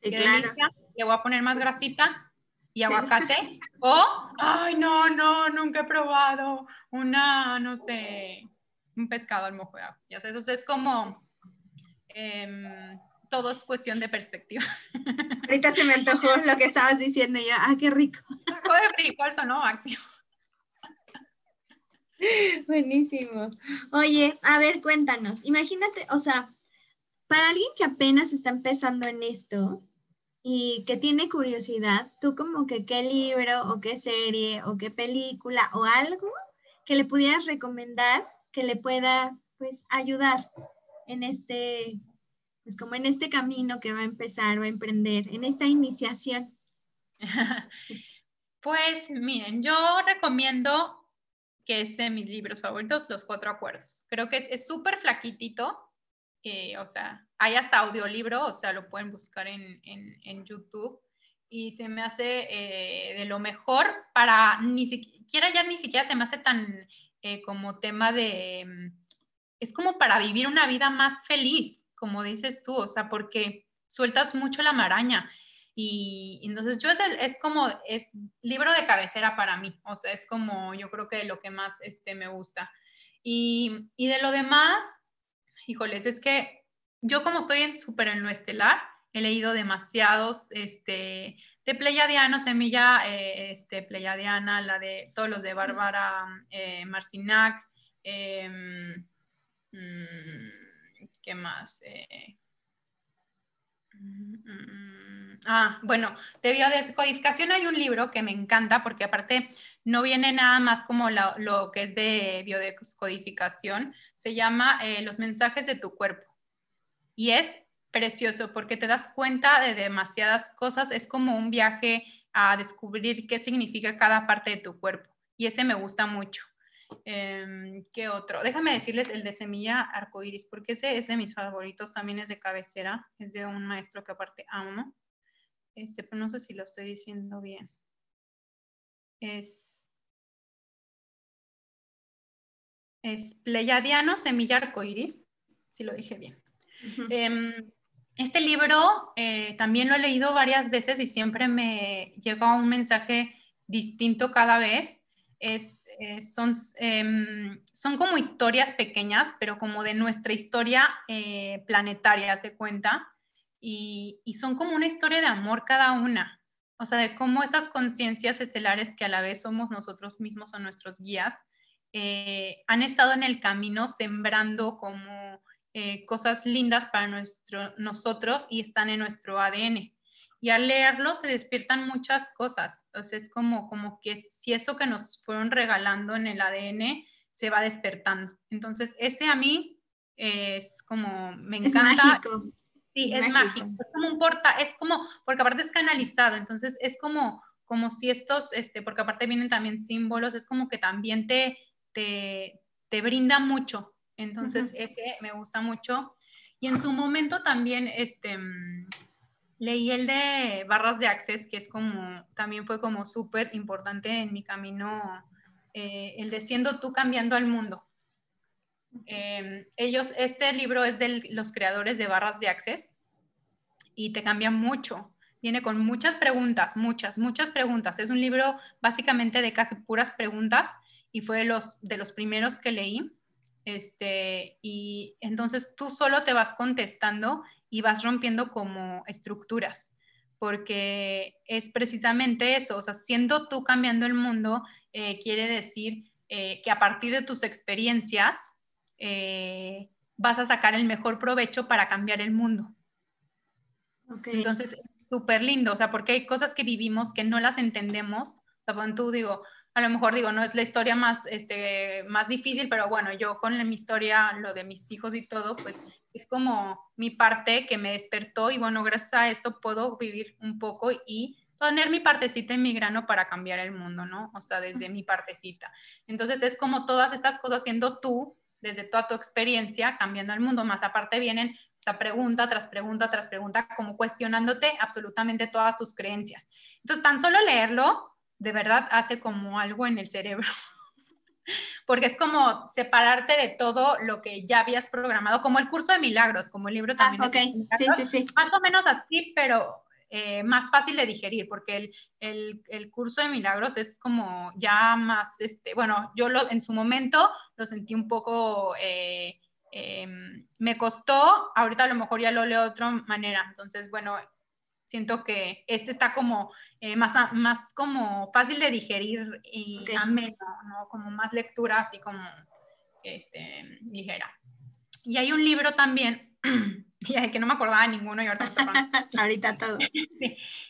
Sí, claro. Le voy a poner más grasita y aguacate. O, ay, no, no, nunca he probado una, no sé, un pescado al mojo de agua. Ya sabes, es como, em, todo es cuestión de perspectiva. Ahorita se me antojó lo que estabas diciendo y yo, ah, qué rico. Taco de frijol sonó máximo. Buenísimo. Oye, a ver, cuéntanos, imagínate, o sea, para alguien que apenas está empezando en esto y que tiene curiosidad, tú como que qué libro o qué serie o qué película o algo que le pudieras recomendar que le pueda pues ayudar en este, pues como en este camino que va a empezar, va a emprender, en esta iniciación. Pues miren, yo recomiendo que es mis libros favoritos, Los Cuatro Acuerdos. Creo que es súper flaquitito, eh, o sea, hay hasta audiolibro, o sea, lo pueden buscar en, en, YouTube y se me hace eh, de lo mejor para, ni siquiera ya ni siquiera se me hace tan eh, como tema de, mm, es como para vivir una vida más feliz, como dices tú, o sea, porque sueltas mucho la maraña. Y entonces yo es, es, como, es libro de cabecera para mí, o sea, es como yo creo que lo que más este, me gusta. Y, y de lo demás, híjoles, es que yo como estoy en súper en lo estelar, he leído demasiados, este, de Pleiadiano, Semilla, eh, este, Pleiadiana, la de todos los de Bárbara eh, Marcinac, em, mm, ¿qué más? Eh, Mm, ah, bueno, de biodescodificación hay un libro que me encanta porque aparte no viene nada más como lo, que es de biodescodificación, se llama eh, Los mensajes de tu cuerpo. Y es precioso porque te das cuenta de demasiadas cosas, es como un viaje a descubrir qué significa cada parte de tu cuerpo. Y ese me gusta mucho. Em, ¿Qué otro? Déjame decirles el de semilla arcoiris, porque ese es de mis favoritos, también es de cabecera, es de un maestro que aparte amo. Este, pero no sé si lo estoy diciendo bien. Es, es Pleiadiano Semilla Arcoiris, si lo dije bien. Em, este libro eh, también lo he leído varias veces y siempre me llega un mensaje distinto cada vez. Es, eh, son, em, son como historias pequeñas, pero como de nuestra historia eh, planetaria, se cuenta, y, y, son como una historia de amor cada una, o sea, de cómo estas conciencias estelares que a la vez somos nosotros mismos o nuestros guías, eh, han estado en el camino sembrando como cosas lindas para nuestro, nosotros y están en nuestro ADN y al leerlo se despiertan muchas cosas. Entonces es como, como que si eso que nos fueron regalando en el ADN se va despertando. Entonces ese a mí es como, me encanta. Es mágico. Sí, es, mágico. Es como un porta, es como, porque aparte es canalizado, entonces es como, como si estos, este, porque aparte vienen también símbolos, es como que también te, te, te brinda mucho. Entonces ese me gusta mucho. Y en su momento también, este, Leí el de barras de access, que es como, también fue como súper importante en mi camino, eh, el de siendo tú cambiando al mundo. Em, ellos, este libro es de los creadores de barras de access y te cambia mucho. Viene con muchas preguntas, muchas, muchas preguntas. Es un libro básicamente de casi puras preguntas y fue de los, de los primeros que leí. Este, y entonces tú solo te vas contestando y vas rompiendo como estructuras, porque es precisamente eso, o sea, siendo tú cambiando el mundo, eh, quiere decir eh, que a partir de tus experiencias eh, vas a sacar el mejor provecho para cambiar el mundo. Entonces, es súper lindo, o sea, porque hay cosas que vivimos que no las entendemos. O sea, tú digo, a lo mejor digo, no es la historia más, este, más difícil, pero bueno, yo con mi historia, lo de mis hijos y todo, pues es como mi parte que me despertó y bueno, gracias a esto puedo vivir un poco y poner mi partecita en mi grano para cambiar el mundo, ¿no? O sea, desde mi partecita. Entonces es como todas estas cosas siendo tú, desde toda tu experiencia, cambiando el mundo, más aparte vienen, o sea, pregunta tras pregunta tras pregunta, como cuestionándote absolutamente todas tus creencias. Entonces, tan solo leerlo de verdad hace como algo en el cerebro. porque es como separarte de todo lo que ya habías programado, como el curso de milagros, como el libro también. Ah, ok, sí, sí, sí. Más o menos así, pero eh, más fácil de digerir, porque el, el, curso de milagros es como ya más, este, bueno, yo lo, en su momento lo sentí un poco, eh, em, me costó, ahorita a lo mejor ya lo leo de otra manera, entonces, bueno, siento que este está como eh, más, más como fácil de digerir y ameno, ¿no? Como más lectura así como este, ligera. Y hay un libro también que no me acordaba de ninguno y ahorita Ahorita todos.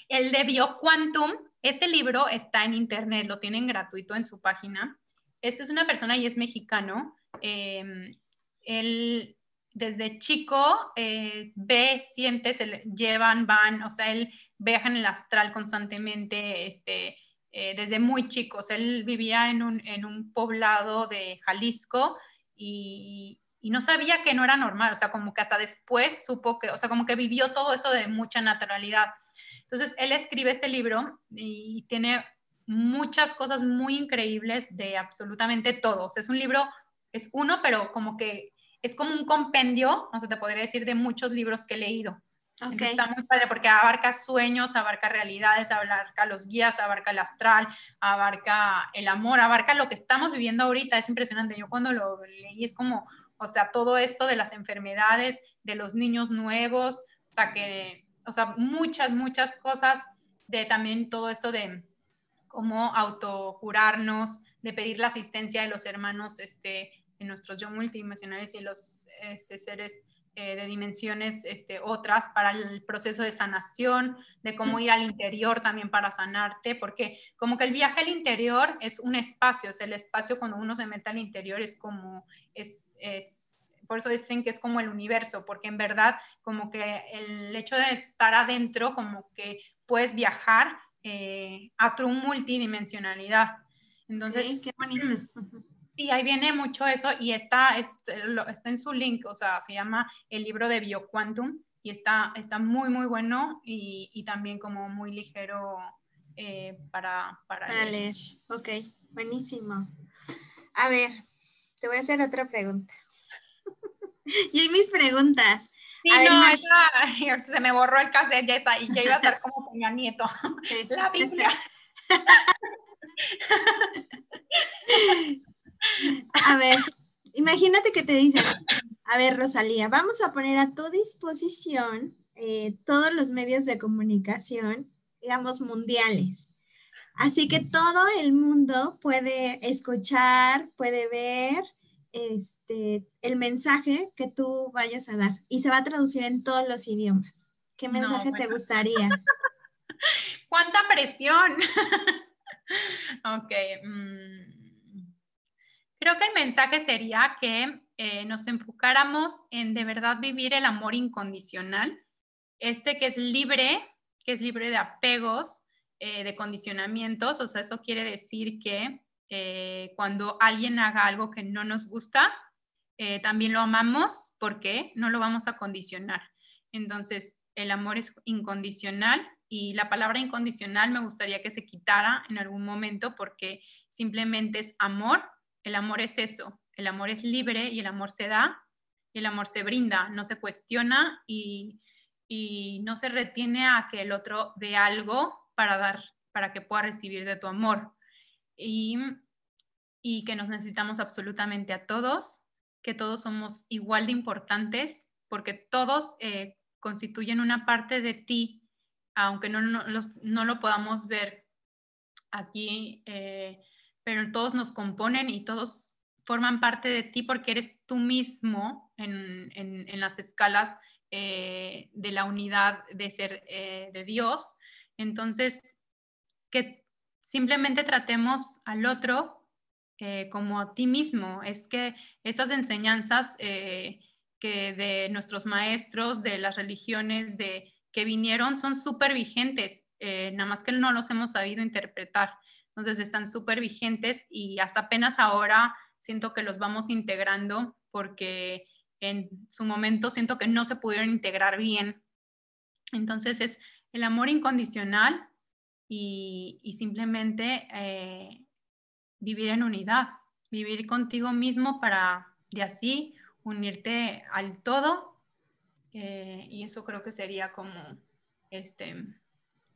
El de BioQuantum, este libro está en internet, lo tienen gratuito en su página. Este es una persona y es mexicano. Em, él desde chico eh, ve, siente, se llevan, van, o sea, él viaja en el astral constantemente, este, eh, desde muy chicos. Él vivía en un, en un poblado de Jalisco y, y no sabía que no era normal, o sea, como que hasta después supo que, o sea, como que vivió todo esto de mucha naturalidad. Entonces, él escribe este libro y tiene muchas cosas muy increíbles de absolutamente todos. es un libro, es uno, pero como que es como un compendio, no sé, te podría decir, de muchos libros que he leído. está muy padre porque abarca sueños, abarca realidades, abarca los guías, abarca el astral, abarca el amor, abarca lo que estamos viviendo ahorita. Es impresionante. Yo cuando lo leí es como, o sea, todo esto de las enfermedades, de los niños nuevos, o sea, que, o sea, muchas, muchas cosas de también todo esto de cómo autocurarnos, de pedir la asistencia de los hermanos, este, en nuestros yo multidimensionales y los este, seres eh, de dimensiones este, otras para el proceso de sanación, de cómo ir al interior también para sanarte, porque como que el viaje al interior es un espacio, es el espacio cuando uno se mete al interior es como, es es, por eso dicen que es como el universo, porque en verdad como que el hecho de estar adentro, como que puedes viajar eh, a tu multidimensionalidad. Entonces, qué bonito. Sí, ahí viene mucho eso y está, está, está, en su link, o sea, se llama el libro de BioQuantum y está, está muy, muy bueno y, y también como muy ligero eh, para, para, para leer. Ok, buenísimo. A ver, te voy a hacer otra pregunta. y hay mis preguntas. Sí, no, esa, se me borró el cassette, ya está, y ya iba a estar como Peña Nieto. La Biblia. A ver, imagínate que te dicen, a ver, Rosalía, vamos a poner a tu disposición eh, todos los medios de comunicación, digamos, mundiales. Así que todo el mundo puede escuchar, puede ver este, el mensaje que tú vayas a dar y se va a traducir en todos los idiomas. ¿Qué mensaje te gustaría? ¡Cuánta presión! ok. Mm. Creo que el mensaje sería que eh, nos enfocáramos en de verdad vivir el amor incondicional, este que es libre, que es libre de apegos, eh, de condicionamientos, o sea, eso quiere decir que eh, cuando alguien haga algo que no nos gusta, también lo amamos porque no lo vamos a condicionar. Entonces, el amor es incondicional y la palabra incondicional me gustaría que se quitara en algún momento porque simplemente es amor. El amor es eso, el amor es libre y el amor se da y el amor se brinda, no se cuestiona y, y no se retiene a que el otro dé algo para dar, para que pueda recibir de tu amor. Y, y que nos necesitamos absolutamente a todos, que todos somos igual de importantes, porque todos eh, constituyen una parte de ti, aunque no, no, no lo podamos ver aquí, eh, pero todos nos componen y todos forman parte de ti porque eres tú mismo en, en, en las escalas eh, de la unidad de ser de Dios entonces, que simplemente tratemos al otro eh, como a ti mismo. Es que estas enseñanzas eh, que de nuestros maestros, de las religiones, de que vinieron, son súper vigentes, eh, nada más que no los hemos sabido interpretar. Entonces están súper vigentes y hasta apenas ahora siento que los vamos integrando porque en su momento siento que no se pudieron integrar bien. Entonces es el amor incondicional y, simplemente eh, vivir en unidad. vivir contigo mismo para de así unirte al todo. Eh, y eso creo que sería como este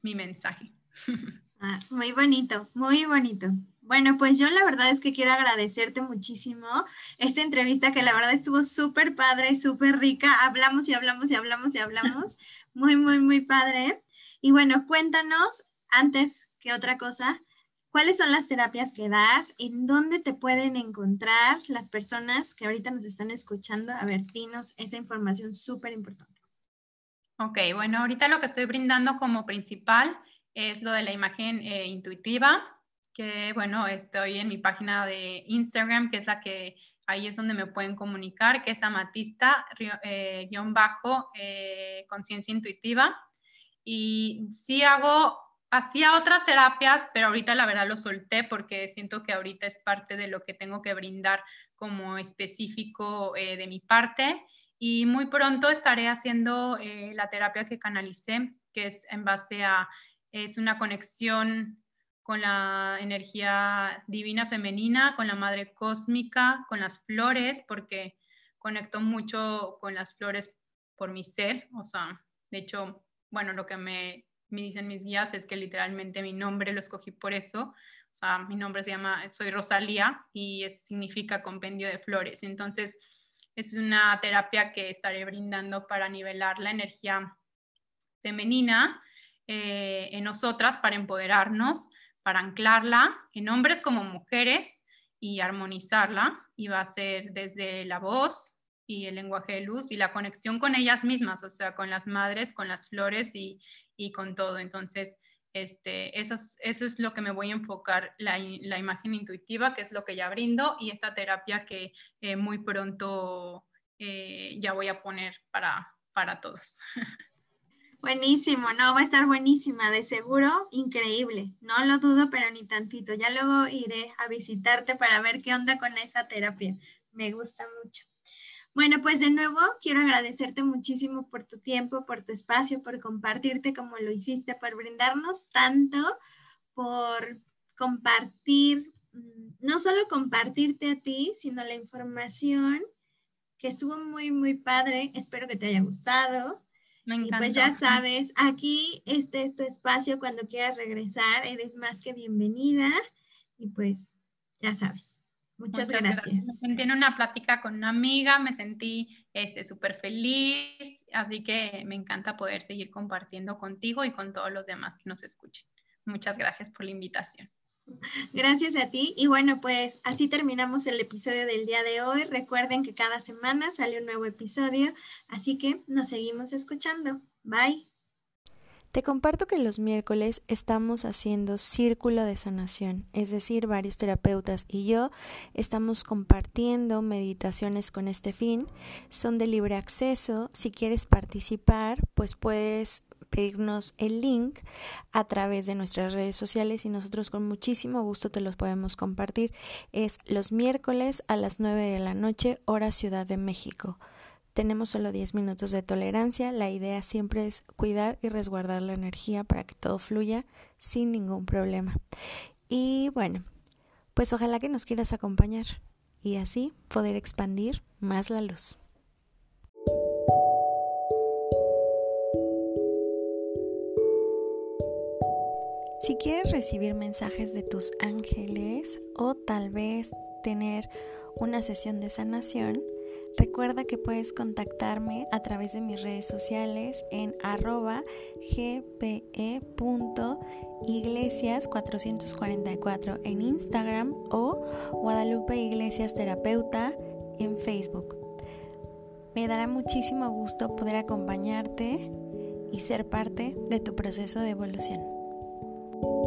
mi mensaje. Ah, muy bonito, muy bonito. Bueno, pues yo la verdad es que quiero agradecerte muchísimo esta entrevista que la verdad estuvo súper padre, súper rica. Hablamos y hablamos y hablamos y hablamos. Muy, muy, muy padre. Y bueno, cuéntanos, antes que otra cosa, ¿cuáles son las terapias que das? ¿En dónde te pueden encontrar las personas que ahorita nos están escuchando? A ver, dinos esa información súper importante. Ok, bueno, ahorita lo que estoy brindando como principal es lo de la imagen eh, intuitiva, que bueno, estoy en mi página de Instagram, que es la que ahí es donde me pueden comunicar, que es amatista, eh, guion bajo, eh, conciencia intuitiva. Y sí hago, hacía otras terapias, pero ahorita la verdad lo solté porque siento que ahorita es parte de lo que tengo que brindar como específico de mi parte. Y muy pronto estaré haciendo la terapia que canalicé, que es en base a es una conexión con la energía divina femenina, con la madre cósmica, con las flores, porque conecto mucho con las flores por mi ser, o sea, de hecho, bueno, lo que me, me dicen mis guías es que literalmente mi nombre lo escogí por eso, o sea, mi nombre se llama, soy Rosalía y significa compendio de flores, entonces es una terapia que estaré brindando para nivelar la energía femenina eh, en nosotras para empoderarnos, para anclarla en hombres como mujeres y armonizarla. Y va a ser desde la voz y el lenguaje de luz y la conexión con ellas mismas, o sea, con las madres, con las flores y, con todo. Entonces, este, eso, es, lo que me voy a enfocar, la, imagen intuitiva, que es lo que ya brindo, y esta terapia que eh, muy pronto eh, ya voy a poner para, para todos. Buenísimo, no, va a estar buenísima, de seguro, increíble. No lo dudo, pero ni tantito. Ya luego iré a visitarte para ver qué onda con esa terapia. Me gusta mucho. Bueno, pues de nuevo quiero agradecerte muchísimo por tu tiempo, por tu espacio, por compartirte como lo hiciste, por brindarnos tanto, por compartir, mm, no solo compartirte a ti, sino la información que estuvo muy, muy padre. Espero que te haya gustado. Y pues ya sabes, aquí este es tu espacio cuando quieras regresar, eres más que bienvenida y pues ya sabes. Muchas, gracias. Me sentí en una plática con una amiga, me sentí súper este, feliz, así que me encanta poder seguir compartiendo contigo y con todos los demás que nos escuchen. Muchas gracias por la invitación. Gracias a ti. Y bueno, pues así terminamos el episodio del día de hoy. Recuerden que cada semana sale un nuevo episodio, así que nos seguimos escuchando. Bye. Te comparto que los miércoles estamos haciendo círculo de sanación, es decir, varios terapeutas y yo estamos compartiendo meditaciones con este fin. Son de libre acceso. Si quieres participar, pues puedes pedirnos el link a través de nuestras redes sociales y nosotros con muchísimo gusto te los podemos compartir. Es los miércoles a las 9 de la noche, hora Ciudad de México. Tenemos solo 10 minutos de tolerancia. La idea siempre es cuidar y resguardar la energía para que todo fluya sin ningún problema. Y bueno, pues ojalá que nos quieras acompañar y así poder expandir más la luz. Si quieres recibir mensajes de tus ángeles o tal vez tener una sesión de sanación, recuerda que puedes contactarme a través de mis redes sociales en arroba gpe.iglesias444 en Instagram o Guadalupe Iglesias Terapeuta en Facebook. Me dará muchísimo gusto poder acompañarte y ser parte de tu proceso de evolución. thank you